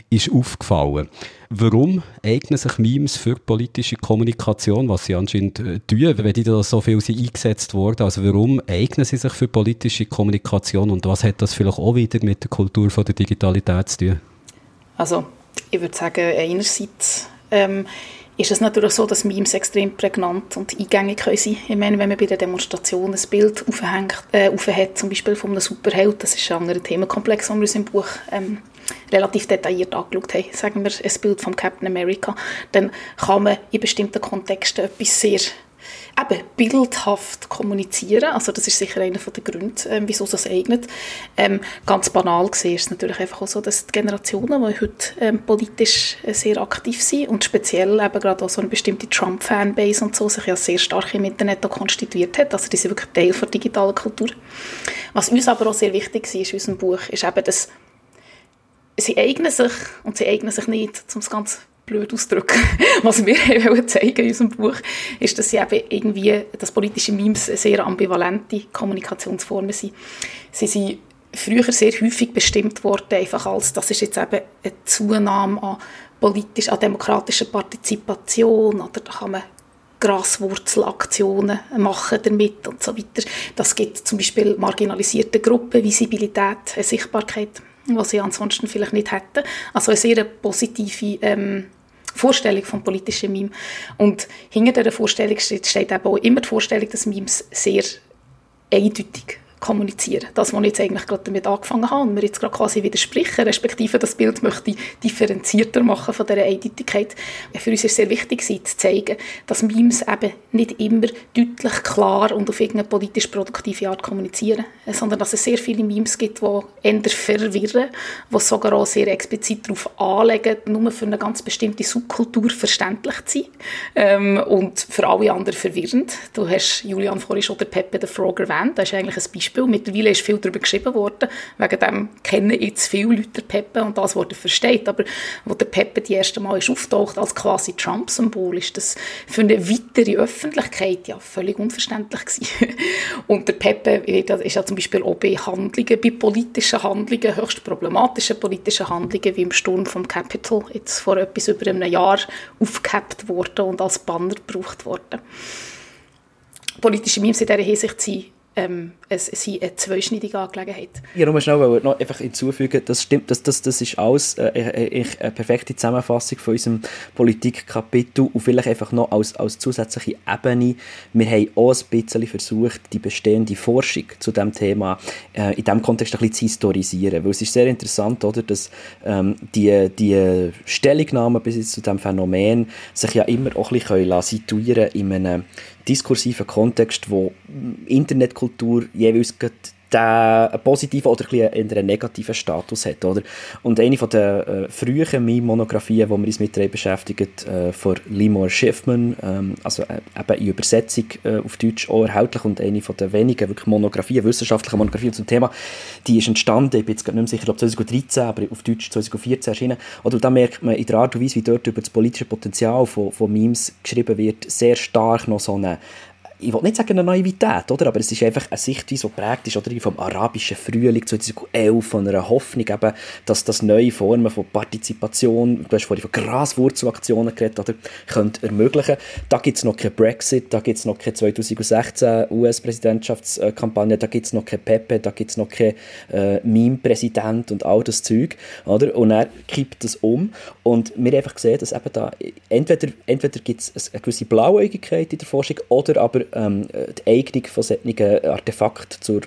ist aufgefallen. Warum eignen sich Memes für politische Kommunikation, was sie anscheinend äh, tun, wenn die da so viel sind eingesetzt worden? Also warum eignen sie sich für politische Kommunikation und was hat das vielleicht auch wieder mit der Kultur von der Digitalität zu tun? Also ich würde sagen, einerseits ähm, ist es natürlich so, dass Memes extrem prägnant und eingängig können sein Ich meine, wenn man bei der Demonstration ein Bild aufhängt, äh, aufhängt, zum Beispiel von einem Superheld, das ist ein anderer Themenkomplex, den wir uns im Buch ähm, relativ detailliert angeschaut haben, sagen wir ein Bild von Captain America, dann kann man in bestimmten Kontexten etwas sehr eben bildhaft kommunizieren. Also das ist sicher einer der Gründe, ähm, wieso es eignet. Ähm, ganz banal gesehen ist es natürlich einfach auch so, dass die Generationen, die heute ähm, politisch äh, sehr aktiv sind und speziell eben gerade auch so eine bestimmte Trump-Fanbase und so, sich ja sehr stark im Internet konstituiert hat. Also die sind wirklich Teil der digitalen Kultur. Was uns aber auch sehr wichtig war in unserem Buch, ist eben, dass sie eignen sich und sie eignen sich nicht, um es ganz blöd auszudrücken. Was wir wollen zeigen in unserem Buch, ist, dass sie eben irgendwie, dass politische Memes sehr ambivalente Kommunikationsformen sind. Sie sind früher sehr häufig bestimmt worden, einfach als, das ist jetzt eben eine Zunahme an politisch, an demokratischer Partizipation, oder da kann man Graswurzelaktionen machen damit und so weiter. Das gibt zum Beispiel marginalisierte Gruppen Visibilität, Sichtbarkeit, was sie ansonsten vielleicht nicht hätten. Also eine sehr positive ähm, Vorstellung vom politischen Meme. Und hinter dieser Vorstellung steht, steht eben auch immer die Vorstellung, dass Memes sehr eindeutig kommunizieren. Das, was ich jetzt eigentlich gerade damit angefangen habe und mir jetzt gerade quasi widersprechen, respektive das Bild möchte ich differenzierter machen von dieser Eindeutigkeit. Für uns ist es sehr wichtig, zu zeigen, dass Memes eben nicht immer deutlich, klar und auf irgendeine politisch produktive Art kommunizieren, sondern dass es sehr viele Memes gibt, die eher verwirren, die sogar auch sehr explizit darauf anlegen, nur für eine ganz bestimmte Subkultur verständlich zu sein ähm, und für alle anderen verwirrend. Du hast, Julian, vorhin schon den Pepe the Frog erwähnt, das ist eigentlich ein Beispiel Beispiel. Mittlerweile ist viel darüber geschrieben worden. Wegen dem kennen jetzt viele Leute Pepe und das, was er versteht. Aber wo der Pepe die erste Mal ist auftaucht als quasi Trump-Symbol, ist das für eine weitere Öffentlichkeit ja völlig unverständlich gewesen. und der Pepe ist ja zum Beispiel auch bei Handlungen, bei politischen Handlungen, höchst problematischen politischen Handlungen, wie im Sturm vom Capitol, jetzt vor etwas über einem Jahr aufgehabt worden und als Banner gebraucht worden politische Memes in dieser Hinsicht sind ähm, es, es eine zweischneidige Angelegenheit. Ja, nur schnell noch einfach hinzufügen, das stimmt, das, das, das ist alles äh, äh, eine perfekte Zusammenfassung von unserem Politikkapitel und vielleicht einfach noch als, als zusätzliche Ebene, wir haben auch ein bisschen versucht, die bestehende Forschung zu diesem Thema äh, in diesem Kontext ein bisschen zu historisieren, weil es ist sehr interessant, oder, dass ähm, die, die Stellungnahmen bis zu diesem Phänomen sich ja immer auch ein bisschen situieren in einem diskursiven Kontext, wo Internetkultur jeweils einen positiven oder ein einen negativen Status hat. Oder? Und eine von der äh, frühen Meme-Monografien, die wir uns mit beschäftigen, äh, von Limor Schiffman, ähm, also äh, eben in Übersetzung äh, auf Deutsch auch erhältlich und eine von der wenigen wirklich Monografien, wissenschaftlichen Monografien zum Thema, die ist entstanden, ich bin jetzt nicht mehr sicher, ob 2013, aber auf Deutsch 2014 erschienen. Oder da merkt man in der Art und Weise, wie dort über das politische Potenzial von, von Memes geschrieben wird, sehr stark noch so eine ich will nicht sagen eine Naivität, oder? aber es ist einfach eine Sichtweise, die prägt ist oder? vom arabischen Frühling 2011, von einer Hoffnung, eben, dass das neue Formen von Partizipation, du hast vorhin von Graswurzelaktionen geredet, oder, könnte ermöglichen. Da gibt es noch kein Brexit, da gibt es noch keine 2016 US-Präsidentschaftskampagne, da gibt es noch kein Pepe, da gibt es noch kein äh, Meme-Präsident und all das Zeug. Oder? Und er kippt das um und wir einfach gesehen, dass eben da entweder, entweder gibt es eine gewisse Blauäugigkeit in der Forschung oder aber ähm, die Eignung von solchen Artefakten zur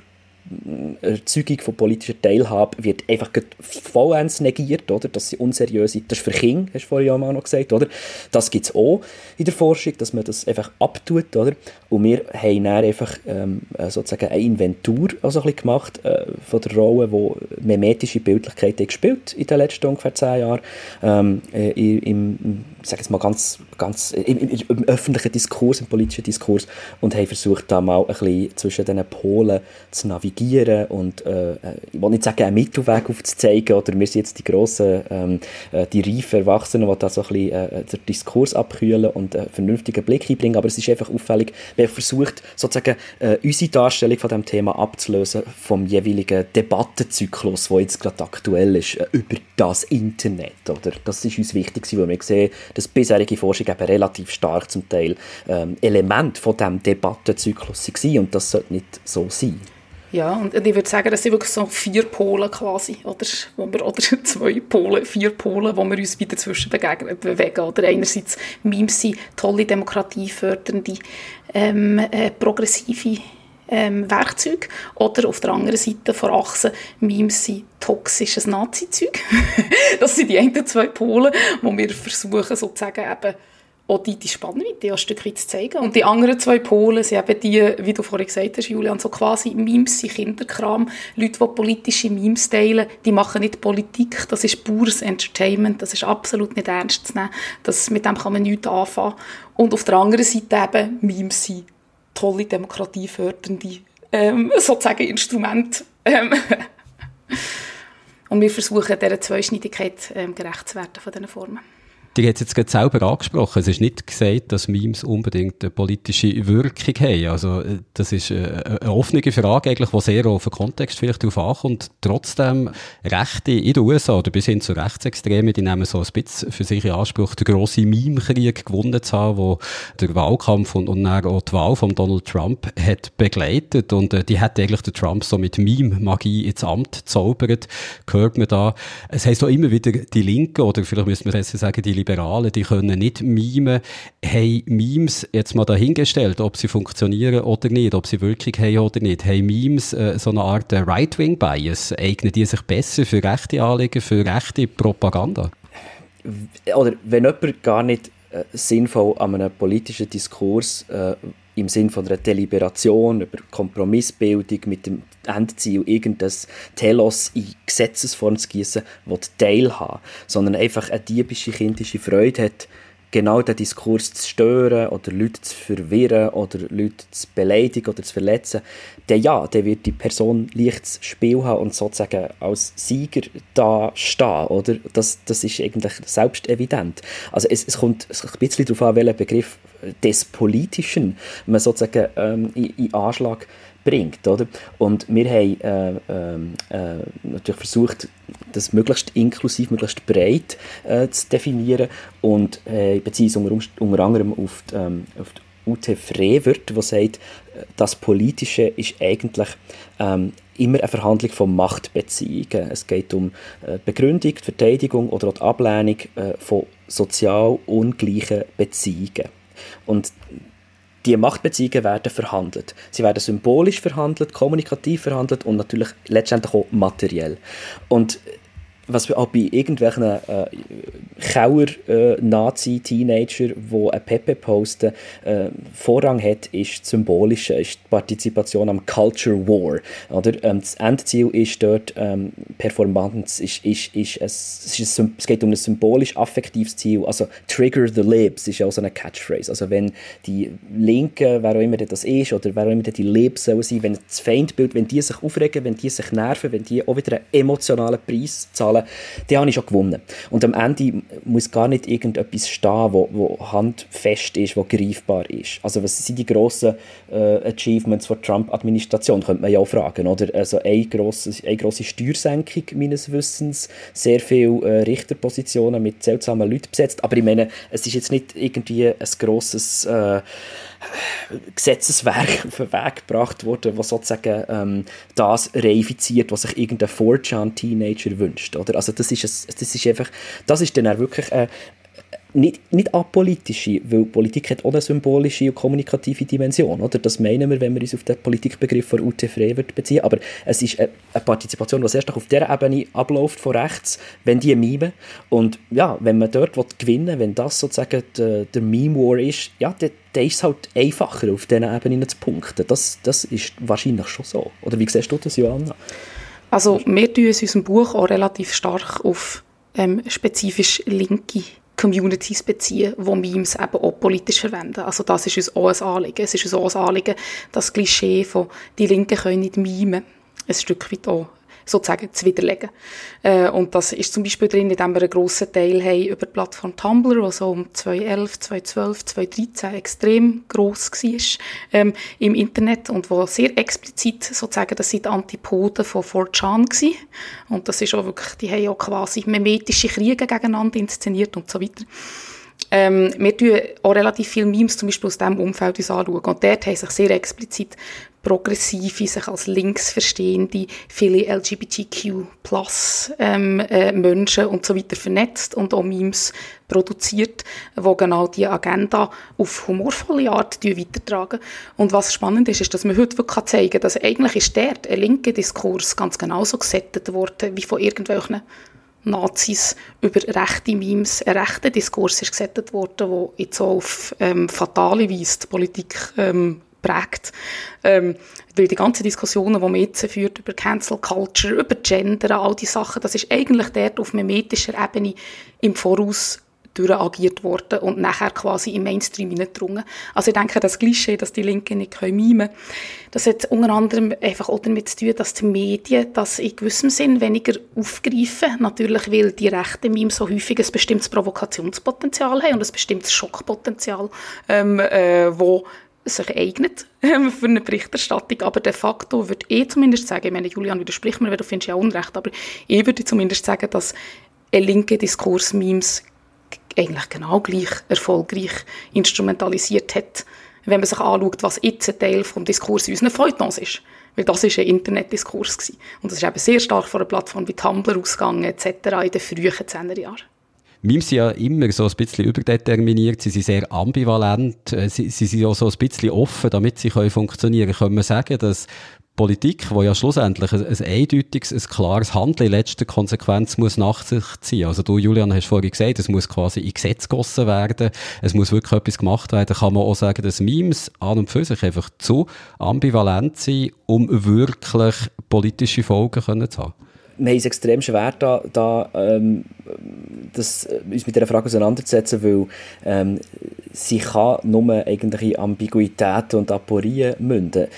Erzeugung von politischer Teilhabe wird einfach vollends negiert, oder? dass sie unseriös sind. Das ist für Kinder, hast du vorhin auch noch gesagt. Oder? Das gibt es auch in der Forschung, dass man das einfach abtut. Oder? Und wir haben dann einfach ähm, äh, sozusagen eine Inventur also ein gemacht äh, von der Rolle, die memetische Bildlichkeit gespielt in den letzten ungefähr zehn Jahren ähm, äh, im, ich sage jetzt mal ganz, ganz im, im, im, öffentlichen Diskurs, im politischen Diskurs und haben versucht, da mal ein bisschen zwischen diesen Polen zu navigieren und äh, äh, ich will nicht sagen, einen Mittelweg aufzuzeigen oder wir sind jetzt die grossen, ähm, äh, die reifen Erwachsenen, die da so ein bisschen äh, den Diskurs abkühlen und einen vernünftigen Blick einbringen, aber es ist einfach auffällig, wir haben versucht, sozusagen äh, unsere Darstellung von dem Thema abzulösen vom jeweiligen Debattenzyklus, der jetzt gerade aktuell ist, äh, über das Internet, oder? Das ist uns wichtig, weil wir sehen, dass bisherige Forschung eben relativ stark zum Teil ähm, Element von diesem Debattenzyklus war und das sollte nicht so sein. Ja, und ich würde sagen, das sind wirklich so vier Polen quasi, oder, wo wir, oder zwei Polen, vier Polen, wo wir uns wieder dazwischen bewegen. Oder einerseits Memes sind tolle demokratiefördernde, ähm, äh, progressive ähm, Werkzeug oder auf der anderen Seite von Achse Memes sind toxisches Nazi-Zeug. das sind die einen zwei Polen, wo wir versuchen sozusagen eben auch die, die Spannweite ein Stück weit zu zeigen. Und die anderen zwei Polen sind eben die, wie du vorhin gesagt hast, Julian, so quasi Memes sind Kinderkram. Leute, die politische Memes teilen, die machen nicht Politik, das ist pures Entertainment, das ist absolut nicht ernst zu nehmen. Das, mit dem kann man nichts anfangen. Und auf der anderen Seite eben Memes sind tolle demokratiefördernde ähm, sozusagen Instrumente. Ähm, und wir versuchen, dieser Zweischneidigkeit ähm, gerecht zu werden von diesen Formen. Die hat es jetzt gerade selber angesprochen. Es ist nicht gesagt, dass Memes unbedingt eine politische Wirkung haben. Also, äh, das ist äh, eine offene Frage eigentlich, die sehr auf den Kontext vielleicht darauf ankommt. Trotzdem, Rechte in den USA oder bis hin zu Rechtsextremen, die nehmen so ein bisschen für sich in Anspruch, den grossen Meme-Krieg gewonnen zu haben, wo der Wahlkampf und, und dann auch die Wahl von Donald Trump hat begleitet. Und äh, die hat eigentlich der Trump so mit Meme-Magie ins Amt zaubert. Hört man da. Es heisst auch immer wieder, die Linken oder vielleicht müssen wir besser sagen, die Liberalen, die können nicht mimen, haben Memes jetzt mal dahingestellt, ob sie funktionieren oder nicht, ob sie Wirkung haben oder nicht. Haben Memes äh, so eine Art äh, Right-Wing-Bias? Eignen die sich besser für rechte Anliegen, für rechte Propaganda? Oder wenn jemand gar nicht äh, sinnvoll an einem politischen Diskurs äh, im Sinn von einer Deliberation über Kompromissbildung mit dem Endziel, irgendein Telos in Gesetzesform zu gießen, das teilhaben, sondern einfach eine diebische kindische Freude hat, genau den Diskurs zu stören oder Leute zu verwirren oder Leute zu beleidigen oder zu verletzen, dann ja, dann wird die Person leichtes Spiel haben und sozusagen als Sieger da stehen, oder? Das, das ist eigentlich selbst evident. Also es, es kommt ein bisschen darauf an, welcher Begriff des Politischen man sozusagen ähm, in, in Anschlag bringt. Oder? Und wir haben äh, ähm, äh, natürlich versucht, das möglichst inklusiv, möglichst breit äh, zu definieren und äh, beziehen uns unter, unter anderem auf die, ähm, auf die Ute Frevert, die sagt, das Politische ist eigentlich ähm, immer eine Verhandlung von Machtbeziehungen. Es geht um äh, Begründung, die Verteidigung oder auch die Ablehnung äh, von sozial ungleichen Beziehungen. Und die Machtbeziehungen werden verhandelt. Sie werden symbolisch verhandelt, kommunikativ verhandelt und natürlich letztendlich auch materiell. Und was auch bei irgendwelchen äh, Kauer-Nazi-Teenager, äh, die ein Pepe posten, äh, Vorrang hat, ist Symbolische, ist die Partizipation am Culture War. Oder? Ähm, das Endziel ist dort ähm, Performance, ist, ist, ist, es, ist ein, es geht um ein symbolisch-affektives Ziel, also Trigger the Libs ist ja auch so eine Catchphrase. Also wenn die Linken, wer auch immer das ist, oder wer auch immer die Libs sollen sein, wenn das Feindbild, wenn die sich aufregen, wenn die sich nerven, wenn die auch wieder einen emotionalen Preis zahlen, zahlen, dann habe ich schon gewonnen. Und am Ende muss gar nicht irgendetwas stehen, wo, wo handfest ist, wo greifbar ist. Also was sind die grossen äh, Achievements der Trump-Administration, könnte man ja auch fragen. Oder? Also eine grosse, eine grosse Steuersenkung meines Wissens, sehr viele äh, Richterpositionen mit seltsamen Leuten besetzt, aber ich meine, es ist jetzt nicht irgendwie ein grosses äh, Gesetzeswerk auf den Weg gebracht worden, was sozusagen ähm, das reifiziert, was sich irgendein 4chan-Teenager wünscht. Oder? Also das ist, ein, das ist einfach, das ist dann auch wirklich äh, nicht, nicht apolitische, weil Politik hat auch eine symbolische und kommunikative Dimension. Oder? Das meinen wir, wenn wir uns auf den Politikbegriff von UT Frevert beziehen. Aber es ist eine, Partizipation, die erst auf dieser Ebene abläuft, von rechts, wenn die mimen. Und ja, wenn man dort gewinnen will, wenn das sozusagen der, der Meme-War ist, ja, dann, dann ist es halt einfacher, auf diesen Ebenen zu punkten. Das, das ist wahrscheinlich schon so. Oder wie siehst du das, Johanna? Also wir tun uns in unserem Buch auch relativ stark auf ähm, spezifisch linke Communities beziehen, die Memes eben auch politisch verwenden. Also das ist uns auch ein Anliegen. Es ist uns auch ein Anliegen, das Klischee von «die Linken können nicht mimen» ein Stück weit auch sozusagen zu widerlegen. Äh, und das ist zum Beispiel drin, indem wir einen grossen Teil haben über die Plattform Tumblr, die so um 2011, 2012, 2013 extrem gross war ähm, im Internet und wo sehr explizit sozusagen, das sind Antipoden von 4chan gewesen. Und das ist auch wirklich, die haben auch quasi memetische Kriege gegeneinander inszeniert und so weiter. Ähm, wir tun auch relativ viele Memes zum Beispiel aus diesem Umfeld uns anschauen. Und dort haben sich sehr explizit progressive, sich als links verstehende, viele LGBTQ plus ähm, äh, und so weiter vernetzt und auch Memes produziert, wo genau die Agenda auf humorvolle Art weitertragen. Und was spannend ist, ist, dass man heute wirklich zeigen kann, dass eigentlich ist dort ein linker Diskurs ganz genauso gesettet worden wie von irgendwelchen Nazis über rechte Memes, ein rechter Diskurs ist gesettet worden, der jetzt auch auf ähm, fatale Weise die Politik ähm, prägt. Ähm, weil die ganzen Diskussionen, die man jetzt führt über Cancel Culture, über Gender, all die Sachen, das ist eigentlich dort auf memetischer Ebene im Voraus durchagiert worden und nachher quasi im Mainstream hineingedrungen. Also ich denke, das Klischee, dass die Linken nicht mimen können, das hat unter anderem einfach auch damit zu tun, dass die Medien das in gewissem Sinn weniger aufgreifen. Natürlich, weil die rechten Memes so häufig ein bestimmtes Provokationspotenzial haben und ein bestimmtes Schockpotenzial, ähm, äh, wo sich eignet ähm, für eine Berichterstattung, aber de facto würde ich zumindest sagen, ich meine, Julian widerspricht mir, weil du findest ja Unrecht, aber ich würde zumindest sagen, dass linke Diskurs Memes eigentlich genau gleich erfolgreich instrumentalisiert hat, wenn man sich anschaut, was jetzt ein Teil des Diskurs in unseren Feuilletons ist. Weil das war ein Internetdiskurs. Und das ist eben sehr stark von einer Plattform wie Tumblr ausgegangen, etc. in den frühen 10er Jahren. Memes sind ja immer so ein bisschen überdeterminiert, sie sind sehr ambivalent, äh, sie, sie sind auch so ein bisschen offen, damit sie können funktionieren können. Können wir sagen, dass Politik, wo ja schlussendlich ein, ein eindeutiges, ein klares Handeln in letzter Konsequenz muss nach sich ziehen. Also du, Julian, hast vorhin gesagt, es muss quasi in Gesetz gegossen werden, es muss wirklich etwas gemacht werden. Kann man auch sagen, dass Memes an und für sich einfach zu ambivalent sind, um wirklich politische Folgen können zu haben? Wir haben es extrem schwer, da, da ähm, das, äh, uns mit dieser Frage auseinanderzusetzen, weil ähm, sie kann nur eigentlich Ambiguitäten und Aporien münden.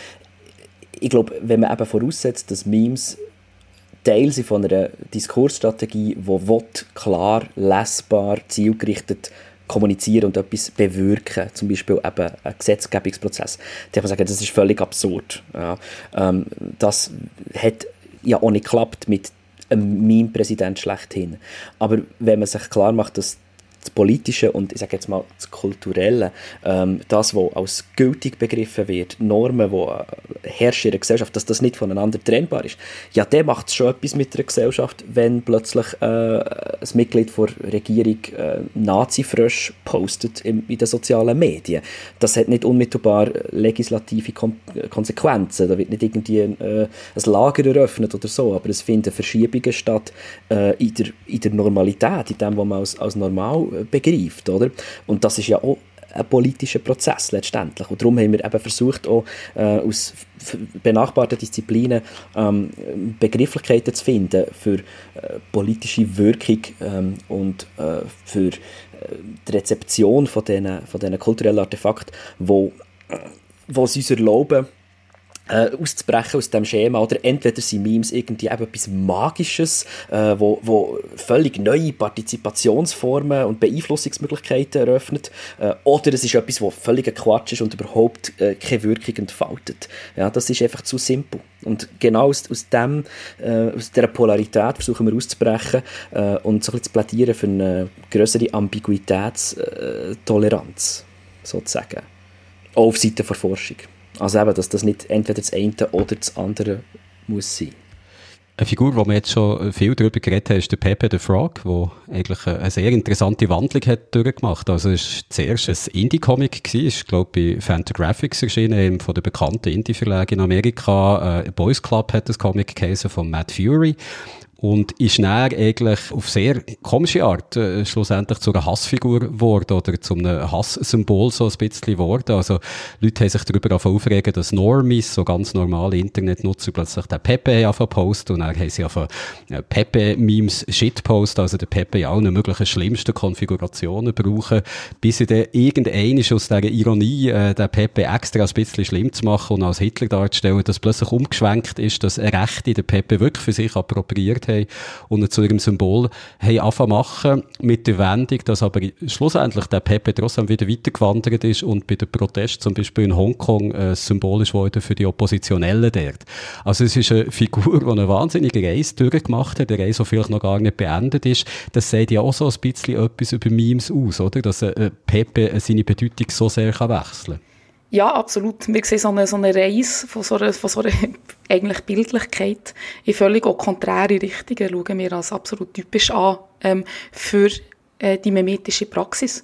Ich glaube, wenn man eben voraussetzt, dass Memes Teil sind von einer Diskursstrategie, die klar, lesbar, zielgerichtet kommunizieren und etwas bewirken, zum Beispiel eben einen Gesetzgebungsprozess, dann kann man sagen, das ist völlig absurd. Ja. Ähm, das hat ja auch nicht geklappt mit einem Meme-Präsident schlechthin. Aber wenn man sich klar macht, dass das Politische und ich sage jetzt mal das Kulturelle, ähm, das, was als gültig begriffen wird, Normen, die herrschen in der Gesellschaft, dass das nicht voneinander trennbar ist, ja, der macht schon etwas mit der Gesellschaft, wenn plötzlich äh, ein Mitglied der Regierung äh, Nazi-Frösch postet in, in, den sozialen Medien. Das hat nicht unmittelbar legislative Kon Konsequenzen, da wird nicht irgendwie äh, ein Lager eröffnet oder so, aber es finden Verschiebungen statt äh, in, der, in der Normalität, in dem, was man als, als normal begreift. Oder? Und das ist ja auch ein politischer Prozess letztendlich. Und darum haben wir eben versucht, auch äh, aus benachbarten Disziplinen ähm, Begrifflichkeiten zu finden für äh, politische Wirkung ähm, und äh, für äh, die Rezeption von diesen, von kulturellen Artefakten, wo, wo sie uns erlauben, äh, auszubrechen aus dem Schema oder entweder sind Memes irgendwie etwas Magisches, äh, wo, wo völlig neue Partizipationsformen und Beeinflussungsmöglichkeiten eröffnet äh, oder es ist etwas, wo völlig Quatsch ist und überhaupt äh, keine Wirkung entfaltet. Ja, das ist einfach zu simpel. Und genau aus, aus, dem, äh, aus dieser Polarität versuchen wir auszubrechen äh, und so ein bisschen zu plädieren für eine größere Ambiguitätstoleranz, sozusagen. Auch auf Seite der Forschung. Also eben, dass das nicht entweder das eine oder das andere muss sein. Eine Figur, die wir jetzt schon viel darüber geredet haben, ist der Pepe the Frog, der eigentlich eine sehr interessante Wandlung hat durchgemacht. Also es war zuerst ein Indie-Comic, ist glaube bei Fantagraphics erschienen, von der bekannten Indie-Verlage in Amerika. Äh, Boys Club hat das Comic geheißen von Matt Fury und ist näher eigentlich auf sehr komische Art äh, schlussendlich zu einer Hassfigur geworden oder zu einem Hasssymbol so ein bisschen geworden. Also Leute haben sich darüber aufregen, dass Normies, so ganz normale Internetnutzer, plötzlich den Pepe posten und dann haben sie einfach äh, Pepe-Memes Shitpost, also der Pepe in allen möglichen schlimmsten Konfigurationen brauchen, bis sie dann irgendein aus dieser Ironie, äh, den Pepe extra ein bisschen schlimm zu machen und als Hitler darzustellen, dass plötzlich umgeschwenkt ist, dass Rechte den Pepe wirklich für sich appropriiert haben und zu ihrem Symbol haben angefangen machen mit der Wendung, dass aber schlussendlich der Pepe trotzdem wieder weitergewandert ist und bei den Protesten zum Beispiel in Hongkong äh, symbolisch wurde für die Oppositionellen dort. Also es ist eine Figur, die eine wahnsinnige Reise durchgemacht hat, eine Reise, die vielleicht noch gar nicht beendet ist. Das sagt ja auch so ein bisschen etwas über Memes aus, oder? Dass äh, Pepe seine Bedeutung so sehr kann wechseln kann. Ja, absolut. Wir sehen so eine, so eine Reise von so einer, von so einer eigentlich Bildlichkeit in völlig auch konträre Richtungen schauen wir als absolut typisch an ähm, für äh, die mimetische Praxis.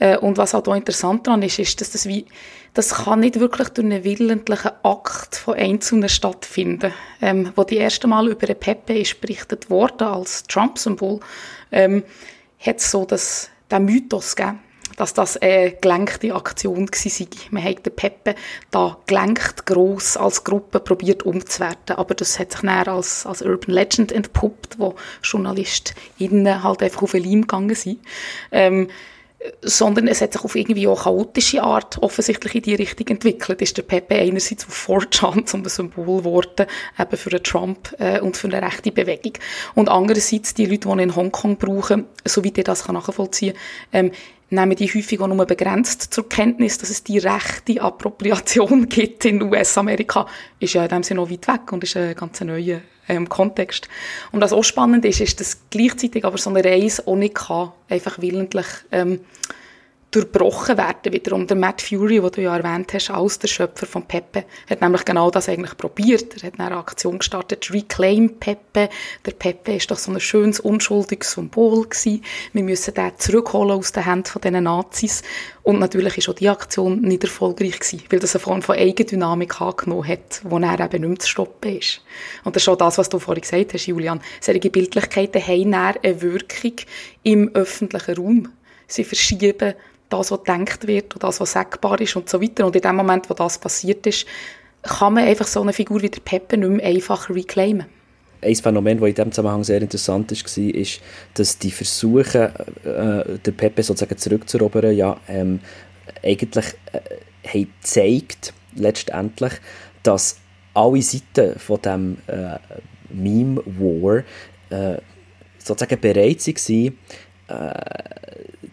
Äh, und was auch interessant daran ist, ist, dass das wie, das kann nicht wirklich durch einen willentlichen Akt von Einzelnen stattfinden. Ähm, wo die erste Mal über eine Pepe ist berichtet worden als Trump-Symbol, ähm, hat es so das, den Mythos gegeben, dass das eine gelenkte Aktion war. Man hat den Peppe da gelenkt, gross als Gruppe probiert umzuwerten, aber das hat sich näher als, als Urban Legend entpuppt, wo JournalistInnen halt einfach auf einen Leim gegangen sind. Ähm, sondern es hat sich auf irgendwie auch chaotische Art offensichtlich in die Richtung entwickelt. Ist der Pepe einerseits auf 4chan zum Symbol geworden, eben für einen Trump äh, und für eine rechte Bewegung. Und andererseits die Leute, die ihn in Hongkong brauchen, soweit ich das nachvollziehen kann, ähm, nehmen die häufig auch nur begrenzt zur Kenntnis, dass es die rechte Appropriation gibt in US-Amerika, ist ja in dem Sinne noch weit weg und ist ein ganz neuer ähm, Kontext. Und was auch spannend ist, ist, dass gleichzeitig aber so eine Reise auch nicht kann, einfach willentlich ähm, durchbrochen werden. Wiederum der Matt Fury, den du ja erwähnt hast, als der Schöpfer von Pepe, hat nämlich genau das eigentlich probiert. Er hat eine Aktion gestartet, Reclaim Pepe. Der Pepe ist doch so ein schönes, unschuldiges Symbol gewesen. Wir müssen den zurückholen aus den Händen von diesen Nazis. Und natürlich ist auch die Aktion nicht erfolgreich gewesen, weil das eine Form von Eigendynamik angenommen hat, wo er eben nicht mehr zu stoppen ist. Und das ist auch das, was du vorhin gesagt hast, Julian. Solche Bildlichkeiten haben eine Wirkung im öffentlichen Raum. Sie verschieben das, was gedacht wird und das, was sagbar ist und so weiter. Und in dem Moment, wo das passiert ist, kann man einfach so eine Figur wie der Peppe nicht mehr einfach reclaimen. Ein Phänomen, das in diesem Zusammenhang sehr interessant war, ist, dass die Versuche, äh, den Pepe sozusagen zurückzuerobern, ja, ähm, eigentlich äh, haben gezeigt, letztendlich, dass alle Seiten von dem äh, Meme War äh, sozusagen bereit waren, äh,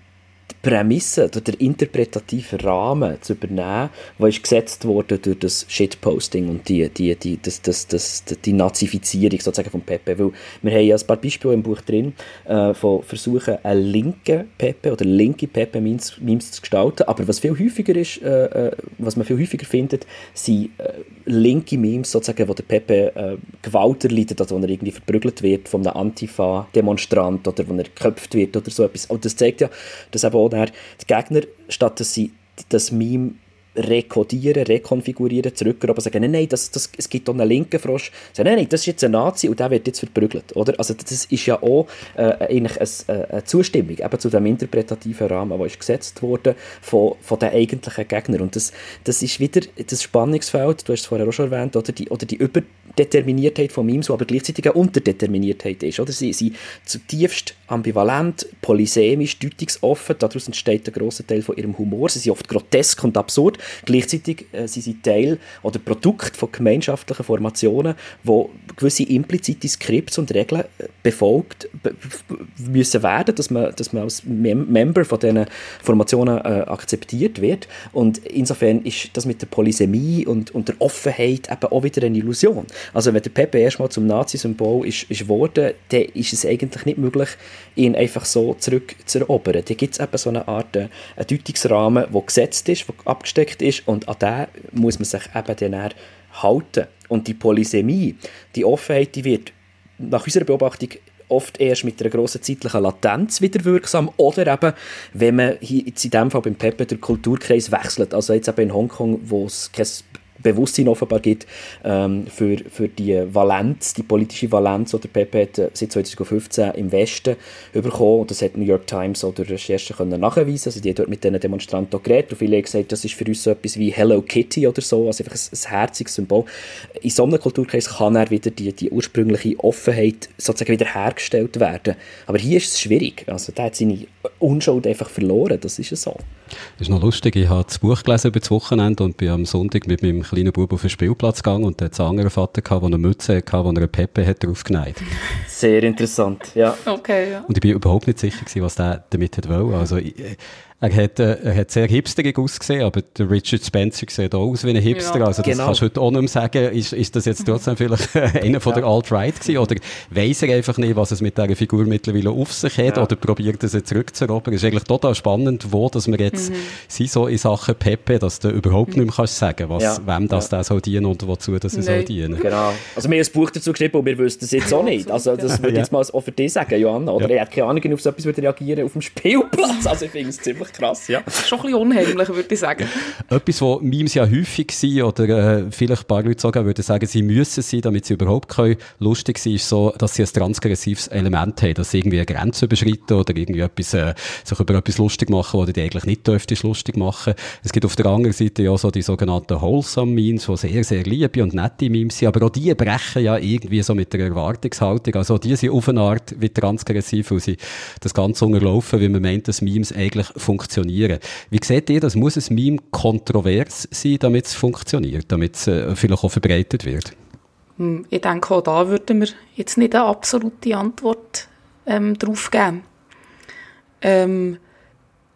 Prämisse oder der interpretative Rahmen zu übernehmen, der ist gesetzt wurde durch das Shitposting und die, die, die, das, das, das, die Nazifizierung sozusagen von Pepe. Weil wir haben ja ein paar Beispiele im Buch drin äh, von Versuchen, einen linken Pepe oder linke Pepe Memes, Memes zu gestalten. Aber was viel häufiger ist, äh, äh was man viel häufiger findet, sind äh, linke Memes sozusagen, wo der Pepe äh, Gewalt erleidet, also wo er irgendwie verprügelt wird von einem Antifa-Demonstrant oder wo er geköpft wird oder so etwas. Und das zeigt ja, dass eben auch die Gegner, statt dass sie das Meme rekodieren, rekonfigurieren, zurückgehen, aber sagen, nein, nein, das, das, es gibt auch einen linken Frosch. Sagen, nein, nein, das ist jetzt ein Nazi und der wird jetzt verprügelt, oder? Also das ist ja auch äh, eigentlich eine, eine Zustimmung eben zu dem interpretativen Rahmen, der gesetzt wurde von, von den eigentlichen Gegnern. Und das, das ist wieder das Spannungsfeld, du hast es vorher auch schon erwähnt, oder die, oder die Überdeterminiertheit von Memes, die aber gleichzeitig eine Unterdeterminiertheit ist, oder? Sie sind zutiefst ambivalent, polysemisch, deutungsoffen, daraus entsteht ein grosser Teil von ihrem Humor. Sie sind oft grotesk und absurd, Gleichzeitig äh, sind sie Teil oder Produkt von gemeinschaftlichen Formationen, wo gewisse implizite Skripts und Regeln äh, befolgt müssen werden, dass man, dass man als Mem Member von diesen Formationen äh, akzeptiert wird. Und insofern ist das mit der Polysemie und, und der Offenheit eben auch wieder eine Illusion. Also wenn der Pepe erstmal zum Nazi-Symbol ist, ist geworden, dann ist es eigentlich nicht möglich, ihn einfach so zurückzuerobern. Da gibt es eben so eine Art äh, einen Deutungsrahmen, der gesetzt ist, der abgesteckt Konflikt ist und an den muss man sich eben dann halten. Und die Polysemie, die Offenheit, die wird nach unserer Beobachtung oft erst mit einer grossen zeitlichen Latenz wieder wirksam oder eben, wenn man hier jetzt in dem Fall beim Pepe den Kulturkreis wechselt, also jetzt eben in Hongkong, wo es kein Bewusstsein offenbar gibt ähm, für, für die Valenz, die politische Valenz, die Pepe hat äh, seit 2015 im Westen bekommen. Und das hat New York Times oder Recherchen können nachweisen. Also die hat dort mit diesen Demonstranten geredet und viele haben gesagt, das ist für uns so etwas wie Hello Kitty oder so, also einfach ein, ein herziges Symbol. In so einem Kulturkreis kann er wieder die, die ursprüngliche Offenheit sozusagen wieder hergestellt werden. Aber hier ist es schwierig. Also der hat seine Unschuld einfach verloren, das ist so. Das ist noch lustig, ich habe das Buch gelesen über das Wochenende und bin am Sonntag mit meinem kleinen Bub auf den Spielplatz gegangen und der hat einen anderen Vater gehabt, der eine Mütze hatte, wo er eine Peppe hat draufgenäht. Sehr interessant, ja. Okay, ja. Und ich bin überhaupt nicht sicher gewesen, was der damit hat wollen. Also, ich, er hat, äh, er hat sehr hipsterig ausgesehen, aber der Richard Spencer sieht auch aus wie ein Hipster. Ja, also das genau. kannst du heute auch nicht mehr sagen. Ist, ist das jetzt trotzdem vielleicht einer von der Alt-Right gewesen? Oder weiss er einfach nicht, was es mit dieser Figur mittlerweile auf sich hat? Ja. Oder probiert er sie zurückzurobern? Es ist eigentlich total spannend, wo dass wir jetzt mhm. sind so in Sachen Pepe, dass du überhaupt nicht mehr kannst sagen, was, ja. wem das ja. soll dienen und wozu das nee. soll dienen. Genau. Also wir haben ein Buch dazu geschrieben und wir wüssten es jetzt auch nicht. Also das würde ich jetzt mal auch für dich sagen, Johanna. Oder er hat keine Ahnung, auf so etwas würde reagieren auf dem Spielplatz. Also ich finde es ziemlich krass, ja. Das ist schon ein bisschen unheimlich, würde ich sagen. Etwas, wo Memes ja häufig sind, oder äh, vielleicht ein paar Leute sogar würden sagen, sie müssen sein, damit sie überhaupt können, lustig sein, ist so, dass sie ein transgressives Element haben, dass sie irgendwie eine Grenze überschreiten oder irgendwie etwas, äh, sich über etwas lustig machen, wo du dich eigentlich nicht dürftest lustig machen. Es gibt auf der anderen Seite ja so die sogenannten Wholesome Memes, die sehr, sehr liebe und nette Memes sind, aber auch die brechen ja irgendwie so mit der Erwartungshaltung, also die sind auf eine Art wie transgressiv, weil sie das Ganze unterlaufen, wie man meint, dass Memes eigentlich funktionieren. Wie seht ihr das? Muss ein Meme kontrovers sein, damit es funktioniert, damit es äh, vielleicht auch verbreitet wird? Hm, ich denke, auch da würden wir jetzt nicht eine absolute Antwort ähm, drauf geben. Ähm,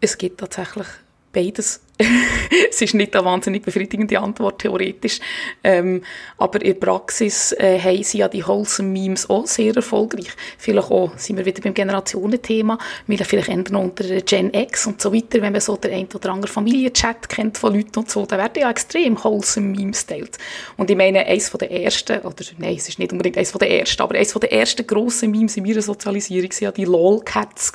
es gibt tatsächlich beides. es ist nicht eine wahnsinnig befriedigende Antwort, theoretisch. Ähm, aber in der Praxis äh, haben sie ja die Wholesome Memes auch sehr erfolgreich. Vielleicht auch, sind wir wieder beim Generationenthema, wir vielleicht ändern unter Gen X und so weiter, wenn man so der ein oder andere Familienchat kennt von Leuten und so, da werden ja extrem Wholesome Memes teilt. Und ich meine, eines von der ersten, oder nein, es ist nicht unbedingt eines von der ersten, aber eines von der ersten grossen Memes in meiner Sozialisierung waren ja die LOL-Cats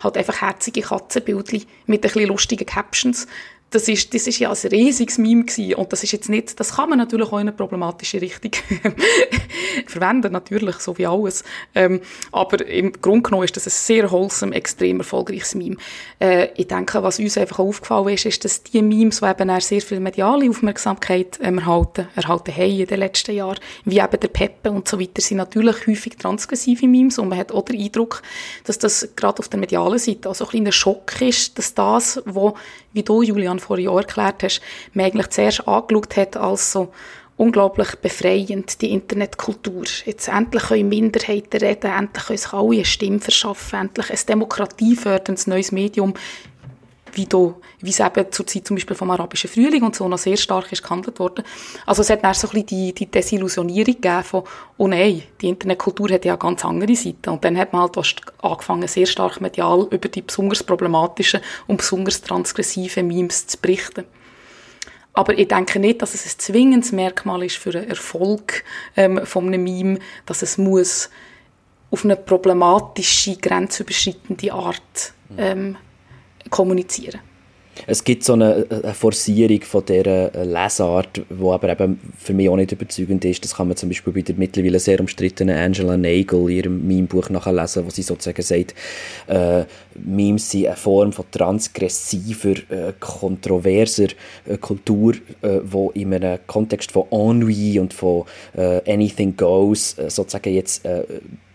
halt einfach herzige Katzenbildchen mit ein bisschen lustigen Captions das ist, das ist ja ein riesiges Meme gewesen. und das ist jetzt nicht, das kann man natürlich auch in eine problematische Richtung verwenden, natürlich, so wie alles. Ähm, aber im Grunde genommen ist das ein sehr wholesome, extrem erfolgreiches Meme. Äh, ich denke, was uns einfach aufgefallen ist, ist, dass die Memes, die eben sehr viel mediale Aufmerksamkeit ähm, erhalten, erhalten haben in den letzten Jahren, wie eben der Peppe und so weiter, sind natürlich häufig transgressive Memes und man hat auch den Eindruck, dass das gerade auf der medialen Seite auch so ein kleiner Schock ist, dass das, was wie du, Julian, vor Jahren erklärt hast, man eigentlich zuerst angeschaut hat als so unglaublich befreiend, die Internetkultur. Jetzt endlich können Minderheiten reden, endlich können sich alle eine Stimme verschaffen, endlich ein demokratieförderndes neues Medium wie, da, wie es eben zur Zeit zum Beispiel vom arabischen Frühling und so noch sehr stark ist gehandelt worden. Also es hat dann so ein bisschen die, die Desillusionierung gegeben von, oh nein, die Internetkultur hat ja ganz andere Seite. Und dann hat man halt angefangen, sehr stark medial über die besonders problematischen und besonders transgressiven Memes zu berichten. Aber ich denke nicht, dass es ein zwingendes Merkmal ist für einen Erfolg ähm, von einem Meme, dass es muss auf eine problematische, grenzüberschreitende Art ähm, kommunizieren. Es gibt so eine, eine Forcierung von dieser Lesart, die aber eben für mich auch nicht überzeugend ist. Das kann man zum Beispiel bei der mittlerweile sehr umstrittenen Angela Nagel in ihrem Meme-Buch nachlesen, wo sie sozusagen sagt, äh, Memes sind eine Form von transgressiver, äh, kontroverser äh, Kultur, äh, wo in einem Kontext von Ennui und von äh, Anything Goes äh, sozusagen jetzt äh,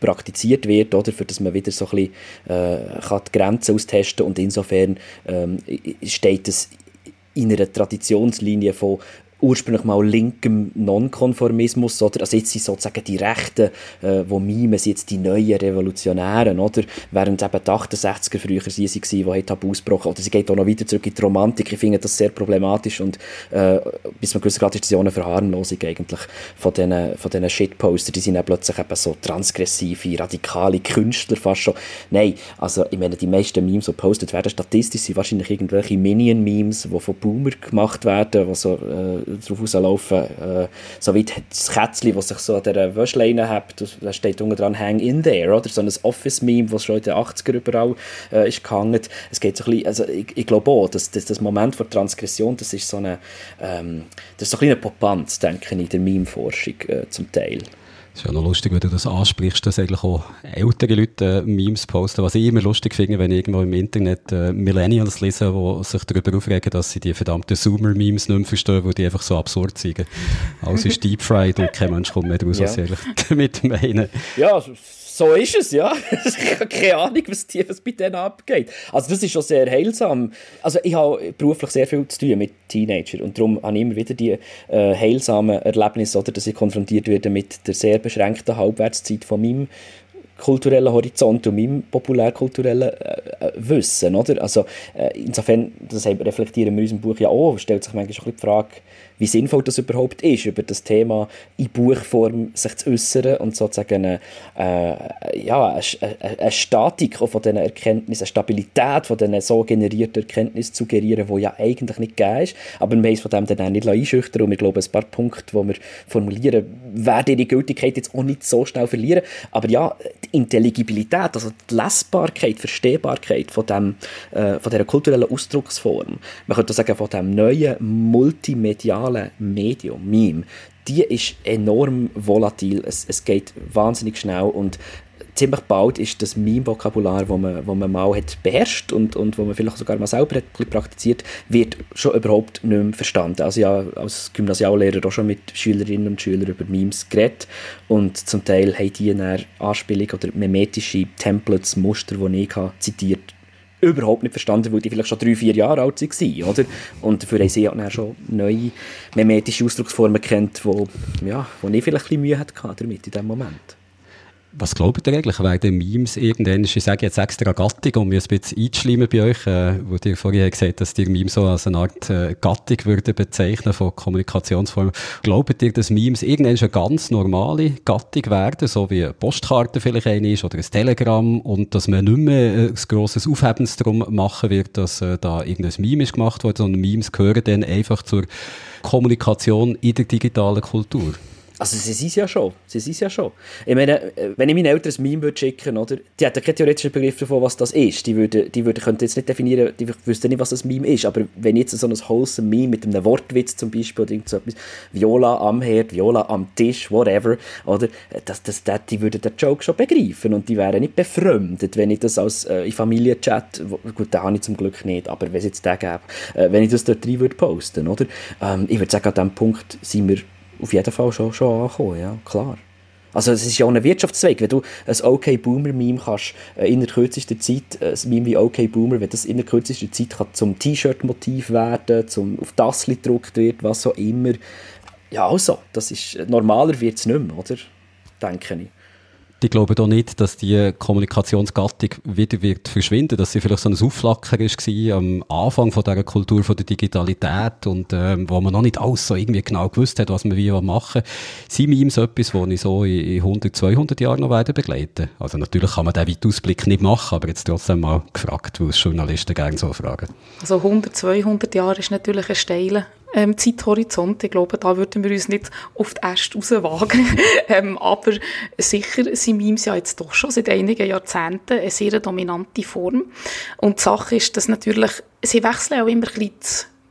praktiziert wird, oder, für dass man wieder so ein bisschen äh, kann die Grenzen austesten und insofern ähm, steht es in einer Traditionslinie von ursprünglich mal linkem Nonkonformismus, oder? Also jetzt sind sozusagen die Rechten, äh, wo mimen jetzt die neuen Revolutionären, oder? Während eben die 68er früher sie waren, die Tabu ausgebrochen Oder sie geht auch noch weiter zurück in die Romantik. Ich finde das sehr problematisch und äh, bis man gewissen Grad ist das ja eine Verharmlosung eigentlich von diesen, von diesen Shitposter. Die sind dann plötzlich eben so transgressive, radikale Künstler fast schon. Nein, also ich meine, die meisten Memes, die gepostet werden, statistisch sind wahrscheinlich irgendwelche Minion-Memes, die von Boomer gemacht werden, die so äh, drauf rauslaufen. Äh, so wie das Kätzchen, das sich so an dieser Wäschleine hat, da steht unten dran «Hang in there», oder? So ein Office-Meme, das schon in den 80er überall äh, ist gehangen. Es geht so ein bisschen, also ich, ich glaube auch, dass, dass das Moment der Transgression, das ist so eine, ähm, das ist so ein bisschen eine Popanz, denke ich, in der Meme-Forschung äh, zum Teil. Ist ja noch lustig, wenn du das ansprichst, dass eigentlich auch ältere Leute äh, Memes posten. Was ich immer lustig finde, wenn ich irgendwo im Internet äh, Millennials lese, die sich darüber aufregen, dass sie die verdammten Zoomer-Memes nicht mehr verstehen, weil die einfach so absurd sind. Alles ist deep-fried und kein Mensch kommt mehr daraus, ja. was sie eigentlich damit meinen. Ja, so ist es, ja. ich habe keine Ahnung, was, die, was bei denen abgeht. Also das ist schon sehr heilsam. Also ich habe beruflich sehr viel zu tun mit Teenagern und darum habe ich immer wieder die äh, heilsamen Erlebnisse, oder, dass ich konfrontiert werde mit der sehr beschränkten Halbwertszeit von meinem kulturellen Horizont und meinem populärkulturellen äh, äh, Wissen. Oder? Also, äh, insofern, das reflektieren wir in unserem Buch ja auch, stellt sich manchmal schon die Frage, wie sinnvoll das überhaupt ist, über das Thema in Buchform sich zu äußern und sozusagen eine, äh, ja, eine, eine Statik von diesen Erkenntnissen, eine Stabilität von diesen so generierten Erkenntnissen zu gerieren, die ja eigentlich nicht gegeben ist. Aber wir haben es von dem dann auch nicht einschüchtern und wir glauben, ein paar Punkte, die wir formulieren, werden ihre Gültigkeit jetzt auch nicht so schnell verlieren. Aber ja, Intelligibilität, also die Lesbarkeit, Verstehbarkeit von, dem, äh, von dieser kulturellen Ausdrucksform, man könnte sagen, von dem neuen multimedialen Medium, Meme, die ist enorm volatil, es, es geht wahnsinnig schnell und ziemlich bald ist das Meme-Vokabular, das man, man mal hat beherrscht und, und wo man vielleicht sogar mal selber hat praktiziert, wird schon überhaupt nicht mehr verstanden. Also ja, als Gymnasiallehrer auch schon mit Schülerinnen und Schülern über Memes geredet und zum Teil haben die eine Anspielung oder memetische Templates, Muster, die ich habe, zitiert überhaupt nicht verstanden, weil die vielleicht schon drei, vier Jahre alt waren, oder? Und dafür haben sie auch schon neue memetische Ausdrucksformen kennt, wo, ja, wo ich vielleicht ein bisschen Mühe hatte damit in diesem Moment. Was glaubt ihr eigentlich? Werden Memes irgendwann, ich sage jetzt extra Gattung, um mich ein bisschen einzuschleimen bei euch, äh, wo ihr vorhin gesagt dass ihr Memes so als eine Art äh, Gattung würde bezeichnen von Kommunikationsformen. Glaubt ihr, dass Memes irgendwann eine ganz normale Gattung werden, so wie eine Postkarte vielleicht eine ist oder ein Telegramm und dass man nicht mehr äh, ein grosses Aufhebens darum machen wird, dass äh, da irgendein Meme ist gemacht wurde, sondern Memes gehören dann einfach zur Kommunikation in der digitalen Kultur? Also sie sind ja schon. Sie sind ja schon. Ich meine, äh, wenn ich meinen Eltern ein Meme würde schicken würde, die hätten keinen theoretischen Begriff davon, was das ist. Die würden, die würden, könnten jetzt nicht definieren, die wüssten nicht, was das Meme ist. Aber wenn jetzt so ein wholesome Meme mit einem Wortwitz zum Beispiel oder so etwas, Viola am Herd, Viola am Tisch, whatever, oder, das, das, das, die würden den Joke schon begreifen und die wären nicht befremdet, wenn ich das als äh, in Familienchat, gut, den habe ich zum Glück nicht, aber wenn es jetzt den gäbe, äh, wenn ich das dort rein würde posten, oder? Ähm, ich würde sagen, an diesem Punkt sind wir auf jeden Fall schon, schon angekommen, ja, klar. Also es ist ja auch ein Wirtschaftszweig, wenn du ein OK Boomer Meme kannst äh, in der kürzesten Zeit, äh, ein Meme wie OK Boomer, wenn das in der kürzesten Zeit kann zum T-Shirt-Motiv werden, zum auf das gedruckt wird, was auch immer. Ja, also, das ist, normaler wird es nicht mehr, oder? Denke ich die glauben auch nicht, dass die Kommunikationsgattung wieder wird verschwinden, dass sie vielleicht so ein Aufflacker war am Anfang von dieser Kultur von der Digitalität und ähm, wo man noch nicht alles so irgendwie genau gewusst hat, was man wie machen Sind Memes etwas, das ich so in 100, 200 Jahren noch weiter begleiten? Also natürlich kann man diesen Weitausblick nicht machen, aber jetzt trotzdem mal gefragt, weil es Journalisten gerne so fragen. Also 100, 200 Jahre ist natürlich ein steiler ähm, Zeithorizont. Ich glaube, da würden wir uns nicht auf die Äste rauswagen. ähm, aber sicher sind Memes ja jetzt doch schon seit einigen Jahrzehnten eine sehr dominante Form. Und die Sache ist, dass natürlich, sie wechseln auch immer ein bisschen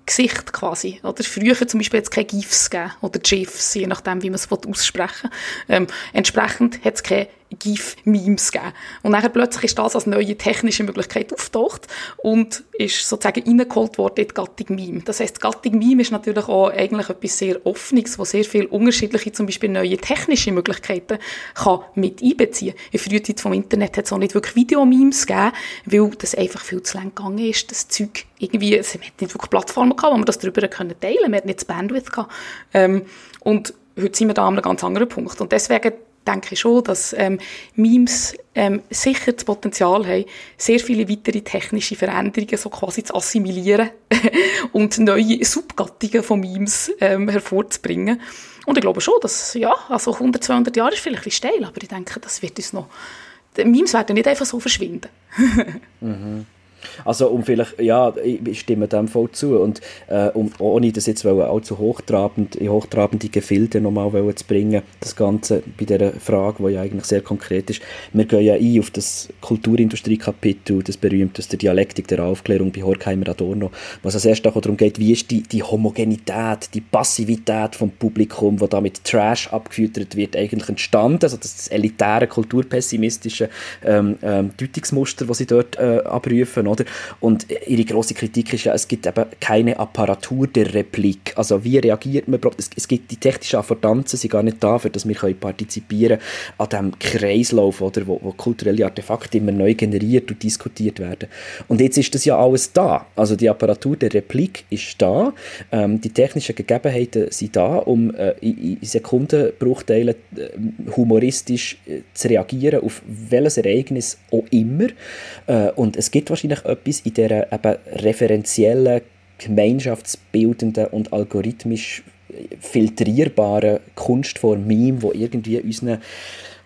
Gesicht quasi. Oder früher zum Beispiel jetzt keine GIFs gegeben oder GIFs, je nachdem, wie man es aussprechen will. Ähm, entsprechend hat es keine GIF-Memes gegeben. Und dann plötzlich ist das als neue technische Möglichkeit auftaucht und ist sozusagen reingeholt worden in die Gattung Meme. Das heisst, die Gattung Meme ist natürlich auch eigentlich etwas sehr Offenes, wo sehr viele unterschiedliche, zum Beispiel neue technische Möglichkeiten kann mit einbeziehen. In der Frühzeit vom Internet hat es auch nicht wirklich Videomemes gegeben, weil das einfach viel zu lang gegangen ist, das Zeug irgendwie, es hat nicht wirklich Plattformen gehabt, wo man das darüber können teilen konnte, man hat nicht das Bandwidth gehabt. Ähm, und heute sind wir da an einem ganz anderen Punkt. Und deswegen denke ich schon, dass ähm, Memes ähm, sicher das Potenzial haben, sehr viele weitere technische Veränderungen so quasi zu assimilieren und neue Subgattungen von Memes ähm, hervorzubringen. Und ich glaube schon, dass, ja, also 100, 200 Jahre ist vielleicht ein steil, aber ich denke, das wird uns noch, die Memes werden nicht einfach so verschwinden. mhm. Also um vielleicht, ja, ich stimme dem voll zu. Und äh, um, ohne das jetzt allzu hochtrabend, in hochtrabende Gefilde nochmal zu bringen, das Ganze bei dieser Frage, die ja eigentlich sehr konkret ist. Wir gehen ja ein auf das Kulturindustrie-Kapitel, das berühmteste Dialektik der Aufklärung bei Horkheimer Adorno, was erstes auch darum geht, wie ist die, die Homogenität, die Passivität vom Publikum, wo da mit Trash abgefüttert wird, eigentlich entstanden, also das elitäre, kulturpessimistische ähm, ähm, Deutungsmuster, das sie dort äh, abrufen oder? Und ihre große Kritik ist ja, es gibt eben keine Apparatur der Replik. Also wie reagiert man? Es, es gibt die technischen Affordanzen sind gar nicht da, für dass wir können partizipieren an diesem Kreislauf, oder, wo, wo kulturelle Artefakte immer neu generiert und diskutiert werden. Und jetzt ist das ja alles da. Also die Apparatur der Replik ist da, ähm, die technischen Gegebenheiten sind da, um äh, in, Sekundenbruchteilen äh, humoristisch äh, zu reagieren auf welches Ereignis auch immer. Äh, und es gibt wahrscheinlich eigentlich etwas in dieser eben referenziellen, gemeinschaftsbildenden und algorithmisch filtrierbaren Kunstform Meme, wo irgendwie unseren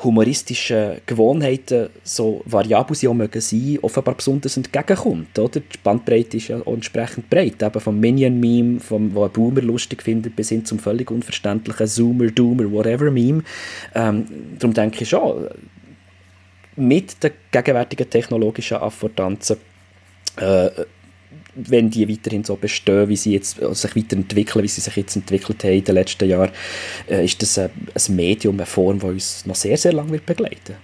humoristischen Gewohnheiten so variabel sie auch mögen sein, offenbar besonders entgegenkommt. Oder? Die Bandbreite ist ja entsprechend breit. Eben vom Minion-Meme, vom, wo ein Boomer lustig findet, bis hin zum völlig unverständlichen Zoomer, Doomer, whatever Meme. Ähm, darum denke ich schon, mit den gegenwärtigen technologischen Affordanzen äh, wenn die weiterhin so bestehen, wie sie jetzt also sich weiterentwickeln, wie sie sich jetzt entwickelt haben in den letzten Jahren, äh, ist das ein, ein Medium, eine Form, die uns noch sehr, sehr lange wird begleiten wird.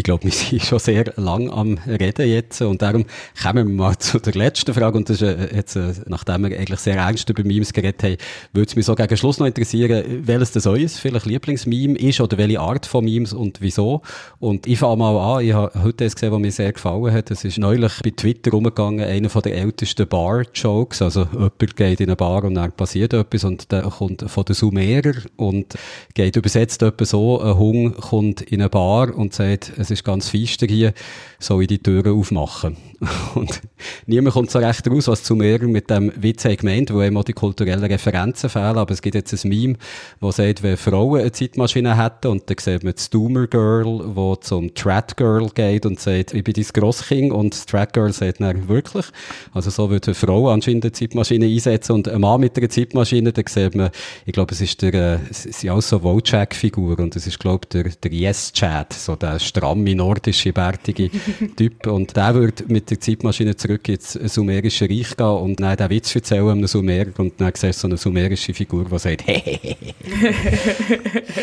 Ich glaube, wir sind schon sehr lang am Reden jetzt und darum kommen wir mal zu der letzten Frage und das ist äh, jetzt, äh, nachdem wir eigentlich sehr ernst über Memes geredet haben, würde es mich so gegen Schluss noch interessieren, welches das euer vielleicht Lieblingsmeme ist oder welche Art von Memes und wieso. Und ich fange mal an, ich habe heute das gesehen, was mir sehr gefallen hat. Es ist neulich bei Twitter rumgegangen, einer von der ältesten Bar-Jokes, also jemand geht in eine Bar und dann passiert etwas und der kommt von den Sumerer und geht übersetzt etwa so, ein Hund kommt in eine Bar und sagt, es ist ganz feister hier, soll ich die Türen aufmachen. Und niemand kommt so recht raus, was zu mir mit dem Witz gemeint, wo immer die kulturellen Referenzen fehlen, aber es gibt jetzt ein Meme, wo sagt, wenn Frauen eine Zeitmaschine hätten, und dann sieht man das Doomer Girl, wo zum Trat Girl geht und sagt, ich bin dein Grosskind, und das Trat Girl sagt, nein, wirklich. Also so würde eine Frau anscheinend eine Zeitmaschine einsetzen, und ein Mann mit einer Zeitmaschine, dann sieht man, ich glaube, es ist der, äh, es sind auch so Wojciech-Figur, und es ist, glaube ich, der, der Yes-Chat, so der stramme, nordische, bärtige Typ, und der würde mit der Zeitmaschine zurück ins Sumerische Reich gehen und dann den Witz erzählen einem Sumer und dann siehst du so eine sumerische Figur, die sagt, hehehe.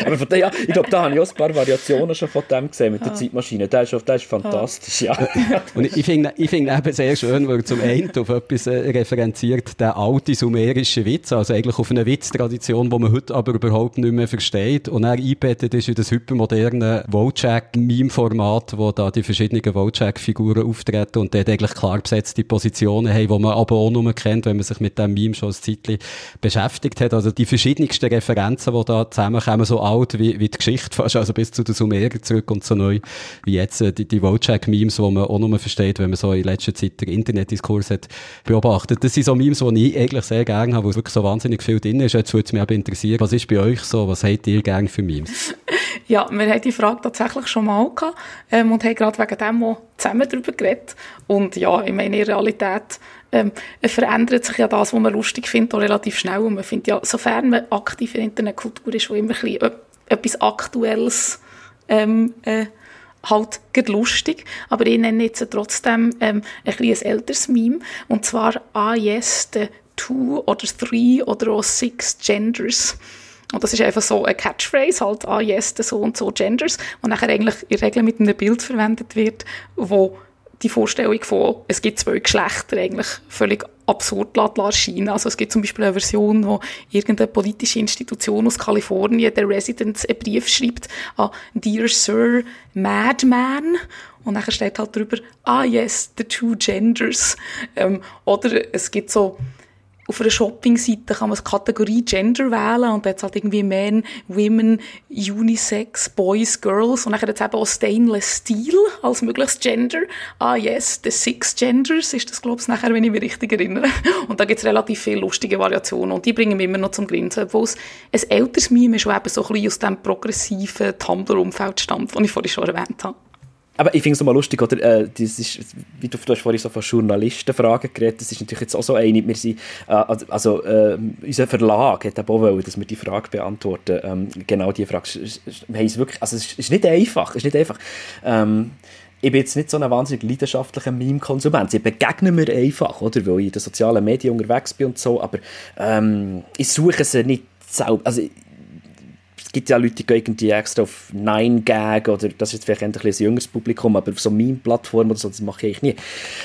Aber von der, ja, ich glaube, da habe ich auch ein paar Variationen schon von dem gesehen mit der ah. Zeitmaschine. Der ist, der ist fantastisch, ja. und ich finde ich find eben sehr schön, weil zum einen auf etwas äh, referenziert, der alte sumerische Witz, also eigentlich auf eine Witztradition, die man heute aber überhaupt nicht mehr versteht und er einbettet ist in das hypermoderne Wojciech-Meme-Format, wo da die verschiedenen Wojciech-Figuren auftreten und dort eigentlich klar besetzte Positionen haben, die man aber auch nur kennt, wenn man sich mit dem Meme schon ein Zeitchen beschäftigt hat. Also die verschiedensten Referenzen, die da zusammenkommen, so alt wie, wie die Geschichte fast, also bis zu den Sumerern zurück und so neu, wie jetzt äh, die, die Wojciech-Memes, die man auch nur versteht, wenn man so in letzter Zeit den Internetdiskurs hat beobachtet. Das sind so Memes, die ich eigentlich sehr gerne habe, wo wirklich so wahnsinnig viel drin ist. Jetzt würde es mich aber interessieren, was ist bei euch so, was habt ihr gerne für Memes? Ja, wir haben die Frage tatsächlich schon mal gehabt ähm, und haben gerade wegen dem auch zusammen darüber geredet. Und ja, ich meine, in Realität ähm, verändert sich ja das, was man lustig findet, auch relativ schnell. Und man findet ja, sofern man aktiv in der Internetkultur ist, wo immer ein bisschen etwas Aktuelles ähm, äh, halt lustig. Aber ich nenne jetzt trotzdem ähm, ein ein älteres Meme. Und zwar, ah yes, the two oder three oder auch six genders. Und das ist einfach so eine Catchphrase, halt, ah yes, so und so Genders, und nachher eigentlich in Regel mit einem Bild verwendet wird, wo die Vorstellung von, es gibt zwei Geschlechter eigentlich völlig absurd erscheinen. Also es gibt zum Beispiel eine Version, wo irgendeine politische Institution aus Kalifornien der Residents einen Brief schreibt an Dear Sir Madman und nachher steht halt drüber, ah yes, the two genders. Ähm, oder es gibt so auf einer Shopping-Seite kann man die Kategorie Gender wählen und da hat halt irgendwie Men, Women, Unisex, Boys, Girls und dann es eben auch Stainless Steel als mögliches Gender. Ah yes, the Six Genders ist das, glaube ich, nachher, wenn ich mich richtig erinnere. Und da gibt es relativ viele lustige Variationen und die bringen mich immer noch zum Grinsen, obwohl es ein älteres Meme das eben so ein bisschen aus dem progressiven Tumblr-Umfeld stammt, das ich vorhin schon erwähnt habe. Aber ich finde es mal lustig, oder? Äh, das ist, wie du, du hast vorhin so von Journalistenfragen geredet, das ist natürlich jetzt auch so eine. Wir sind, äh, also, also äh, unser Verlag hat auch wollen, dass wir die Frage beantworten. Ähm, genau die Frage. Wir haben wirklich, also es ist nicht einfach, es ist nicht einfach. Ähm, ich bin jetzt nicht so ein wahnsinnig leidenschaftlicher Meme-Konsument. Sie begegnen mir einfach, oder? Weil ich in den sozialen Medien unterwegs bin und so, aber ähm, ich suche sie nicht selber. Also, es gibt ja Leute, die irgendwie extra auf 9gag oder das ist jetzt vielleicht ein, ein jüngeres Publikum, aber auf so Meme-Plattformen oder so, das mache ich nie.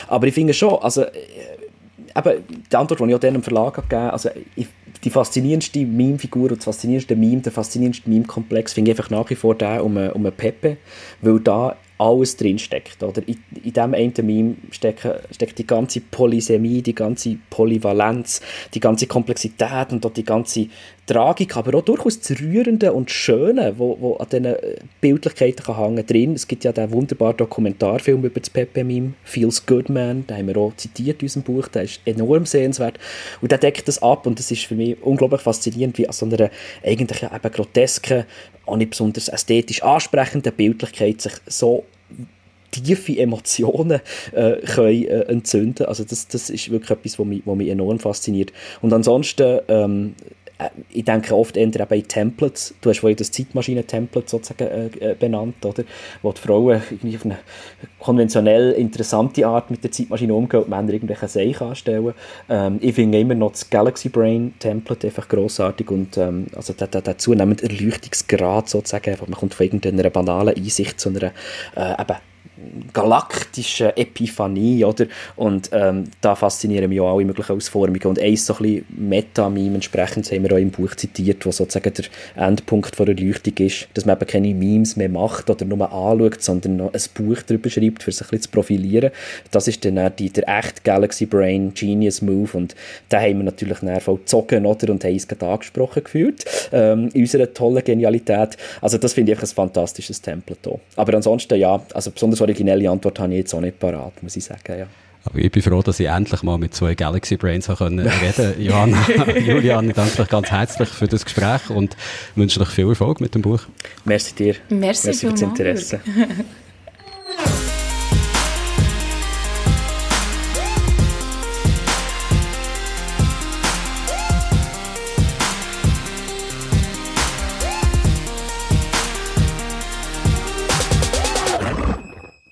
Aber ich finde schon, also äh, eben, die Antwort, die ich auch im Verlag gegeben habe, also die faszinierendste Meme-Figur und das faszinierendste Meme, der faszinierendste Meme-Komplex finde ich einfach nach wie vor der um, um Pepe, weil da alles drinsteckt. Oder? In, in diesem einen Meme steckt, steckt die ganze Polysemie, die ganze Polyvalenz, die ganze Komplexität und auch die ganze Tragik, aber auch durchaus das Rührende und Schöne, wo, wo an diesen äh, Bildlichkeiten hängen drin. Es gibt ja den wunderbaren Dokumentarfilm über das Pepe-Meme, Feels Good Man, den haben wir auch zitiert in unserem Buch, der ist enorm sehenswert und der deckt das ab und das ist für mich unglaublich faszinierend, wie an so einer eigentlich eben grotesken, auch nicht besonders ästhetisch ansprechenden Bildlichkeit sich so tiefe Emotionen äh, können, äh, entzünden Also das, das ist wirklich etwas, was mich, was mich enorm fasziniert. Und ansonsten ähm, äh, ich denke oft eher eben in Templates. Du hast vorhin das Zeitmaschinen-Template sozusagen äh, äh, benannt, oder? Wo die Frauen irgendwie auf eine konventionell interessante Art mit der Zeitmaschine umgehen und Männer irgendwelche Seich anstellen. Ähm, ich finde immer noch das Galaxy Brain Template einfach grossartig und ähm, also der, der, der zunehmende Erleuchtungsgrad sozusagen, man kommt von irgendeiner banalen Einsicht zu einer äh, eben galaktische Epiphanie, oder? Und ähm, da faszinieren mich auch alle möglichen Ausformungen. Und eins so ein bisschen Meta-Meme entsprechend haben wir auch im Buch zitiert, wo sozusagen der Endpunkt der Erleuchtung ist, dass man eben keine Memes mehr macht oder nur anschaut, sondern noch ein Buch darüber schreibt, für sich ein bisschen zu profilieren. Das ist dann die, der echte Galaxy Brain Genius Move und da haben wir natürlich dann vollzogen, oder? Und haben es gerade angesprochen gefühlt, ähm, unserer tollen Genialität. Also das finde ich einfach ein fantastisches Template hier. Aber ansonsten, ja, also besonders originelle Antwort habe ich jetzt auch nicht parat, muss ich sagen, ja. Aber ich bin froh, dass ich endlich mal mit zwei Galaxy Brains können reden Johanna, Julian, ich danke euch ganz herzlich für das Gespräch und wünsche euch viel Erfolg mit dem Buch. Merci dir. Merci, Merci für das Interesse.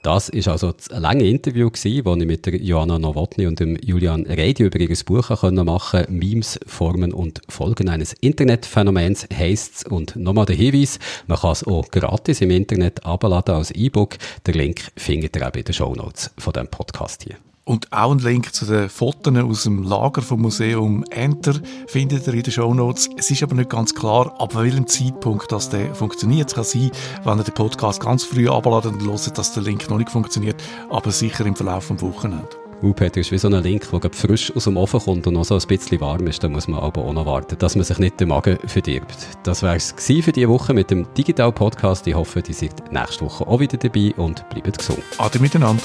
Das ist also ein langes Interview gewesen, das ich mit der Joanna Nowotny und dem Julian Reidi über ihr Buch machen konnte. Memes, Formen und Folgen eines Internetphänomens heisst es. Und nochmal der Hinweis, man kann es auch gratis im Internet abladen als E-Book. Den Link findet ihr auch in den Shownotes von diesem Podcast hier. Und auch einen Link zu den Fotos aus dem Lager vom Museum Enter findet ihr in den Shownotes. Es ist aber nicht ganz klar, ab welchem Zeitpunkt das der funktioniert. Es kann sein, wenn ihr den Podcast ganz früh abladen und hört, dass der Link noch nicht funktioniert, aber sicher im Verlauf des Wochenende. Uh, Peter, ist wie so ein Link, der frisch aus dem Ofen kommt und noch so ein bisschen warm ist. Da muss man aber auch noch warten, dass man sich nicht den Magen verdirbt. Das war es für diese Woche mit dem Digital Podcast. Ich hoffe, ihr seid nächste Woche auch wieder dabei und bleibt gesund. Ade miteinander.